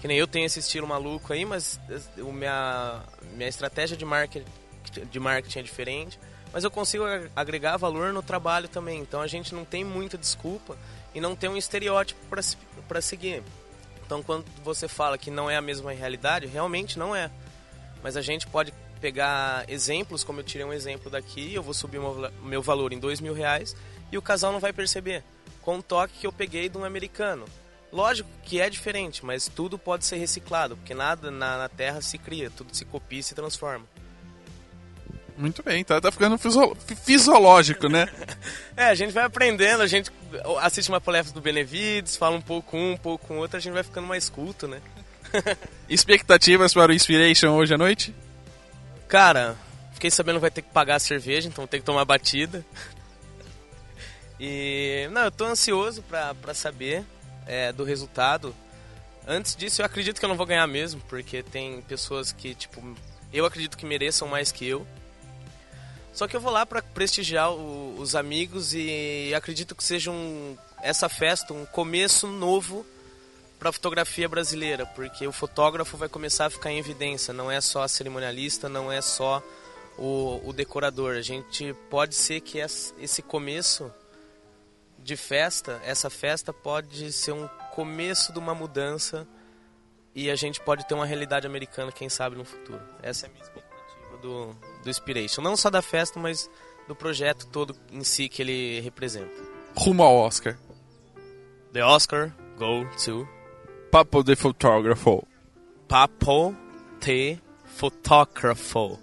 que nem eu tenho esse estilo maluco aí, mas o minha, minha estratégia de marketing, de marketing é diferente. Mas eu consigo agregar valor no trabalho também. Então a gente não tem muita desculpa e não tem um estereótipo para seguir. Então, quando você fala que não é a mesma realidade, realmente não é. Mas a gente pode pegar exemplos, como eu tirei um exemplo daqui, eu vou subir o meu valor em dois mil reais e o casal não vai perceber. Com um toque que eu peguei de um americano. Lógico que é diferente, mas tudo pode ser reciclado, porque nada na, na Terra se cria, tudo se copia e se transforma. Muito bem, tá, tá ficando fisiológico, né? [laughs] é, a gente vai aprendendo, a gente assiste uma palestra do Benevides, fala um pouco um, um pouco com outro, a gente vai ficando mais culto, né? [laughs] Expectativas para o Inspiration hoje à noite? Cara, fiquei sabendo que vai ter que pagar a cerveja, então tem que tomar batida. E, não, eu tô ansioso pra, pra saber é, do resultado. Antes disso, eu acredito que eu não vou ganhar mesmo, porque tem pessoas que, tipo, eu acredito que mereçam mais que eu. Só que eu vou lá para prestigiar o, os amigos e acredito que seja um, essa festa um começo novo para a fotografia brasileira, porque o fotógrafo vai começar a ficar em evidência, não é só a cerimonialista, não é só o, o decorador. A gente pode ser que esse começo de festa, essa festa pode ser um começo de uma mudança e a gente pode ter uma realidade americana, quem sabe, no futuro. Essa é a minha expectativa do, do Inspiration. Não só da festa, mas do projeto todo em si que ele representa. Rumo ao Oscar. The Oscar go to... Papo de Fotógrafo. Papo de Fotógrafo.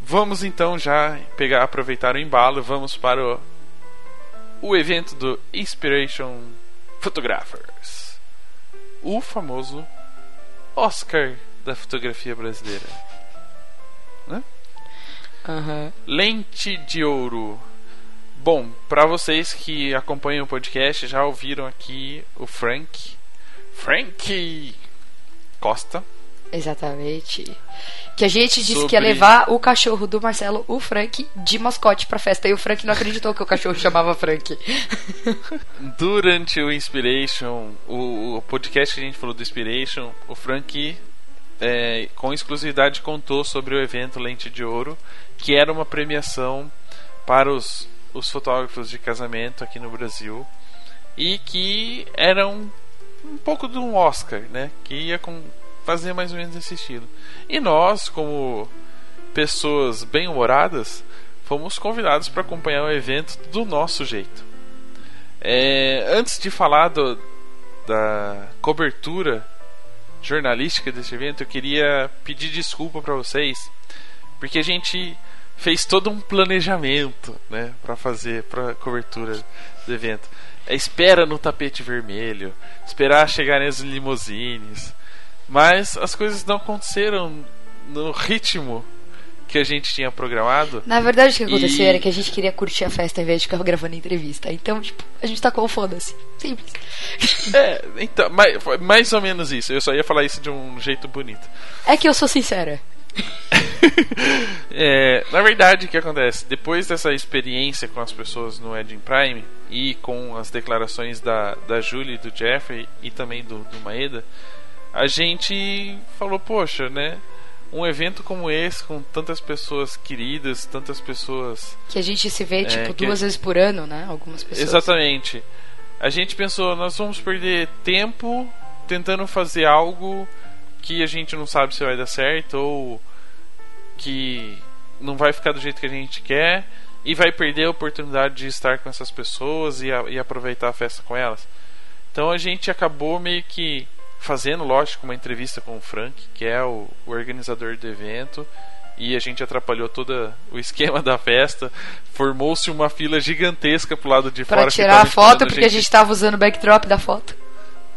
Vamos então já pegar, aproveitar o embalo, vamos para o, o evento do Inspiration Photographers. O famoso Oscar da fotografia brasileira? Uhum. Lente de ouro. Bom, para vocês que acompanham o podcast já ouviram aqui o Frank. Frank Costa. Exatamente. Que a gente disse Sobre... que ia levar o cachorro do Marcelo, o Frank, de mascote pra festa. E o Frank não acreditou que o cachorro [laughs] chamava Frank. [laughs] Durante o Inspiration, o, o podcast que a gente falou do Inspiration, o Frank é, com exclusividade contou sobre o evento Lente de Ouro, que era uma premiação para os, os fotógrafos de casamento aqui no Brasil e que era um, um pouco de um Oscar, né? Que ia com, fazer mais ou menos esse estilo. E nós, como pessoas bem-humoradas, fomos convidados para acompanhar o evento do nosso jeito. É, antes de falar do, da cobertura jornalística desse evento, eu queria pedir desculpa para vocês, porque a gente fez todo um planejamento, né, para fazer para cobertura do evento. É espera no tapete vermelho, esperar chegarem as limousines, mas as coisas não aconteceram no ritmo que a gente tinha programado. Na verdade, o que aconteceu E- era que a gente queria curtir a festa ao invés de ficar gravando entrevista. Então, tipo, a gente tacou o foda-se. Simples. É, então, mais, mais ou menos isso. Eu só ia falar isso de um jeito bonito. É que eu sou sincera. [laughs] É, na verdade, o que acontece? Depois dessa experiência com as pessoas no Edging Prime e com as declarações da, da Julie e do Jeffrey e também do, do Maeda, a gente falou, poxa, né? Um evento como esse, com tantas pessoas queridas, tantas pessoas. Que a gente se vê, É, tipo, duas vezes por ano, né? Algumas pessoas. Exatamente. A gente pensou, nós vamos perder tempo tentando fazer algo que a gente não sabe se vai dar certo ou que não vai ficar do jeito que a gente quer e vai perder a oportunidade de estar com essas pessoas e, a- e aproveitar a festa com elas. Então a gente acabou meio que fazendo, lógico, uma entrevista com o Frank, que é o, o organizador do evento, e a gente atrapalhou todo o esquema [laughs] da festa. Formou-se uma fila gigantesca pro lado de Pra fora. que tirar a foto, porque a gente tava usando o backdrop da foto.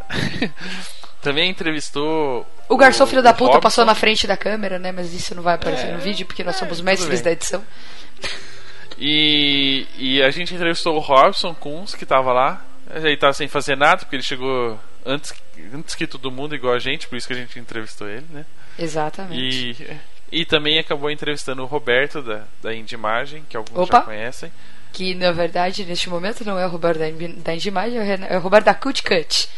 [laughs] Também entrevistou. O garçom filho da o puta Robson. passou na frente da câmera, né? Mas isso não vai aparecer É, no vídeo, porque nós somos tudo mestres da edição. E, e a gente entrevistou o Robson Kunz, que tava lá. Ele tava sem fazer nada, porque ele chegou antes, antes que todo mundo, igual a gente, por isso que a gente entrevistou ele, né? Exatamente. E, e também acabou entrevistando o Roberto da, da Indimagem, que alguns Opa. já conhecem. Que na verdade, neste momento, não é o Roberto da, da Indimagem, é o é o Roberto da Cut Cut.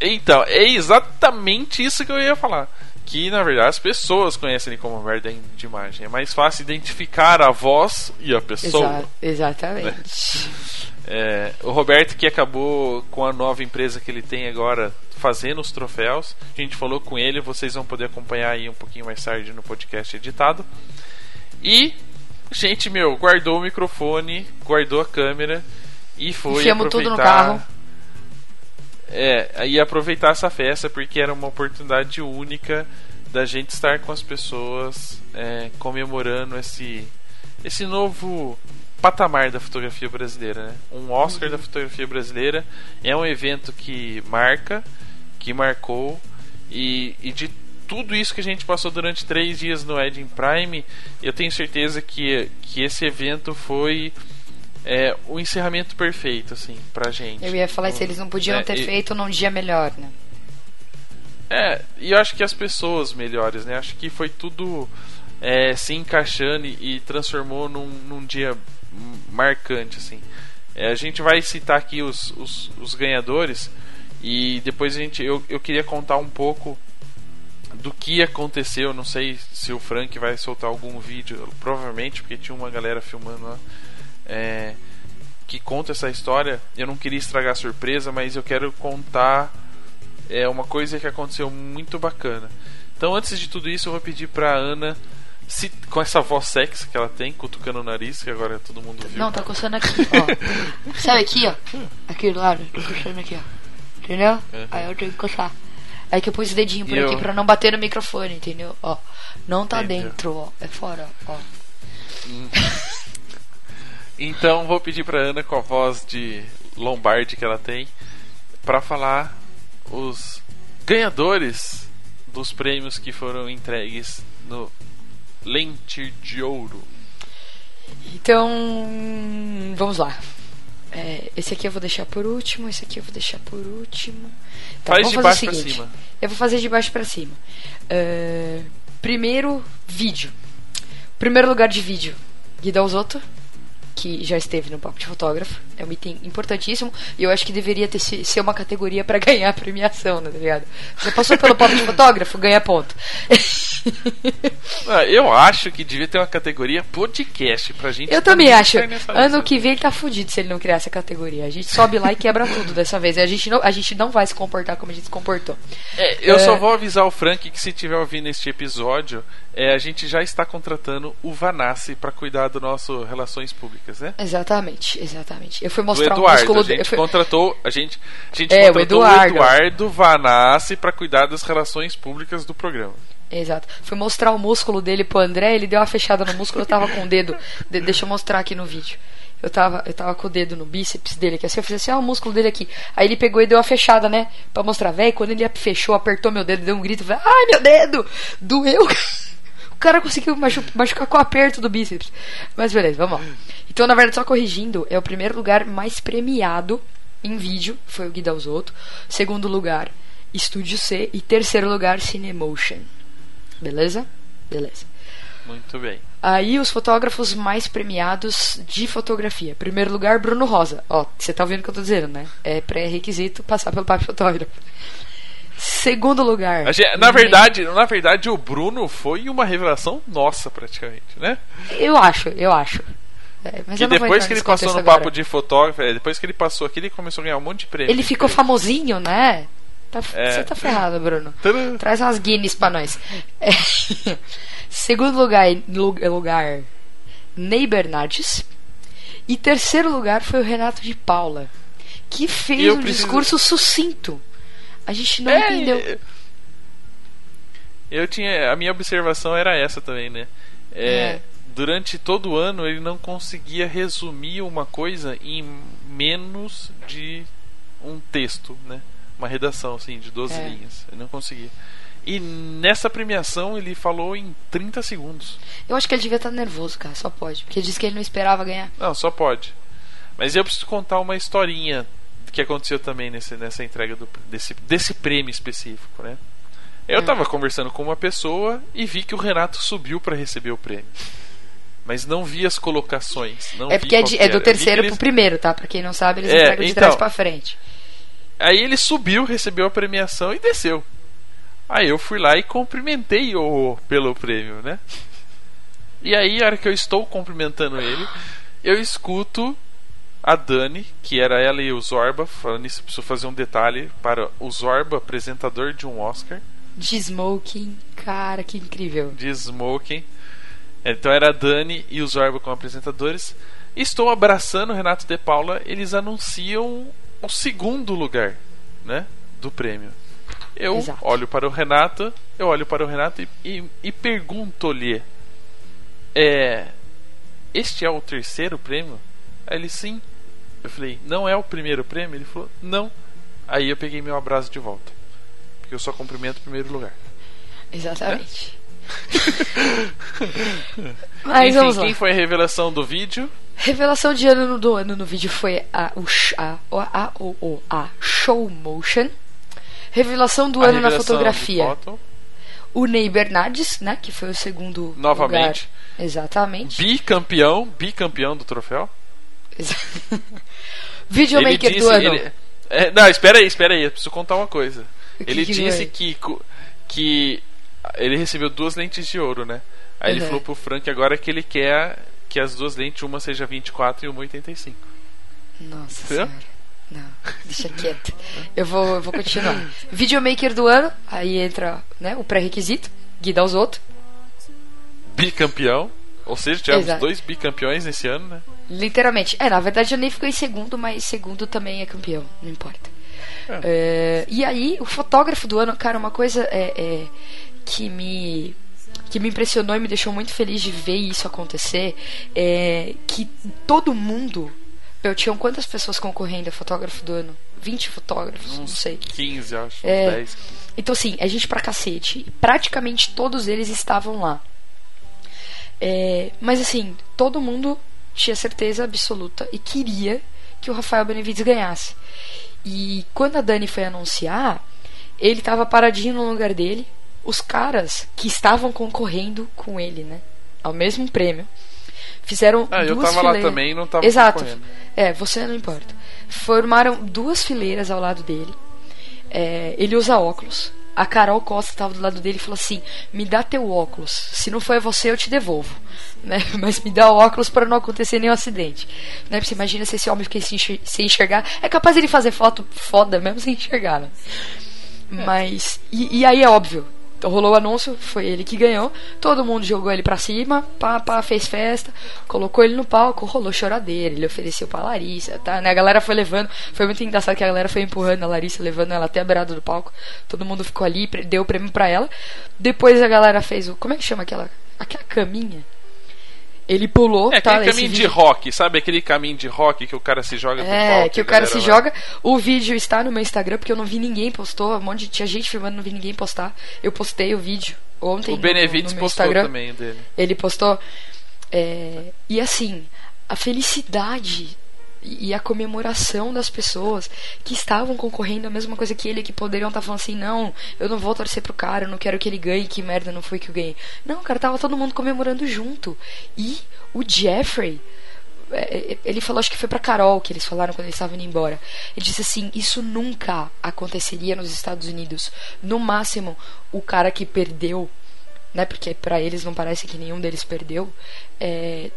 Então, é exatamente isso que eu ia falar. Que na verdade as pessoas conhecem ele como Roberto da Indimagem. É mais fácil identificar a voz e a pessoa. Exa- exatamente. [laughs] É, o Roberto que acabou com a nova empresa que ele tem agora fazendo os troféus. A gente falou com ele, vocês vão poder acompanhar aí um pouquinho mais tarde no podcast editado. E, gente, meu, guardou o microfone, guardou a câmera e foi Enfiamos tudo no aproveitar- carro. É, e aproveitar essa festa porque era uma oportunidade única da gente estar com as pessoas é, comemorando esse esse novo patamar da fotografia brasileira, né? Um Oscar da fotografia brasileira é um evento que marca, que marcou e, e de tudo isso que a gente passou durante três dias no Edging Prime, eu tenho certeza que, que esse evento foi é, o encerramento perfeito, assim, pra gente. Eu ia falar se eles não podiam É, ter e- feito num dia melhor, né? É, e eu acho que as pessoas melhores, né? Acho que foi tudo é, se encaixando e, e transformou num, num dia marcante, assim. É, a gente vai citar aqui os, os, os ganhadores e depois a gente, eu, eu queria contar um pouco do que aconteceu. Não sei se o Frank vai soltar algum vídeo, provavelmente, porque tinha uma galera filmando lá. É, que conta essa história. Eu não queria estragar a surpresa, mas eu quero contar é uma coisa que aconteceu muito bacana. Então, antes de tudo isso, eu vou pedir pra Ana, se, com essa voz sexy que ela tem, cutucando o nariz, que agora todo mundo viu. Não, tá coçando aqui, ó. Sabe aqui, ó? Aqui do lado, tô coçando aqui, ó. Entendeu? Uhum. Aí eu tenho que coçar. Aí que eu pus o dedinho por E aqui eu- pra não bater no microfone, entendeu? Ó. Não tá dentro, ó. É fora, ó. Então, vou pedir pra Ana, com a voz de Lombardi que ela tem, pra falar os ganhadores dos prêmios que foram entregues no Lente de Ouro. Então, vamos lá. É, esse aqui eu vou deixar por último, esse aqui eu vou deixar por último. Tá, Faz de baixo seguinte. cima. Eu vou fazer de baixo pra cima. É, primeiro, vídeo. Primeiro lugar de vídeo, Guida Osoto, que já esteve no Papo de Fotógrafo. É um item importantíssimo e eu acho que deveria ter se- ser uma categoria pra [laughs] ganhar premiação, né, tá ligado? Você passou pelo Papo de Fotógrafo, ganha ponto. [laughs] [laughs] Ah, Eu acho que devia ter uma categoria podcast pra gente. Eu também acho. Ano que vem ele tá fudido se ele não criar essa categoria. A gente sobe lá e quebra tudo dessa vez. E a gente não, a gente não vai se comportar como a gente se comportou. É, eu É. só vou avisar o Frank que se tiver ouvindo este episódio, é, a gente já está contratando o Vanassi pra cuidar do nosso relações públicas, né? Exatamente, exatamente. Eu fui mostrar o Eduardo, músculo a gente contratou, a gente, a gente É, o contratou Eduardo. o Eduardo Vanassi pra cuidar das relações públicas do programa. Exato. Fui mostrar o músculo dele pro André, ele deu uma fechada no músculo, eu tava com o dedo. de- deixa eu mostrar aqui no vídeo. Eu tava, eu tava com o dedo no bíceps dele, que assim, eu fiz assim, ah, o músculo dele aqui. Aí ele pegou e deu uma fechada, né? Pra mostrar, velho, quando ele fechou, apertou meu dedo, deu um grito, falei, ai meu dedo! Doeu! [laughs] O cara conseguiu machu- machucar com o aperto do bíceps. Mas beleza, vamos lá. Então, na verdade, só corrigindo, é o primeiro lugar mais premiado em vídeo, foi o Guida Osoto. Segundo lugar, Estúdio C. E terceiro lugar, Cinemotion. Beleza? Beleza. Muito bem. Aí os fotógrafos mais premiados de fotografia. Primeiro lugar, Bruno Rosa. Ó, você tá ouvindo o que eu tô dizendo, né? É pré-requisito passar pelo papo fotógrafo. Segundo lugar. Gente- na verdade, na verdade, o Bruno foi uma revelação nossa, praticamente, né? Eu acho, eu acho. É, mas vou depois que ele passou no contexto papo agora. de fotógrafo, é, depois que ele passou aqui, ele começou a ganhar um monte de prêmio. Ele ficou famosinho, né? Tá, É. Você tá ferrado, Bruno. Tadã. Traz umas Guinness pra nós. É. [laughs] Segundo lugar, lu- lugar, Ney Bernardes. E terceiro lugar foi o Renato de Paula, que fez um preciso- discurso sucinto. A gente não É, entendeu. Eu tinha. A minha observação era essa também, né? É, É. Durante todo o ano ele não conseguia resumir uma coisa em menos de um texto, né? Uma redação, assim, de 12 É. linhas. Ele não conseguia. E nessa premiação ele falou em 30 segundos. Eu acho que ele devia estar nervoso, cara, só pode. Porque ele disse que ele não esperava ganhar. Não, só pode. Mas eu preciso contar uma historinha que aconteceu também nesse, nessa entrega do, desse, desse prêmio específico, né? Eu Hum. tava conversando com uma pessoa e vi que o Renato subiu para receber o prêmio. Mas não vi as colocações. Não é porque é, de- é do Eu terceiro ele- pro primeiro, tá? Pra quem não sabe, eles É, entregam de então. trás pra frente. Aí ele subiu, recebeu a premiação e desceu. Aí eu fui lá e cumprimentei o pelo prêmio, né? E aí, a hora que eu estou cumprimentando ele, eu escuto a Dani, que era ela e o Zorba, falando isso, preciso fazer um detalhe para o Zorba, apresentador de um Oscar, De smoking, cara, que incrível. de Smoking. Então era a Dani e o Zorba como apresentadores. Estou abraçando o Renato de Paula, eles anunciam o segundo lugar, né, do prêmio. Eu Exato. olho para o Renato, eu olho para o Renato e, e, e pergunto-lhe: é, Este é o terceiro prêmio? Aí ele sim. Eu falei: Não é o primeiro prêmio? Ele falou: Não. Aí eu peguei meu abraço de volta. Porque eu só cumprimento o primeiro lugar. Exatamente. [laughs] Mas Enfim, quem foi a revelação do vídeo? Revelação de ano no- do ano no vídeo foi a, o, a, a, o, o, a Show Motion. Revelação do A ano na revelação de fotografia. foto. O Ney Bernardes, né? Que foi o segundo Novamente. lugar. Exatamente. Bicampeão, bicampeão do troféu. [laughs] Videomaker Ele do ano. ele- é, não, espera aí, espera aí, eu preciso contar uma coisa. Que ele que disse que, que ele recebeu duas lentes de ouro, né? Aí ele Uhum. falou pro Frank agora que ele quer que as duas lentes, uma seja 24 e uma 85. Nossa Entendeu? senhora. Não, deixa quieto. Eu vou, eu vou continuar. Videomaker do ano, aí entra né, o pré-requisito, Guida aos outros. Bicampeão. Ou seja, tivemos Exato. dois bicampeões nesse ano, né? Literalmente. É, na verdade eu nem fiquei em segundo, mas segundo também é campeão, não importa. É, e aí, o fotógrafo do ano, cara, uma coisa é, é, que me que me impressionou e me deixou muito feliz de ver isso acontecer é que todo mundo. Eu tinha quantas pessoas concorrendo a fotógrafo do ano? 20 fotógrafos, não sei. 15, acho. É. 10. 15. Então, assim, é gente pra cacete. E praticamente todos eles estavam lá. É, mas, assim, todo mundo tinha certeza absoluta e queria que o Rafael Benevides ganhasse. E quando a Dani foi anunciar, ele tava paradinho no lugar dele. Os caras que estavam concorrendo com ele, né? Ao mesmo prêmio. Fizeram Ah, eu duas tava lá fileiras. também e não tava Exato. concorrendo. É, você não importa. Formaram duas fileiras ao lado dele. É, ele usa óculos. a Carol Costa tava do lado dele e falou assim: Me dá teu óculos. Se não for você, eu te devolvo. [laughs] Né? Mas me dá o óculos para não acontecer nenhum acidente. Né? Você imagina se esse homem fica sem enxergar. É capaz ele fazer foto foda mesmo sem enxergar, né? Mas. E, e aí é óbvio, rolou o anúncio, foi ele que ganhou. Todo mundo jogou ele pra cima, pá, pá, fez festa, colocou ele no palco, rolou choradeira, ele ofereceu pra Larissa, tá? Né? A galera foi levando, foi muito engraçado que a galera foi empurrando a Larissa, levando ela até a beirada do palco. Todo mundo ficou ali, deu o prêmio pra ela. Depois a galera fez o. Como é que chama aquela? Aquela caminha ele pulou, é, tá? aquele caminho de rock, sabe? Aquele caminho de rock que o cara se joga É, que o cara se vai... joga. O vídeo está no meu Instagram, porque eu não vi ninguém postou. Um monte de... Tinha gente filmando, não vi ninguém postar. Eu postei o vídeo ontem. O Benevides postou Instagram. também dele. Ele postou. É... E assim, a felicidade e a comemoração das pessoas que estavam concorrendo a mesma coisa que ele, que poderiam estar tá falando assim, não, eu não vou torcer pro cara, eu não quero que ele ganhe, que merda não foi que eu ganhei. Não, cara, tava todo mundo comemorando junto. E o Jeffrey, é, é, ele falou, acho que foi pra Carol que eles falaram quando eles estavam indo embora. Ele disse assim: Isso nunca aconteceria nos Estados Unidos. No máximo, o cara que perdeu, né? Porque para eles não parece que nenhum deles perdeu. É,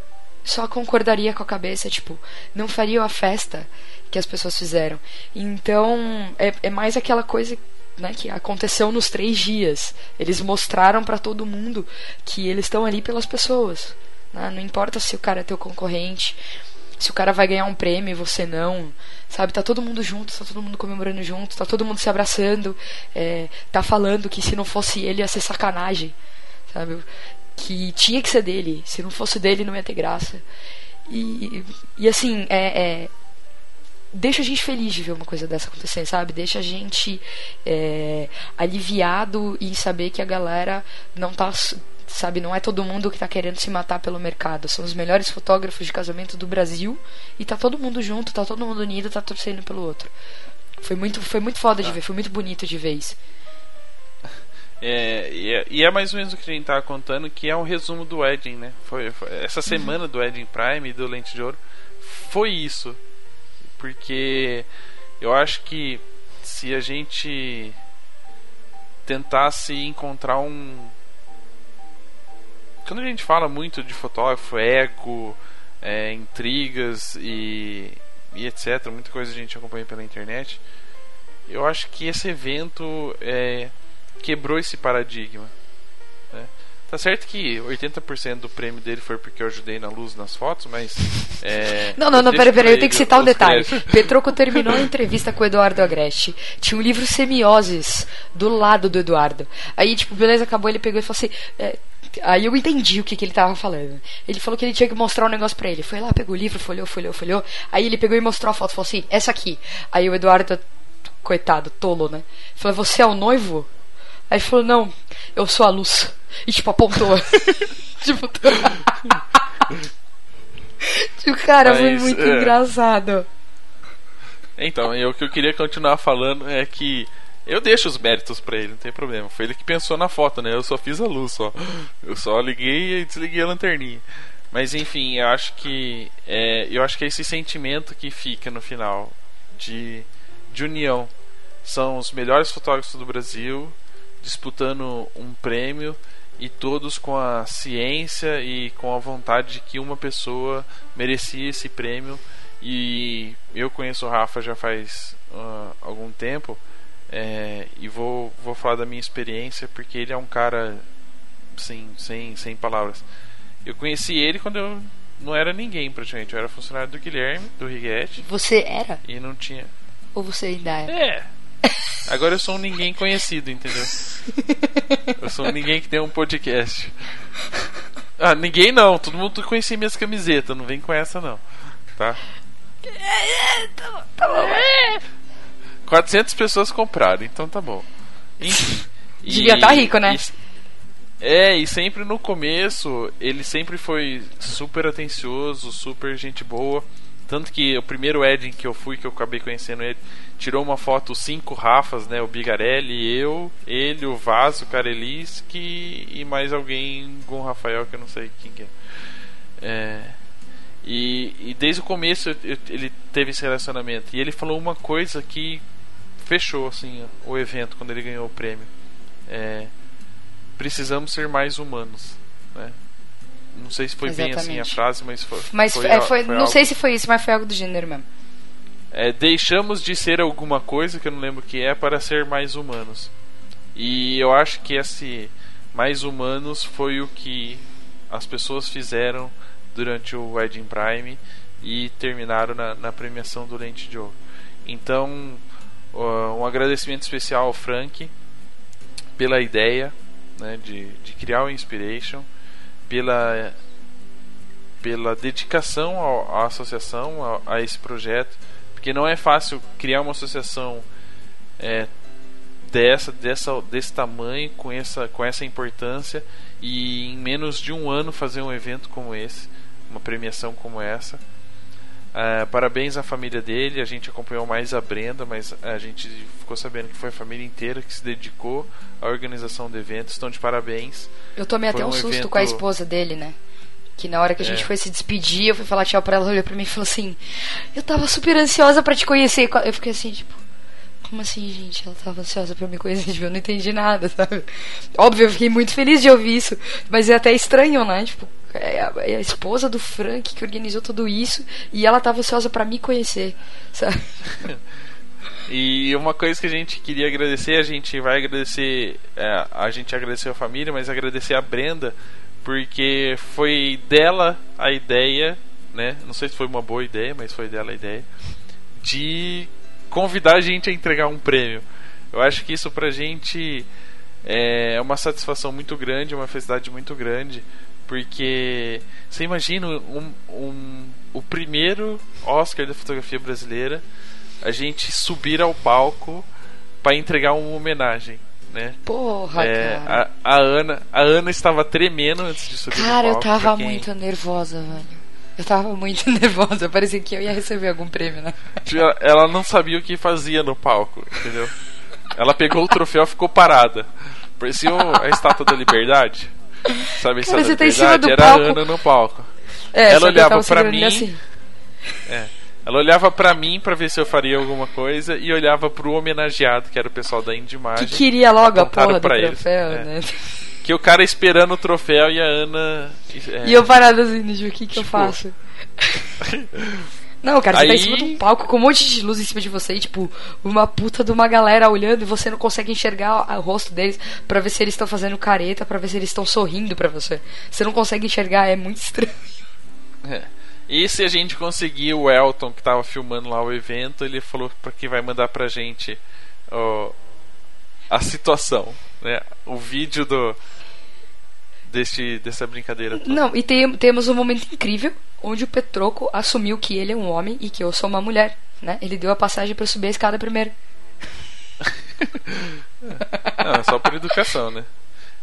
só concordaria com a cabeça, tipo, não faria a festa que as pessoas fizeram. Então, é, é mais aquela coisa né, que aconteceu nos três dias. Eles mostraram para todo mundo que eles estão ali pelas pessoas. Né? Não importa se o cara é teu concorrente, se o cara vai ganhar um prêmio e você não. Sabe, tá todo mundo junto, tá todo mundo comemorando junto, tá todo mundo se abraçando, é, tá falando que se não fosse ele ia ser sacanagem, sabe? Que tinha que ser dele. Se não fosse dele, não ia ter graça. E, e assim, é, é, deixa a gente feliz de ver uma coisa dessa acontecer, sabe? Deixa a gente é, aliviado em saber que a galera não tá. Sabe, não é todo mundo que tá querendo se matar pelo mercado. São os melhores fotógrafos de casamento do Brasil e tá todo mundo junto, tá todo mundo unido, tá torcendo pelo outro. Foi muito, foi muito foda de ver, foi muito bonito de ver isso. É, e, é, e, é, mais ou menos o que a gente estava contando, que é um resumo do Wedding, né? Foi, foi essa semana uhum. do Wedding Prime e do Lente de Ouro foi isso. Porque eu acho que se a gente tentasse encontrar um. Quando a gente fala muito de fotógrafo, ego, é, intrigas e, e etc., muita coisa a gente acompanha pela internet, eu acho que esse evento é quebrou esse paradigma. Né? Tá certo que 80% do prêmio dele foi porque eu ajudei na luz nas fotos, mas. É, [laughs] não, não, não, peraí, peraí, eu tenho que citar um detalhe. Petroco terminou a [laughs] entrevista com o Eduardo Agreste. Tinha um livro Semioses do lado do Eduardo. Aí, tipo, beleza, acabou, ele pegou e falou assim. É, Aí eu entendi o que, que ele tava falando. Ele falou que ele tinha que mostrar um negócio pra ele. Foi lá, pegou o livro, folhou, folhou, folhou. Aí ele pegou e mostrou a foto. Falou assim: essa aqui. Aí o Eduardo, coitado, tolo, né? Falou: você é o noivo? Aí falou, não, eu sou a luz. E tipo, apontou. [laughs] tipo, [laughs] tipo, cara, Mas, foi muito é... engraçado. Então, eu, o que eu queria continuar falando é que eu deixo os méritos para ele, não tem problema. Foi ele que pensou na foto, né? Eu só fiz a luz, só. Eu só liguei e desliguei a lanterninha. Mas enfim, eu acho que é, eu acho que é esse sentimento que fica no final de, de união. São os melhores fotógrafos do Brasil disputando um prêmio e todos com a ciência e com a vontade de que uma pessoa merecia esse prêmio. E eu conheço o Rafa já faz uh, algum tempo é, e vou, vou falar da minha experiência porque ele é um cara sem, sem, sem palavras. Eu conheci ele quando eu não era ninguém praticamente, eu era funcionário do Guilherme, do Riguete. Você era? E não tinha. Ou você ainda é? É, Agora eu sou um ninguém conhecido, entendeu? Eu sou um ninguém que tem um podcast. Ah, ninguém não, todo mundo conhecia minhas camisetas, não vem com essa não. Tá? Tá bom. 400 pessoas compraram, então tá bom. Enfim, Devia estar tá rico, né? E, é, e sempre no começo, ele sempre foi super atencioso, super gente boa. Tanto que o primeiro Ed que eu fui, que eu acabei conhecendo ele, tirou uma foto cinco Rafas, né? O Bigarelli, eu, ele, o Vaso, o Kareliski e mais alguém com o Rafael, que eu não sei quem que é. é e, e, desde o começo ele teve esse relacionamento. E ele falou uma coisa que fechou assim o evento quando ele ganhou o prêmio. é, precisamos ser mais humanos, né? Não sei se foi bem assim a Exatamente. frase, mas foi. Mas foi, é, foi- foi não algo- sei se foi isso, mas foi algo do gênero mesmo. É, deixamos de ser alguma coisa que eu não lembro o que é para ser mais humanos. E eu acho que esse mais humanos foi o que as pessoas fizeram durante o Wedding Prime e terminaram na, na premiação do Lente de Ouro. Então, um agradecimento especial ao Frank pela ideia né, de, de criar o Inspiration, pela pela dedicação à associação, a, a esse projeto, porque não é fácil criar uma associação é, dessa, dessa, desse tamanho, com essa, com essa importância, e em menos de um ano fazer um evento como esse, uma premiação como essa. É, parabéns à família dele, a gente acompanhou mais a Brenda, mas a gente ficou sabendo que foi a família inteira que se dedicou à organização do evento, estão de parabéns. Eu tomei Foi até um, susto evento- com a esposa dele, né? Que na hora que a gente É. foi se despedir, eu fui falar tchau pra ela, ela olhou pra mim e falou assim: Eu tava super ansiosa pra te conhecer. Eu fiquei assim, tipo, como assim, gente? Ela tava ansiosa pra me conhecer, [laughs] tipo, eu não entendi nada, sabe? Óbvio, eu fiquei muito feliz de ouvir isso, mas é até estranho, né? Tipo, é a, é a esposa do Frank que organizou tudo isso e ela tava ansiosa pra me conhecer, sabe? [laughs] E uma coisa que a gente queria agradecer, a gente vai agradecer, é, a gente agradeceu a família, mas agradecer a Brenda, porque foi dela a ideia, né? Não sei se foi uma boa ideia, mas foi dela a ideia, de convidar a gente a entregar um prêmio. Eu acho que isso pra gente é uma satisfação muito grande, uma felicidade muito grande, porque você imagina um, um, o primeiro Oscar da fotografia brasileira a gente subir ao palco para entregar uma homenagem, né? Porra, É, cara. a, a Ana, a Ana estava tremendo antes de subir Cara, no eu palco. tava quem- muito nervosa, velho. Eu tava muito [laughs] nervosa, parecia que eu ia receber algum prêmio, né? Ela- não sabia o que fazia no palco, entendeu? Ela pegou o troféu e ficou parada. Parecia a estátua da liberdade. Sabe a Cara, estátua você da tá em cima liberdade? do Era palco. a Ana no palco. É, ela olhava segurando mim. assim. É. Ela olhava pra mim pra ver se eu faria alguma coisa e olhava pro homenageado, que era o pessoal da Indimagem. Que queria logo a porra do troféu, É. né? Que o cara esperando o troféu e a Ana. é, E eu parada assim, o que que eu Tipo- faço? [laughs] Não, cara, você tá em Aí- cima de um palco com um monte de luz em cima de você e, tipo, uma puta de uma galera olhando e você não consegue enxergar o rosto deles pra ver se eles estão fazendo careta, pra ver se eles estão sorrindo pra você. Você não consegue enxergar, é muito estranho. [laughs] É. E se a gente conseguir o Elton, que tava filmando lá o evento, ele falou que vai mandar pra gente ó, a situação, né? O vídeo do deste, dessa brincadeira. toda. Não, e tem- temos um momento incrível onde o Petroco assumiu que ele é um homem e que eu sou uma mulher, né? Ele deu a passagem pra eu subir a escada primeiro. [laughs] Não, é só por educação, né?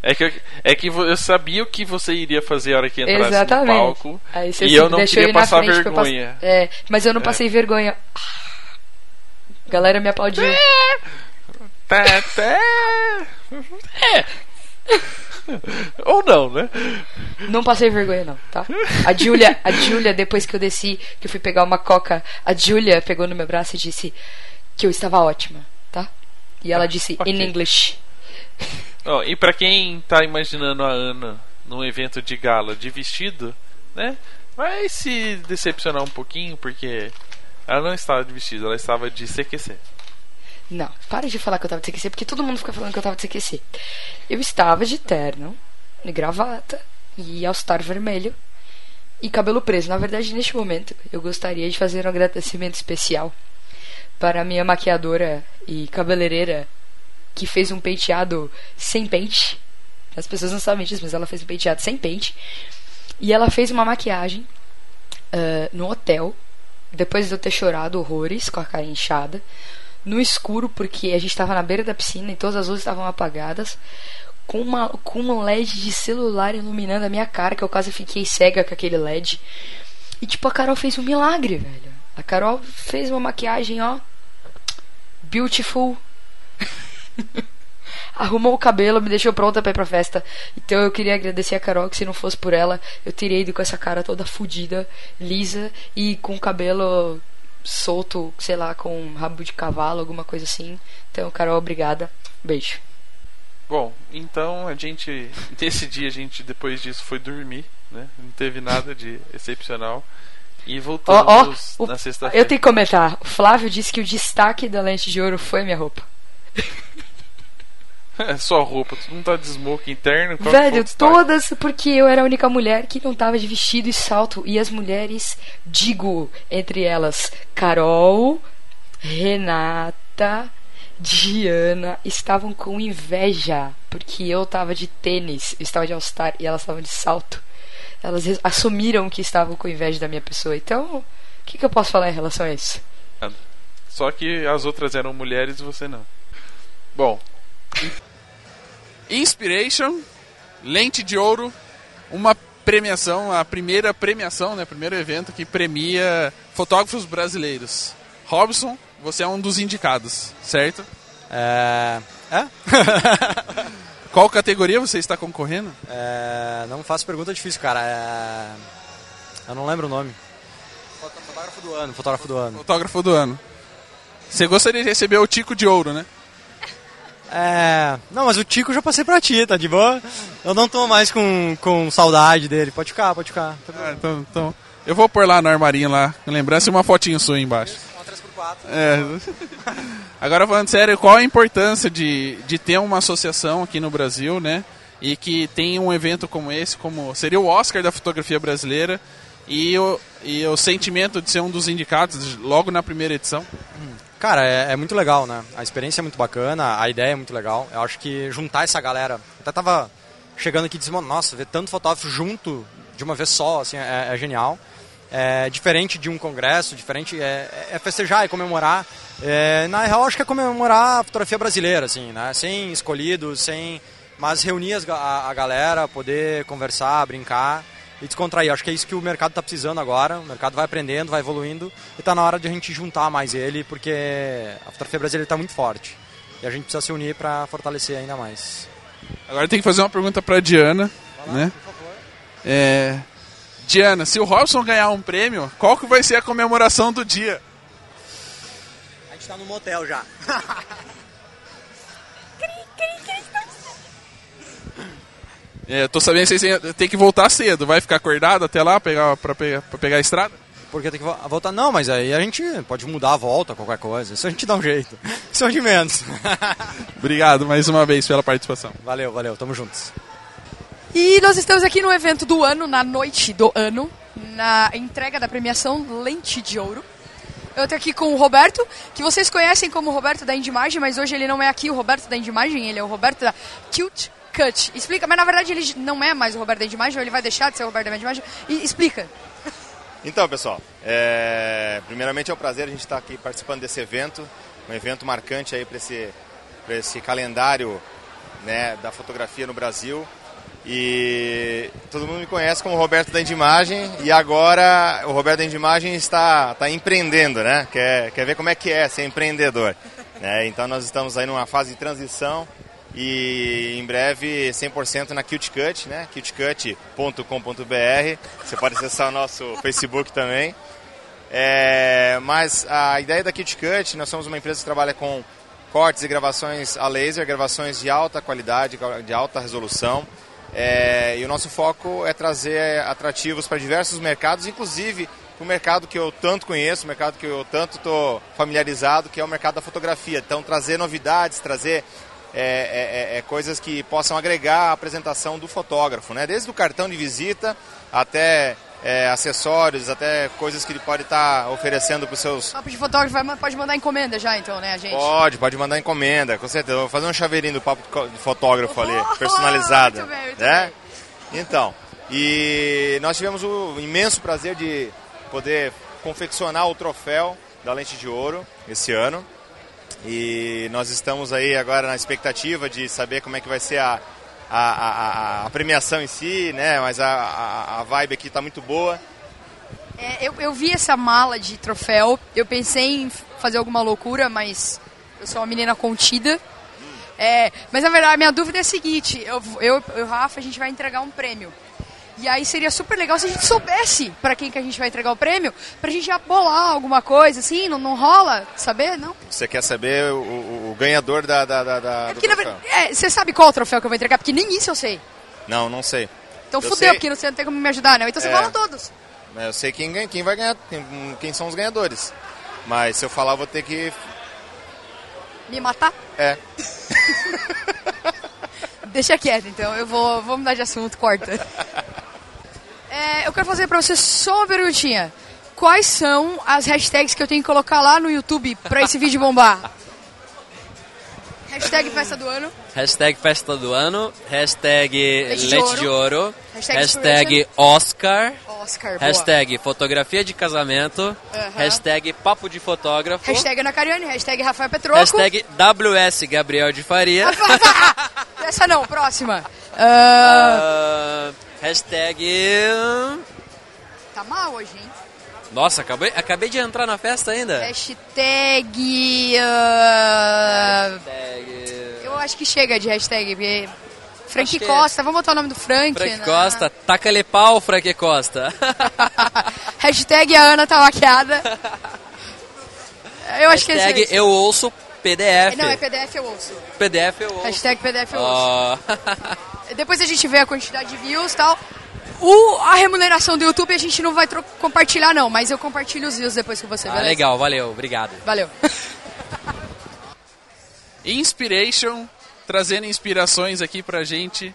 É que, eu, é que eu sabia o que você iria fazer a hora que entrasse Exatamente. no palco. Aí você e eu não queria passar frente eu pass- vergonha. É, mas eu não É. passei vergonha. A galera me aplaudiu. [laughs] É. [laughs] Ou não, né? Não passei vergonha, não, tá? A Julia, a Julia, depois que eu desci, que eu fui pegar uma coca, a Julia pegou no meu braço e disse que eu estava ótima, tá? E ela disse ok. in English. Ó, e pra quem tá imaginando a Ana num evento de gala de vestido, né? Vai se decepcionar um pouquinho, porque ela não estava de vestido, ela estava de CQC. Não, para de falar que eu tava de CQC, porque todo mundo fica falando que eu tava de CQC. Eu estava de terno, de gravata e all-star vermelho e cabelo preso. Na verdade, neste momento, eu gostaria de fazer um agradecimento especial para a minha maquiadora e cabeleireira que fez um penteado sem pente. As pessoas não sabem disso, mas ela fez um penteado sem pente. E ela fez uma maquiagem ah, no hotel, depois de eu ter chorado horrores com a cara inchada no escuro, porque a gente estava na beira da piscina e todas as luzes estavam apagadas, com, uma, com um LED de celular iluminando a minha cara, que eu quase fiquei cega com aquele LED. E tipo, a Carol fez um milagre, velho. A Carol fez uma maquiagem, ó. Beautiful. [laughs] Arrumou o cabelo, me deixou pronta pra ir pra festa. Então eu queria agradecer a Carol, que se não fosse por ela, eu teria ido com essa cara toda fodida, lisa e com o cabelo solto, sei lá, com um rabo de cavalo, alguma coisa assim. Então, Carol, obrigada. Beijo. Bom, então a gente. [laughs] Nesse dia a gente, depois disso, foi dormir, né? Não teve nada de excepcional. E voltamos Ó, ó, na sexta-feira. eu tenho que comentar. O Flávio disse que o destaque da lente de ouro foi minha roupa. [laughs] Só roupa, tu não tá de smoke interno? Velho, todas porque eu era a única mulher que não tava de vestido e salto. E as mulheres, digo, entre elas, Carol, Renata, Diana, estavam com inveja. Porque eu tava de tênis, eu estava de All-Star e elas estavam de salto. Elas assumiram que estavam com inveja da minha pessoa. Então, o que, que eu posso falar em relação a isso? Só que as outras eram mulheres e você não. Bom, Inspiration, lente de ouro, uma premiação, a primeira premiação, né, primeiro evento que premia fotógrafos brasileiros. Robson, você é um dos indicados, certo? É. É? [laughs] Qual categoria você está concorrendo? É, Não faço pergunta difícil, cara. É... Eu não lembro o nome. Fotógrafo do ano, fotógrafo do ano. Fotógrafo do ano. Você gostaria de receber o Tico de Ouro, né? É. Não, mas o Tico eu já passei pra ti, tá de boa? Eu não tô mais com, com saudade dele. Pode ficar, pode ficar. Ah, então, então, eu vou pôr lá no armarinho lá, lembrança e uma fotinho sua aí embaixo. Uma 3x4. É. [laughs] Agora falando sério, qual a importância de, de ter uma associação aqui no Brasil, né? E que tem um evento como esse, como seria o Oscar da fotografia brasileira, e o, e o sentimento de ser um dos indicados logo na primeira edição? Cara, é, é muito legal, né? A experiência é muito bacana, a ideia é muito legal. Eu acho que juntar essa galera. Até tava chegando aqui e dizendo, nossa, ver tanto fotógrafo junto de uma vez só, assim, é, é genial. É diferente de um congresso, diferente. É, é festejar, é comemorar. É, na real, acho que é comemorar a fotografia brasileira, assim, né? Sem escolhidos, sem. Mas reunir a, a galera, poder conversar, brincar e descontrair. Acho que é isso que o mercado está precisando agora. O mercado vai aprendendo, vai evoluindo e está na hora de a gente juntar mais ele, porque a fotografia brasileira está muito forte. E a gente precisa se unir para fortalecer ainda mais. Agora tem que fazer uma pergunta pra Diana, né? É, Diana, se o Robson ganhar um prêmio, qual que vai ser a comemoração do dia? A gente está no motel já. [laughs] É, tô sabendo que vocês têm- que voltar cedo. Vai ficar acordado até lá pegar, pra, pegar, pra pegar a estrada? Porque tem que vo- voltar. Não, mas aí a gente pode mudar a volta, qualquer coisa. Isso a gente dá um jeito. [laughs] Isso é de menos. [laughs] Obrigado mais uma vez pela participação. Valeu, valeu. Tamo juntos. E nós estamos aqui no evento do ano, na noite do ano, na entrega da premiação Lente de Ouro. Eu tô aqui com o Roberto, que vocês conhecem como Roberto da Indimagem, mas hoje ele não é aqui o Roberto da Indimagem, ele é o Roberto da Cute Cut. Explica, mas na verdade ele não é mais o Roberto da Indimagem, ou ele vai deixar de ser o Roberto da Indimagem. E explica. Então, pessoal, é, primeiramente é um prazer a gente estar aqui participando desse evento, um evento marcante aí para esse, pra esse calendário né, da fotografia no Brasil. E todo mundo me conhece como Roberto da Indimagem e agora o Roberto da Indimagem está, está empreendendo, né? Quer, quer ver como é que é ser empreendedor. né? Então nós estamos aí numa fase de transição e em breve 100% na Cute Cut, né? cutecut.com.br. Você pode acessar o nosso Facebook também. É, mas a ideia da Cute Cut, nós somos uma empresa que trabalha com cortes e gravações a laser, gravações de alta qualidade, de alta resolução. É, e o nosso foco é trazer atrativos para diversos mercados, inclusive o mercado que eu tanto conheço, o mercado que eu tanto estou familiarizado, que é o mercado da fotografia. Então, trazer novidades, trazer é, é, é, coisas que possam agregar a apresentação do fotógrafo, né? desde o cartão de visita até é, acessórios, até coisas que ele pode estar oferecendo para os seus Papo de fotógrafo pode mandar encomenda já, então, né, gente? Pode, pode mandar encomenda, com certeza. Vou fazer um chaveirinho do papo de fotógrafo ali, personalizado. muito bem, muito né? Então, e nós tivemos o imenso prazer de poder confeccionar o troféu da Lente de Ouro esse ano. E nós estamos aí agora na expectativa de saber como é que vai ser a, a, a, a- premiação em si, né? Mas a, a, vibe aqui está muito boa. É, eu, eu vi essa mala de troféu, eu pensei em fazer alguma loucura, mas eu sou uma menina contida. É, mas na verdade, a minha dúvida é a seguinte: eu, eu, eu Rafa, a gente vai entregar um prêmio. E aí seria super legal se a gente soubesse pra quem que a gente vai entregar o prêmio, pra gente já bolar alguma coisa, assim, não, não rola saber, não? Você quer saber o, o- o ganhador da, da, da, da- Porque, na é, você sabe qual o troféu que eu vou entregar? Porque nem isso eu sei. Não, não sei. Então Eu fudeu, sei- porque você não tem como me ajudar, não. Então você É. fala todos. Eu sei quem, ganha- quem vai ganhar, quem, quem são os ganhadores. Mas se eu falar, eu vou ter que. Me matar? É. [laughs] Deixa quieto, então. Eu vou, vou mudar de assunto, corta. [laughs] É, eu quero fazer pra você só uma perguntinha. Quais são as hashtags que eu tenho que colocar lá no YouTube pra esse vídeo bombar? Hashtag festa do ano. Hashtag festa do ano, hashtag Leite de leite de ouro. ouro, Hashtag hashtag Oscar, Oscar, boa. hashtag fotografia de casamento, Aham. hashtag papo de fotógrafo, Hashtag Ana Cariani, hashtag Rafael Petroco. hashtag WS Gabriel de Faria, [laughs] Essa não, próxima. Ah, [laughs] ah, hashtag... tá mal hoje, hein? Nossa, acabei, acabei de entrar na festa ainda. Hashtag. ah, Hashtag... eu acho que chega de hashtag, porque. Frank que é. Costa, vamos botar o nome do Frank. Frank né? Costa, taca-lhe pau, Frank Costa. [laughs] Hashtag a Ana tá maquiada. Eu acho que hashtag esse é eu ouço PDF. Não, é PDF eu ouço. PDF eu ouço. Hashtag PDF eu ouço. Ó. [laughs] Depois a gente vê a quantidade de views e tal. O, a remuneração do YouTube a gente não vai compartilhar, não, mas eu compartilho os views depois com você, Ah, beleza? legal, valeu, obrigado. Valeu. [laughs] Inspiration, trazendo inspirações aqui pra gente.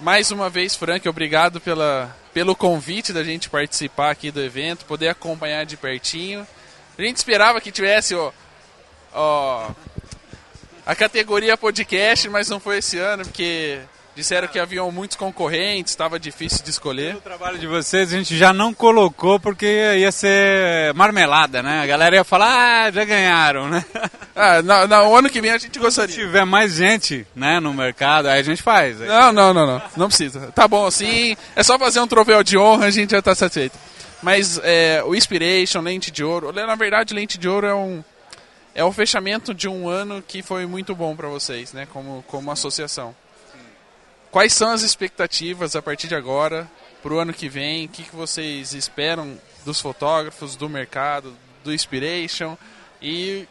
Mais uma vez, Frank, obrigado pela, pelo convite da gente participar aqui do evento, poder acompanhar de pertinho. A gente esperava que tivesse ó, ó, a categoria podcast, mas não foi esse ano, porque disseram que haviam muitos concorrentes, estava difícil de escolher. O trabalho de vocês a gente já não colocou porque ia ser marmelada, né? A galera ia falar, ah, já ganharam, né? [laughs] Ah, não, não, o ano que vem a gente gostaria. Se tiver mais gente, né, no mercado, aí a gente faz. Aí- Não, não, não, não. Não precisa. Tá bom assim. É só fazer um troféu de honra, a gente já tá satisfeito. Mas é, o Inspiration, Lente de Ouro. Na verdade, Lente de Ouro é um. É o fechamento de um ano que foi muito bom para vocês, né? Como, como associação. Quais são as expectativas a partir de agora, pro ano que vem? O que, que vocês esperam dos fotógrafos, do mercado, do Inspiration? E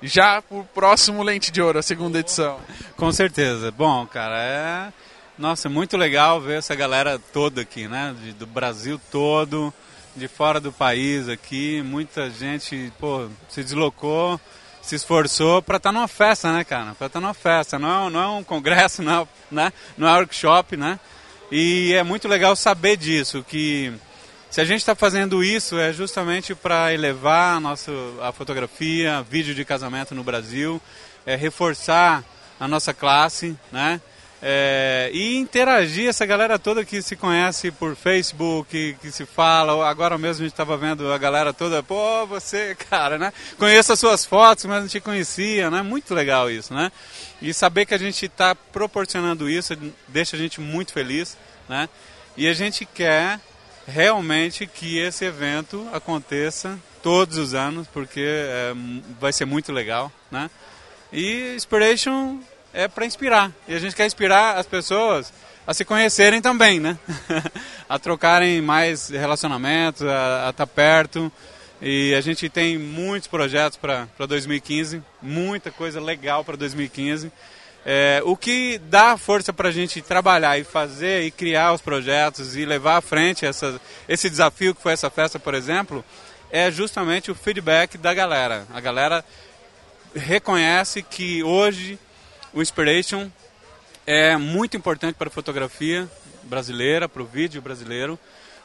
já pro próximo Lente de Ouro, a segunda edição. Com certeza. Bom, cara, é. Nossa, é muito legal ver essa galera toda aqui, né? De- do Brasil todo, de fora do país aqui. Muita gente, pô, se deslocou, se esforçou pra estar numa festa, né, cara? Pra estar numa festa. Não é, não é um congresso, [laughs] não é, né? não é workshop, né? E é muito legal saber disso, que se a gente está fazendo isso é justamente para elevar a, nossa, a fotografia, vídeo de casamento no Brasil, é reforçar a nossa classe, né? É, e interagir essa galera toda que se conhece por Facebook, que, que se fala. Agora mesmo a gente estava vendo a galera toda, pô, você, [laughs] cara, né? Conheço as suas fotos, mas não te conhecia, né? Muito legal isso, né? E saber que a gente está proporcionando isso deixa a gente muito feliz, né? E a gente quer realmente que esse evento aconteça todos os anos, porque é, vai ser muito legal, né? E Inspiration é para inspirar. E a gente quer inspirar as pessoas a se conhecerem também, né? [laughs] a trocarem mais relacionamentos, a estar perto. E a gente tem muitos projetos para 2015, muita coisa legal para 2015. É, o que dá força para a gente trabalhar e fazer e criar os projetos e levar à frente essa, esse desafio que foi essa festa, por exemplo, é justamente o feedback da galera. A galera reconhece que hoje o Inspiration é muito importante para a fotografia brasileira, para o vídeo brasileiro,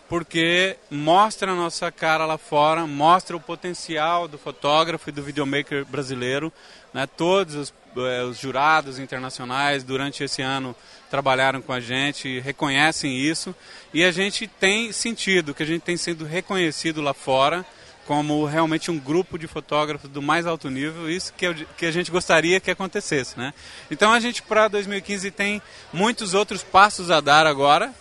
porque mostra a nossa cara lá fora, mostra o potencial do fotógrafo e do videomaker brasileiro. Né? Todos os, eh, os jurados internacionais durante esse ano trabalharam com a gente, reconhecem isso, e a gente tem sentido que a gente tem sido reconhecido lá fora como realmente um grupo de fotógrafos do mais alto nível, isso que, eu, que a gente gostaria que acontecesse. Né? Então a gente para 2015 tem muitos outros passos a dar agora,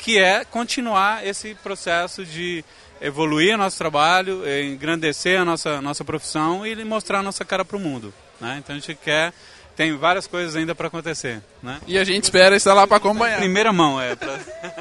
que é continuar esse processo de evoluir o nosso trabalho, engrandecer a nossa, nossa profissão e mostrar a nossa cara para o mundo. Né? Então a gente quer, tem várias coisas ainda para acontecer. Né? E a gente espera estar lá para acompanhar. Primeira mão, é. Pra...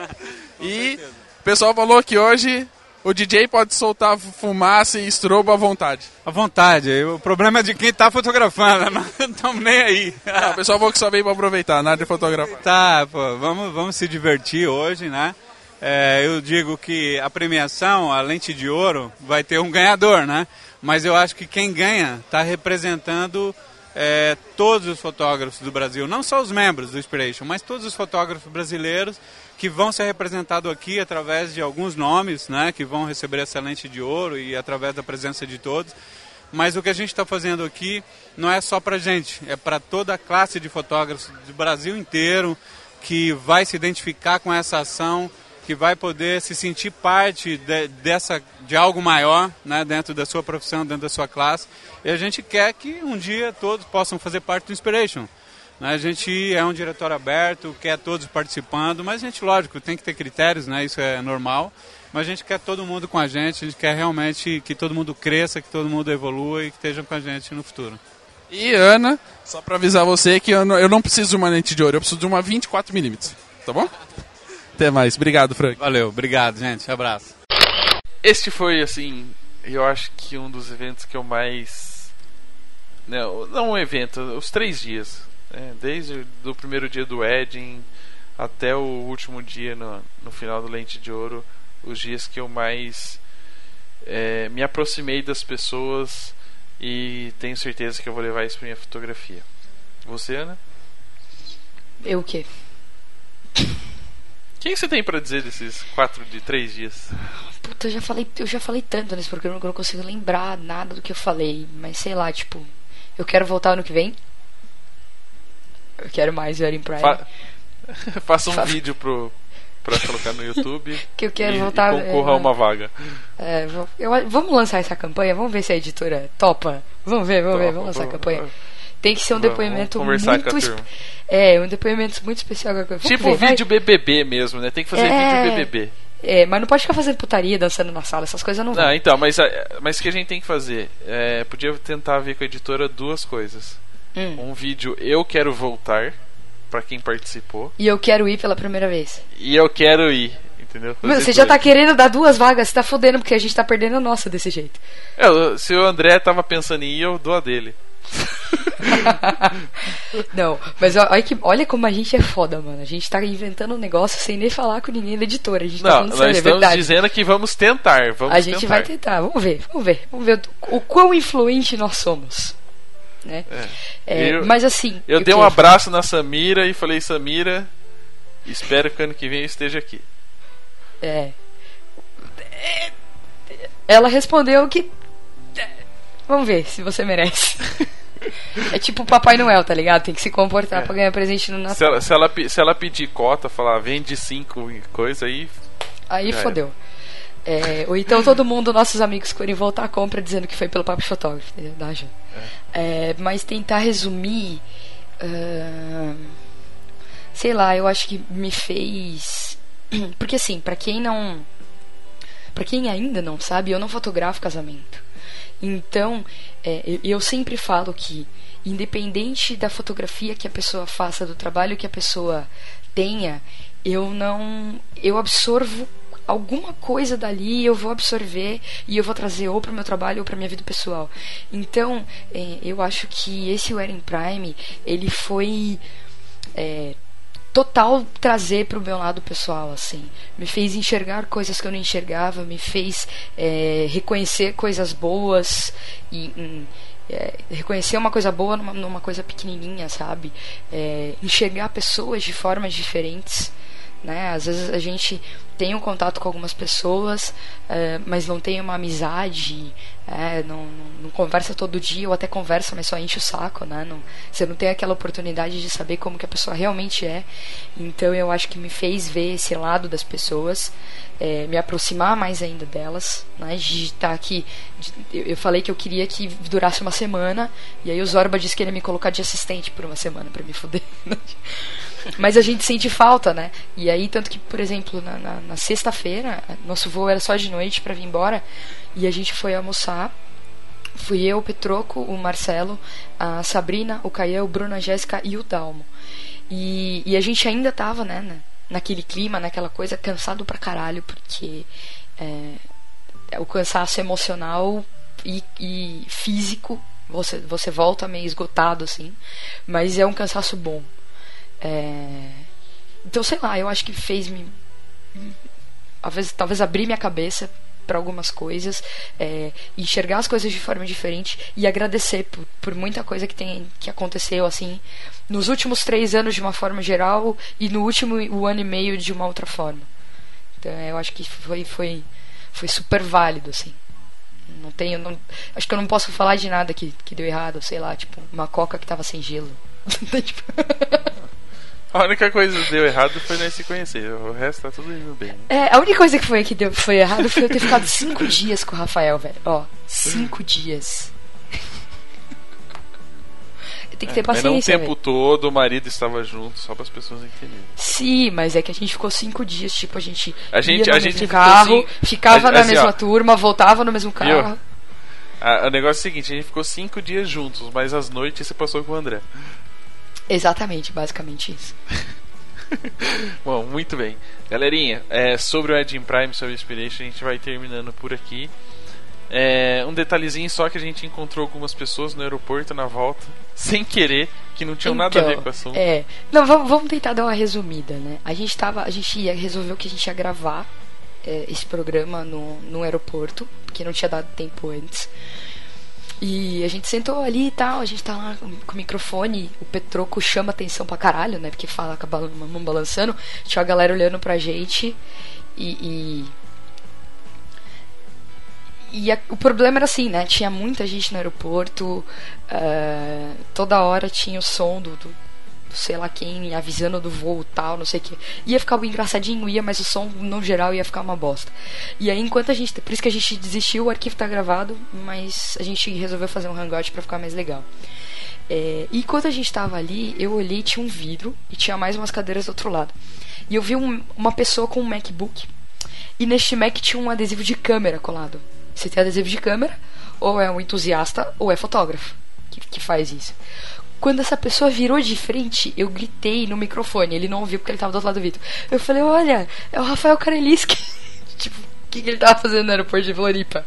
[laughs] E o pessoal falou que hoje o DJ pode soltar fumaça e estrobo à vontade. À vontade. O problema é de quem tá fotografando. [laughs] Não estamos nem aí. Não, o pessoal falou que só veio pra aproveitar, nada de fotografar. Tá, pô, vamos, vamos se divertir hoje, né? É, eu digo que a premiação, a lente de ouro, vai ter um ganhador, né? Mas eu acho que quem ganha está representando é, todos os fotógrafos do Brasil, não só os membros do Inspiration, mas todos os fotógrafos brasileiros que vão ser representados aqui através de alguns nomes, né, que vão receber essa lente de ouro e através da presença de todos. Mas o que a gente está fazendo aqui não é só para gente, é para toda a classe de fotógrafos do Brasil inteiro que vai se identificar com essa ação, que vai poder se sentir parte de, dessa de algo maior, né, dentro da sua profissão, dentro da sua classe. E a gente quer que um dia todos possam fazer parte do Inspiration. Né? A gente é um diretório aberto, quer todos participando, mas a gente, lógico, tem que ter critérios, né? isso é normal. Mas a gente quer todo mundo com a gente, a gente quer realmente que todo mundo cresça, que todo mundo evolua e que esteja com a gente no futuro. E Ana, só para avisar você que eu não, eu não preciso de uma lente de ouro, eu preciso de uma 24mm, tá bom? Até mais, obrigado Frank. Valeu, obrigado gente, abraço. Este foi, assim, eu acho que um dos eventos que eu mais... Não, não um evento, os três dias é, desde o primeiro dia do Edding até o último dia no, no final do Lente de Ouro, os dias que eu mais é, me aproximei das pessoas e tenho certeza que eu vou levar isso para minha fotografia. Você, Ana? Eu o quê? O que você tem para dizer desses quatro de três dias? Puta, eu já falei, eu já falei tanto nesse programa que eu não consigo lembrar nada do que eu falei, mas sei lá, tipo, eu quero voltar ano que vem. Eu quero mais o Prime. Fa [laughs] Faça um Fa vídeo pro, pra colocar no YouTube. [laughs] que eu quero e, voltar. E concorra a uma vaga. É, eu, vamos lançar essa campanha? Vamos ver se a editora topa. Vamos ver, vamos topa, ver, vamos lançar a campanha. Tem que ser um vamos, depoimento vamos muito. É, um depoimento muito especial. Tipo ver, vídeo vai... BBB mesmo, né? Tem que fazer é... vídeo BBB. É, mas não pode ficar fazendo putaria, dançando na sala, essas coisas não vão. Não, então, mas, mas o que a gente tem que fazer? É, podia tentar ver com a editora duas coisas. Hum. Um vídeo Eu Quero Voltar, para quem participou. E eu quero ir pela primeira vez. E eu quero ir, entendeu? Meu, você já tá querendo dar duas vagas, você tá fodendo, porque a gente tá perdendo a nossa desse jeito. É, se o André tava pensando em ir, eu dou a dele. [laughs] não, mas olha, que, olha como a gente é foda, mano. A gente tá inventando um negócio sem nem falar com ninguém da editora. A gente tá não, tá nós estamos é dizendo que vamos tentar. Vamos a gente tentar. vai tentar, vamos ver, vamos ver, vamos ver o quão influente nós somos né? É. É, eu, mas assim. Eu dei um abraço na Samira e falei, Samira, espero que ano que vem eu esteja aqui. É. Ela respondeu que. Vamos ver se você merece. [laughs] É tipo o Papai Noel, tá ligado? Tem que se comportar é. pra ganhar presente no Natal. Se ela, se ela, se ela pedir cota, falar vende cinco coisa aí. Aí fodeu. É, ou então todo mundo, nossos amigos, querem voltar à compra dizendo que foi pelo Papo Fotógrafo. Dá, já. É, mas tentar resumir. Uh, sei lá, eu acho que me fez. [clears throat] Porque assim, para quem não. para quem ainda não sabe, eu não fotografo casamento. Então, é, eu sempre falo que, independente da fotografia que a pessoa faça, do trabalho que a pessoa tenha, eu não. eu absorvo alguma coisa dali eu vou absorver e eu vou trazer ou para o meu trabalho ou para minha vida pessoal. Então, é, eu acho que esse Wedding Prime, ele foi é, total trazer para o meu lado pessoal, assim. Me fez enxergar coisas que eu não enxergava, me fez é, reconhecer coisas boas e... É, reconhecer uma coisa boa numa, numa coisa pequenininha, sabe? É, enxergar pessoas de formas diferentes né? Às vezes a gente tem um contato com algumas pessoas, é, mas não tem uma amizade, é, não, não, não, conversa todo dia, ou até conversa, mas só enche o saco, né? Não, você não tem aquela oportunidade de saber como que a pessoa realmente é. Então eu acho que me fez ver esse lado das pessoas, é, me aproximar mais ainda delas, né? De estar aqui. De, eu falei que eu queria que durasse uma semana, e aí o Zorba disse que ele ia me colocar de assistente por uma semana para me [laughs] fuder. Mas a gente sente falta, né? E aí, tanto que, por exemplo, na, na, na sexta-feira, nosso voo era só de noite para vir embora, e a gente foi almoçar. Fui eu, o Petroco, o Marcelo, a Sabrina, o Caio, o Bruno, a Jéssica e o Dalmo. E, e a gente ainda tava, né, né naquele clima, naquela coisa, cansado pra caralho, porque é, o cansaço emocional e, e físico, você, você volta meio esgotado, assim, mas é um cansaço bom. É, então, sei lá, eu acho que fez-me. Talvez, talvez abrir minha cabeça para algumas coisas, é, enxergar as coisas de forma diferente e agradecer por, por muita coisa que tem que aconteceu assim nos últimos três anos de uma forma geral e no último o ano e meio de uma outra forma. Então eu acho que foi foi foi super válido assim. Não tenho, não, acho que eu não posso falar de nada que, que deu errado, sei lá, tipo uma coca que tava sem gelo. [laughs] [laughs] A única coisa que deu errado foi nós se conhecer. O resto tá tudo indo bem. É, a única coisa que foi que deu, foi errado foi eu ter ficado cinco dias com o Rafael, velho. Ó, cinco dias. [laughs] Tem que ter É, mas não o paciência. tempo velho. todo o marido estava junto, só para as pessoas entenderem. Sim, mas é que a gente ficou cinco dias, tipo, a gente, A gente- ia no a gente carro, assim- ficava a- na assim, mesma ó. turma, voltava no mesmo carro. Ah, o negócio é o seguinte, a gente ficou cinco dias juntos, mas as noites você passou com o André. Exatamente, basicamente isso. [laughs] Bom, muito bem. Galerinha, é, sobre o Edge Prime, sobre o Inspiration, a gente vai terminando por aqui. É, um detalhezinho só que a gente encontrou algumas pessoas no aeroporto na volta, [laughs] sem querer, que não tinham nada a ver Então, com o assunto. É. Não, vamos, vamos tentar dar uma resumida, né? A gente tava. A gente ia, resolveu que a gente ia gravar é, esse programa no, no aeroporto, porque não tinha dado tempo antes. E a gente sentou ali e tal, a gente tá lá com o microfone, o Petroco chama atenção pra caralho, né? Porque fala com a mão balançando, tinha a galera olhando pra gente e. e... E a- o problema era assim, né? Tinha muita gente no aeroporto, ah, toda hora tinha o som do, do, sei lá quem avisando do voo tal, não sei o que. Ia ficar engraçadinho, ia, mas o som no geral ia ficar uma bosta. E aí, enquanto a gente. Por isso que a gente desistiu, o arquivo tá gravado, mas a gente resolveu fazer um hangout pra ficar mais legal. É, e enquanto a gente tava ali, eu olhei tinha um vidro e tinha mais umas cadeiras do outro lado. E eu vi um- uma pessoa com um MacBook. E neste Mac tinha um adesivo de câmera colado. Você tem adesivo de câmera, ou é um entusiasta, ou é fotógrafo que, que faz isso. Quando essa pessoa virou de frente, eu gritei no microfone. Ele não ouviu porque ele tava do outro lado do vidro. Eu falei: Olha, é o Rafael Kareliski. [laughs] tipo, o que, que ele tava fazendo no aeroporto de Floripa?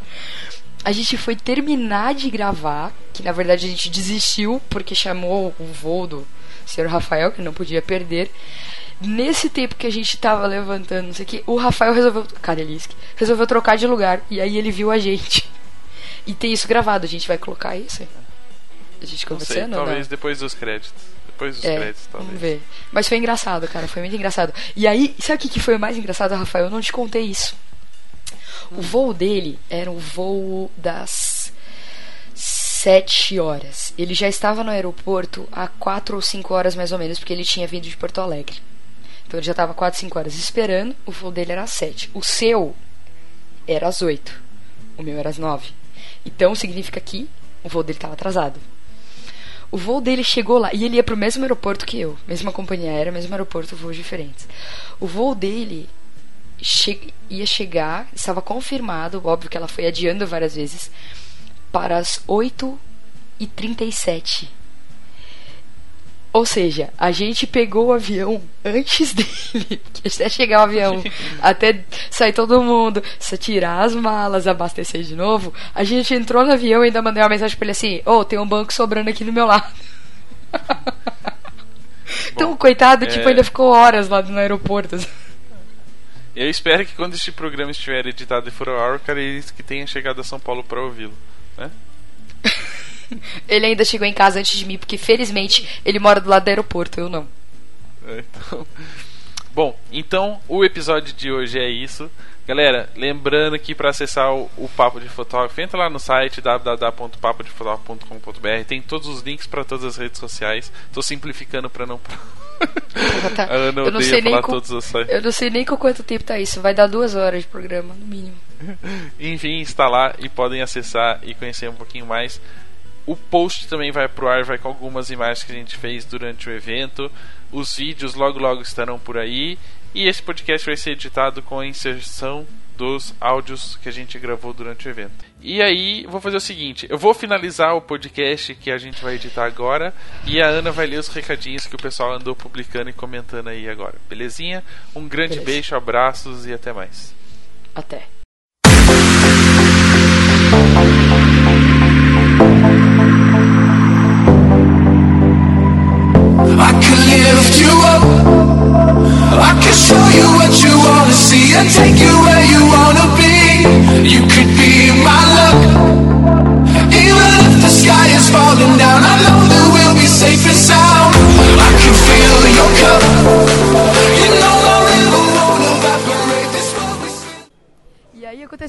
A gente foi terminar de gravar, que na verdade a gente desistiu porque chamou o voo do senhor Rafael, que não podia perder. Nesse tempo que a gente tava levantando, não sei o que, o Rafael resolveu. Kareliski, resolveu trocar de lugar. E aí ele viu a gente. E tem isso gravado, a gente vai colocar isso? A gente Não sei, conversando? talvez não? depois dos créditos. Depois dos É, créditos, talvez. Vamos ver. Mas foi engraçado, cara. Foi muito engraçado. E aí, sabe o que que foi o mais engraçado, Rafael? Eu não te contei isso. O voo dele era o voo das sete horas. Ele já estava no aeroporto há quatro ou cinco horas mais ou menos, porque ele tinha vindo de Porto Alegre. Então ele já estava quatro, cinco horas esperando. O voo dele era às sete. O seu era às oito. O meu era às nove. Então significa que o voo dele estava atrasado. O voo dele chegou lá e ele ia pro mesmo aeroporto que eu, mesma companhia aérea, mesmo aeroporto, voos diferentes. O voo dele che ia chegar, estava confirmado, óbvio que ela foi adiando várias vezes, para as 8h37. Ou seja, a gente pegou o avião antes [laughs] dele, até chegar o avião, [laughs] até sair todo mundo, tirar as malas, abastecer de novo. A gente entrou no avião e ainda mandei uma mensagem pra ele assim: Ô, tem um banco sobrando aqui do meu lado. [laughs] então, Bom, coitado, tipo, é- ainda ficou horas lá no aeroporto. Eu espero que quando este programa estiver editado e for ao ar, o cara que tenha chegado a São Paulo para ouvi-lo. Né? [laughs] Ele ainda chegou em casa antes de mim, porque felizmente ele mora do lado do aeroporto, eu não. É, então... Bom, então o episódio de hoje é isso. Galera, lembrando que para acessar o, o Papo de Fotógrafo, entra lá no site www.papodefotografo.com.br. Tem todos os links para todas as redes sociais. Tô simplificando para não. tá. [laughs] A Ana Eu não sei nem com, todos os sites. eu não sei nem com quanto tempo tá isso. Vai dar duas horas de programa, no mínimo. [laughs] Enfim, está lá e podem acessar e conhecer um pouquinho mais. O post também vai pro ar, vai com algumas imagens que a gente fez durante o evento. Os vídeos logo logo estarão por aí. E esse podcast vai ser editado com a inserção dos áudios que a gente gravou durante o evento. E aí, vou fazer o seguinte: eu vou finalizar o podcast que a gente vai editar agora e a Ana vai ler os recadinhos que o pessoal andou publicando e comentando aí agora. Belezinha? Um grande Beleza. beijo, abraços e até mais. Até.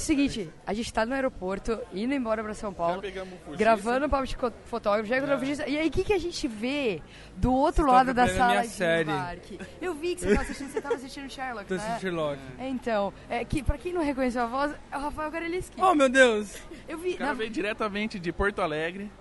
Seguinte, a gente tá no aeroporto, indo embora pra São Paulo, gravando o papo de fotógrafo, já encontramos fugista. E aí o que, que a gente vê do outro Você lado da sala minha de série. embarque? Eu vi que você tava assistindo, você tava assistindo Sherlock, Tô né? assistindo Sherlock. É, Então, é, que, pra quem não reconheceu a voz, é o Rafael Gareliski. Oh, meu Deus! Eu vi, O cara na- veio diretamente de Porto Alegre.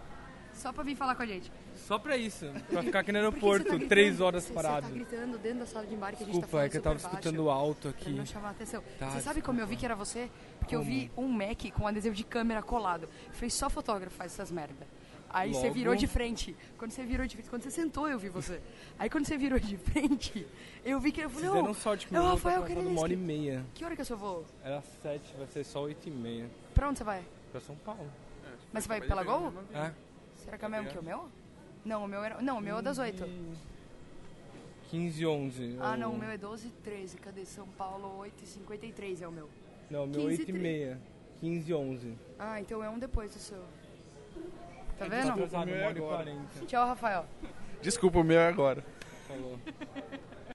só pra vir falar com a gente. Só pra isso. Pra ficar aqui no você aeroporto, tá três horas Você- parado. Você tá gritando dentro da sala de embarque, a gente Desculpa, tá é que eu tava escutando alto Pra aqui. não chamar a atenção. Tá, você sabe como eu vi que era você? Porque eu vi um Mac com adesivo de câmera colado. Fez só fotógrafo faz essas merda. Aí você Logo- virou de frente. Quando você virou de frente, quando você sentou, eu vi você. Aí quando você virou de frente, eu vi que eu falei, não, sorte que é o Rafael tá uma hora e meia. Que hora que é o seu voo? Era sete, vai ser só oito e meia. Pra onde você vai? Pra São Paulo. Mas você vai pela Gol? É. Será que é o mesmo que o meu? Não, o meu era. Não, o meu é das 8. 15 e 11. Ah, ou- não, o meu é 12 e 13. Cadê São Paulo? 8 e 53 é o meu. Não, o meu 15 e 8 e meia. 15 e 11. Ah, então é um depois do seu. Tá Tá vendo? atrasado, uma hora e quarenta. Tchau, Rafael. Desculpa, o meu é agora. Falou.